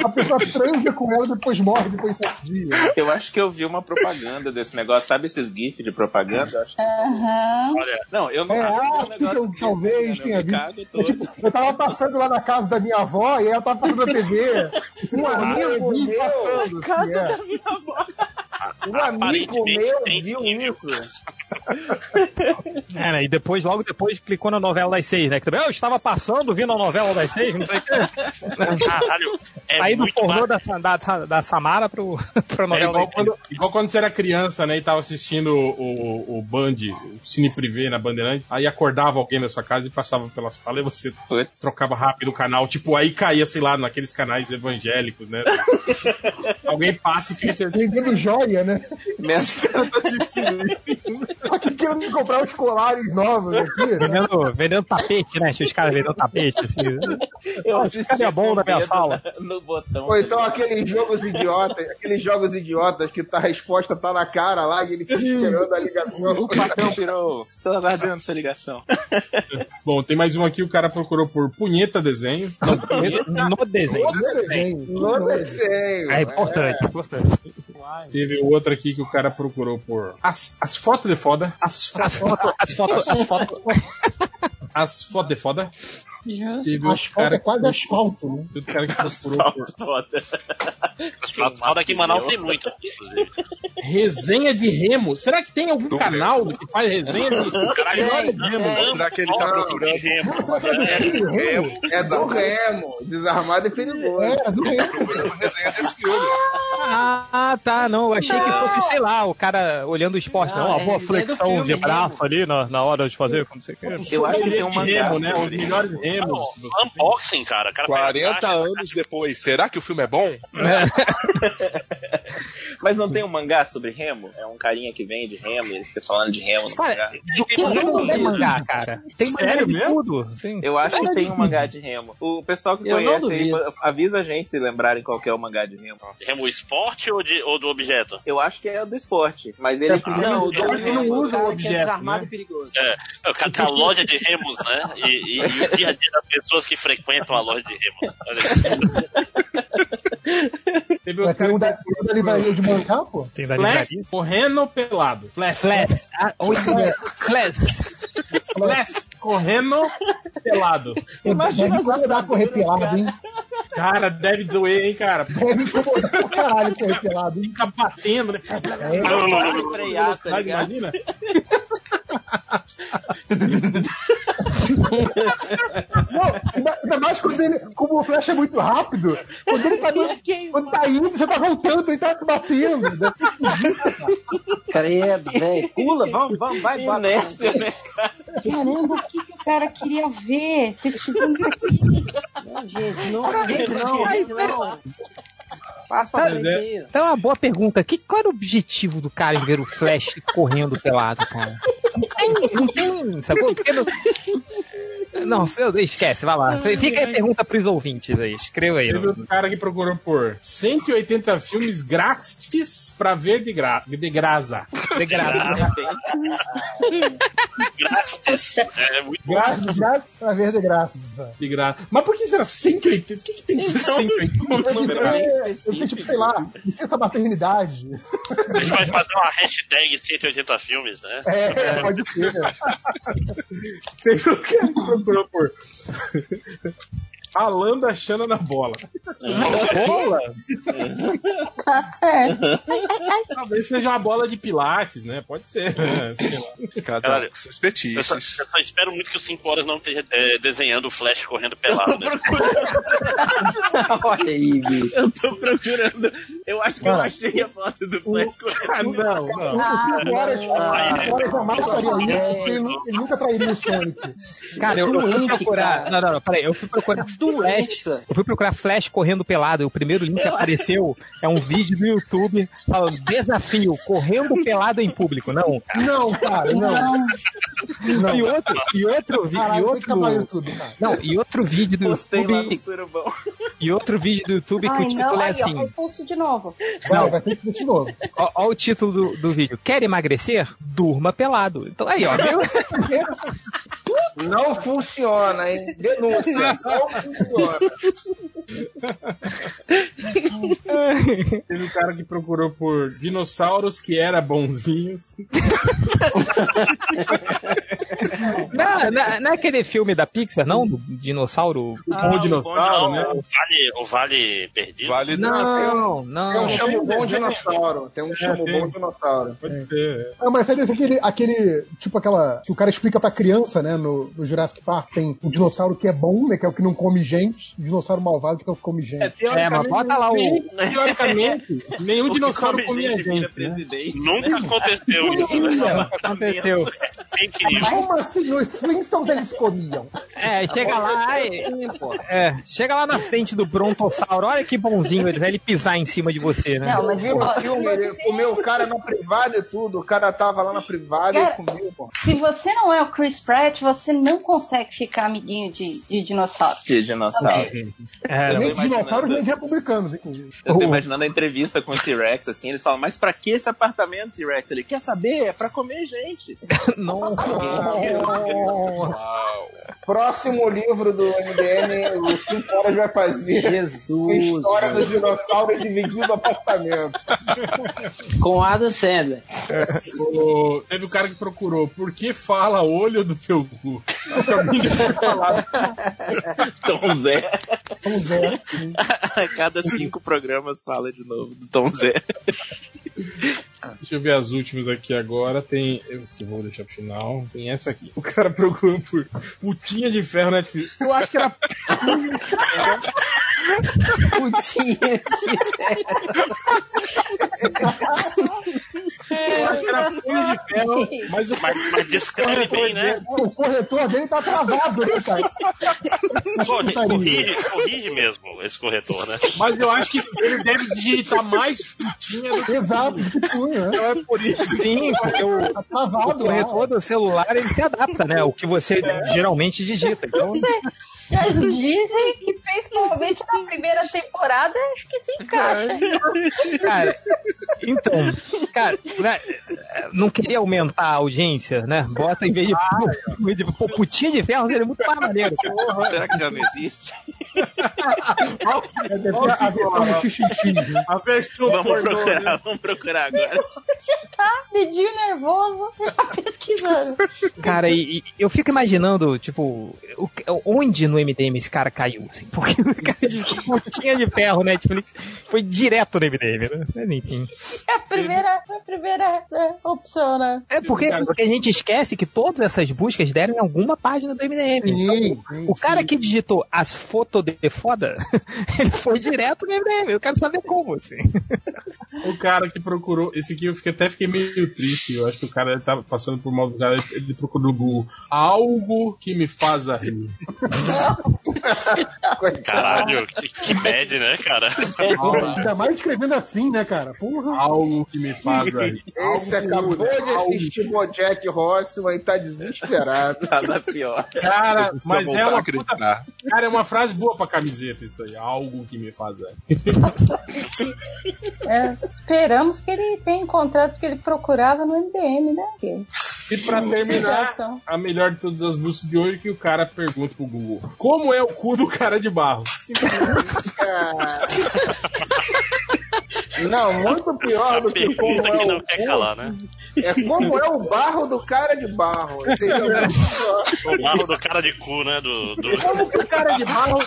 A pessoa transa com ela depois morre depois de sete dias. Eu acho que eu vi uma propaganda desse negócio. Sabe esses GIFs de propaganda? Aham. Olha, não, eu não É, acho que um que negócio eu desse, talvez né? tenha Eu me cago visto. É tipo, eu tava passando lá na casa da minha avó e ela tava passando na TV. Um amigo meu, passando. casa assim, é. da minha avó. Um amigo meu viu isso. É, né? E depois, logo depois, clicou na novela das seis, né? Que também, eu estava passando, vindo a novela das seis, não sei o quê. Caralho, é Saí do pornô da, da, da Samara pro, pra É novela igual, das seis. quando, igual quando você era criança, né? E tava assistindo o, o, o Band, o Cine Privé na Bandeirante, aí acordava alguém na sua casa e passava pela sala e você trocava rápido o canal. Tipo, aí caía, sei lá, naqueles canais evangélicos, né? alguém passa e fica. Vendendo joia, né? Nessa cara tá assistindo. Aqui querendo comprar os colares novos aqui. né? Vendendo, vendendo tapete, né? Os caras vendendo tapete, assim. Eu assisti cara é bom da minha sala. na- No botão. Ou então aqueles jogos idiotas, aqueles jogos idiotas que tá, a resposta tá na cara lá e ele fica esperando a ligação. O patrão pirou. Estou aguardando sua ligação. Bom, tem mais um aqui, o cara procurou por punheta desenho. Não, punheta No desenho. no desenho. No desenho. É importante, importante. Teve outro aqui que o cara procurou por as, as fotos de foda. As, fo- As fotos, as fotos, as fotos. as fotos de foda. Teve outro Asfalto cara é quase asfalto, né? Outro cara que procurou por Foda. Foda aqui em Manaus tem muito, inclusive. Resenha de remo. Será que tem algum canal que faz resenha de Caralho, de remo? Será que ele tá procurando uma resenha do remo? É do Remo, desarmado e perigoso. É, do Remo. Resenha desse filme. Ah, tá, não. Eu achei que fosse, sei lá, o cara olhando o esporte. Não, Não, uma é boa do flexão filme, de braço ali na, na hora de fazer, como você quer. Eu acho que tem um remo, né? Os melhores remos. Unboxing, cara. Cara pega a 40 caixa, anos depois, será que o filme é bom? Mas não tem um mangá sobre remo? É um carinha que vende remo e ele fica falando de remo no Cara, mangá. do que tem mangá, cara? Tem Sério de mesmo? tudo. Tem. Eu acho que tem um mangá de remo. O pessoal que Eu conhece aí, avisa a gente se lembrarem qual que é o mangá de remo. Remo esporte ou, de, ou do objeto? Eu acho que é o do esporte, mas ele Não, o É porque não do usa o é objeto, desarmado né? e perigoso. É, o cara tem a loja de remos, né? E, e- e o dia a dia das pessoas que frequentam a loja de remos. Olha. Teve outro ter um da, da livraria de mangá, pô. Tem da Flash livraria. correndo pelado. Flash. Flash. Ah, isso é. Flash. Flash correndo pelado. Deve incomodar correr pelado, hein? Cara, deve doer, hein, cara? Deve incomodar pra caralho correr pelado, hein? Fica batendo, né? É. frear, tá ligado? Imagina? Não, ainda, mais quando ele, como o Flash é muito rápido, quando ele tá, indo, quando tá indo, você tá voltando, ele tá batendo. né? Credo, velho. Pula, vamos, vamos, vai, vai. Inércia, né? Caramba, o que, que o cara queria ver? Pesquisando isso aqui. Não, gente, não, gente, não, gente, não. Passa pra frente aí. Então é uma boa pergunta. Que, qual era o objetivo do cara em ver o Flash correndo pelado, cara? Não tem, não tem, sacou? Não- Não, esquece, vai lá. Fica aí a pergunta pros ouvintes aí. Escreva aí. Teve um cara que procurou por 180 filmes grátis pra ver de, gra de graça. De graça. Grátis. É muito bom. Graças, graças pra ver de graças. De graça. Mas por que será 180? O que, que tem que ser 180? Eu sei, tipo, sei lá, licença maternidade. A gente vai fazer uma hashtag 180 filmes, né? É, pode ser. Teve cara que procurou por. Alando a Xana na bola. Bola? Tá certo. Talvez seja uma bola de pilates, né? Pode ser. né? Sei lá. Cada Cara, seus Eu só, eu só espero muito que o 5 horas não esteja é, desenhando o Flash correndo pelado. Né? Olha aí, bicho. Eu tô procurando. Eu acho que eu achei a foto do Flash Ah, não, não. O Cinco Horas Cinco Horas jamais faria isso, porque ele, nu- ele nunca trairia o Sonic. Cara, eu, eu fui procurar. Não, não, não, peraí. Eu fui procurar Flash. Eu fui procurar Flash correndo pelado. E o primeiro link que apareceu é um vídeo do YouTube falando desafio, correndo pelado em público. Não, cara. Não, cara, não. E outro, e outro vídeo. E outro. YouTube, cara. Não, e outro vídeo do Postei YouTube. E outro vídeo do YouTube que Ai, o título não, é aí, ó, assim. repulso de novo. Vai, vai ter que de novo. Ó, ó o título do, do vídeo. Quer emagrecer? Durma pelado. Então aí, ó. Viu? Não funciona, hein? Denúncia. Não funciona. Teve um cara que procurou por dinossauros que era bonzinhos. Não, não, não é aquele filme da Pixar, não? Do dinossauro. Com o dinossauro, né? O vale, o vale perdido. Vale Não, Tem não. um chamo bom dinossauro. Tem um chamo bom dinossauro. Pode ser. Ah, mas sabe aquele, aquele, tipo aquela, que o cara explica pra criança, né, no, no Jurassic Park, tem o dinossauro que é bom, né, que é o que não come gente, o dinossauro malvado que é que come gente. É, mas bota lá o. nenhum- Teoricamente, nenhum dinossauro come comia gente gente. né? presidente. Nunca aconteceu isso, né? Aconteceu. Fake news. Como assim? Os Flintstones eles comiam. É, chega lá, e- é, chega lá na frente do brontossauro, olha que bonzinho ele vai ele pisar em cima de você, né? Não, mas Viu o filme? Ele comeu o cara na privada e tudo. O cara tava lá na privada Cara, e comeu, pô. Se você não é o Chris Pratt, você não consegue ficar amiguinho de, de dinossauro. Que dinossauro. É, Eu tô Nem de dinossauros, imaginando- nem de republicanos, inclusive. Eu tô imaginando a entrevista com o T-Rex, assim, eles falam, mas pra que esse apartamento, T-Rex? Ele quer saber, é pra comer gente. Nossa. Próximo livro do MDM, o 5 horas vai fazer. Jesus. História do dinossauro dividindo apartamento. Com Adam Sandler. O- Teve o cara que procurou por que fala olho do teu cu? Acho que alguém tinha falado. Tom Zé. Tom Zé. A cada cinco programas fala de novo do Tom Zé. Deixa eu ver as últimas aqui agora. Tem. Eu vou deixar pro final. Tem essa aqui. O cara procurou por putinha de ferro Netflix. Eu acho que era. Putinha Eu acho que era punho de ferro, mas o Mas, mas descreve bem, né? O corretor dele tá travado, né, cara? Corri- Corrige, corrige mesmo esse corretor, né? Mas eu acho que ele deve digitar mais putinha do que Exato, que punho, né? Então é por isso. Sim, porque o, Tá o travado lá. corretor do celular ele se adapta, né? O que você geralmente digita. Então, Eles dizem que principalmente na primeira temporada, acho que se encaixa. cara, então, cara, né, não queria aumentar a audiência, né? Bota em vez de, vez de pô, putinha de ferro, seria muito mais maneiro. Será que já não existe? A versão xixi, né? A versão Vamos procurar, vamos procurar agora. Tá, dedinho nervoso, pesquisando. Cara, e, e eu fico imaginando, tipo, o- onde no MDM esse cara caiu, assim, porque o cara de putinha de ferro, Netflix, foi direto no MDM, né? Mas, enfim. É a primeira, a primeira é, opção, né? É porque, porque a gente esquece que todas essas buscas deram em alguma página do MDM. Sim, Então, o cara que digitou as fotos de foda, ele foi direto no MDM. Eu quero saber como, assim. O cara que procurou. Esse aqui eu fiquei, até fiquei meio triste. Eu acho que o cara tava passando por mal do cara. Ele procurou no Google algo que me faz rir. Caralho, que, que bad, né, cara? Ainda mais escrevendo assim, né, cara? Porra. Algo que me faz rir. Esse acabou de assistir Bojack Horseman e tá desesperado. Nada pior. Cara, mas é a uma puta... Cara, é uma frase boa pra camiseta isso aí. Algo que me faz rir. É, esperamos que ele tenha encontrado o que ele procurava no MDM, né? Porque- E pra terminar, a melhor de todas as músicas de hoje que o cara pergunta pro Google: Como é o cu do cara de barro? Não, muito pior do que como Pergunta que é não o quer calar, né? É como é o barro do cara de barro. Entendeu? O barro do cara de cu, né? Do, do... Como que o cara de barro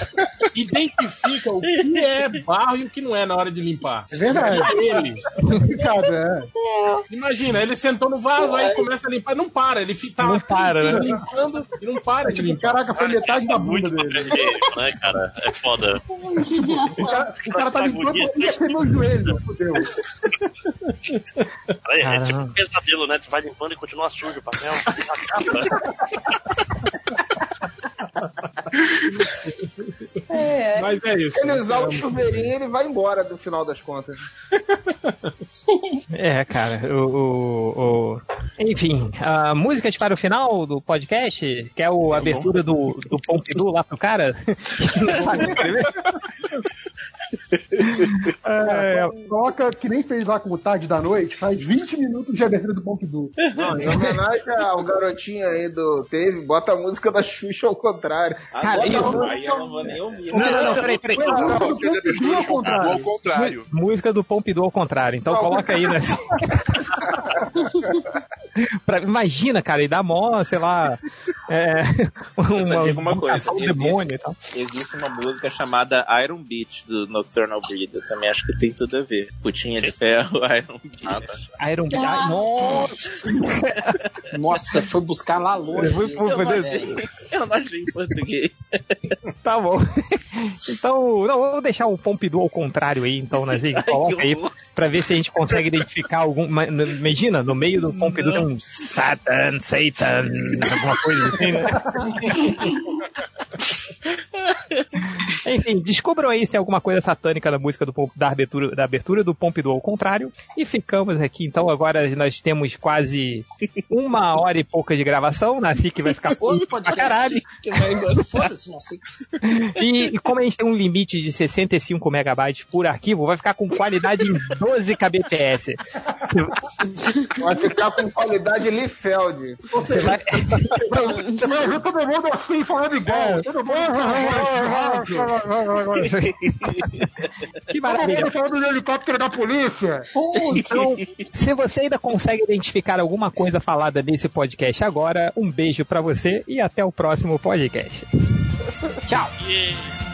identifica o que é barro e o que não é na hora de limpar? É verdade. É ele. Complicado, é. Imagina, ele sentou no vaso, aí começa a limpar, não para, ele fica Não para, né? limpando e não para de limpar. Caraca, foi metade da bunda dele. Né, cara? É foda. O cara, o cara tá limpando e meu joelho. Fudeu. É Caramba. tipo um pesadelo, né? Tu vai limpando e continua sujo o papel. É. Mas é isso. Se ele usar o chuveirinho, ele vai embora no final das contas. É, cara, o, o- o- Enfim, a músicas para o final do podcast, que é o a abertura do, do Pompidou lá pro cara, que não sabe escrever. Cara, Coloca que nem fez lá com o Tarde da Noite, faz 20 minutos de abertura do Pompidou. Não, em homenagem ao garotinho aí do Teve, bota a música da Xuxa ao contrário. Cara, Bota eu- Aí eu não vou nem ouvir. Não, não, não, peraí, peraí. Foi a música do Pompidou ao contrário. Ao contrário. Música do Pompidou ao contrário. Então coloca aí, né? Pra- imagina, cara, e dá mó, sei lá. É, Eu só digo uma coisa. do demônio e tal. existe uma música chamada Iron Beat do Nocturnal Breed. Eu também acho que tem tudo a ver. Putinha de ferro, Iron. Iron Beat. Ai, Nossa! Nossa, foi buscar lá longe. Eu foi não achei, eu não achei em português. Tá bom. Então, não, vamos deixar o Pompidou ao contrário aí, então, né? Assim, coloca aí pra ver se a gente consegue identificar algum. Imagina, no meio do Pompidou tem um Satan, Satan, alguma coisa assim, né? Enfim, descubram aí se tem alguma coisa satânica na música do, da, abertura, da abertura do Pompidou ao contrário. E ficamos aqui, então agora nós temos quase uma hora e pouca de gravação. Nasci que vai ficar Outro pra caralho. Foda-se, sei. E, e como a gente tem um limite de 65 megabytes por arquivo, vai ficar com qualidade em 12 kbps. Vai ficar com qualidade Liefeld. Você vai. Vai ver todo mundo assim, falando igual. Todo mundo. Que maravilha. Todo mundo falando do helicóptero da polícia. Então, se você ainda consegue identificar alguma coisa falada nesse podcast agora, um beijo pra você e até o próximo podcast. Tchau. What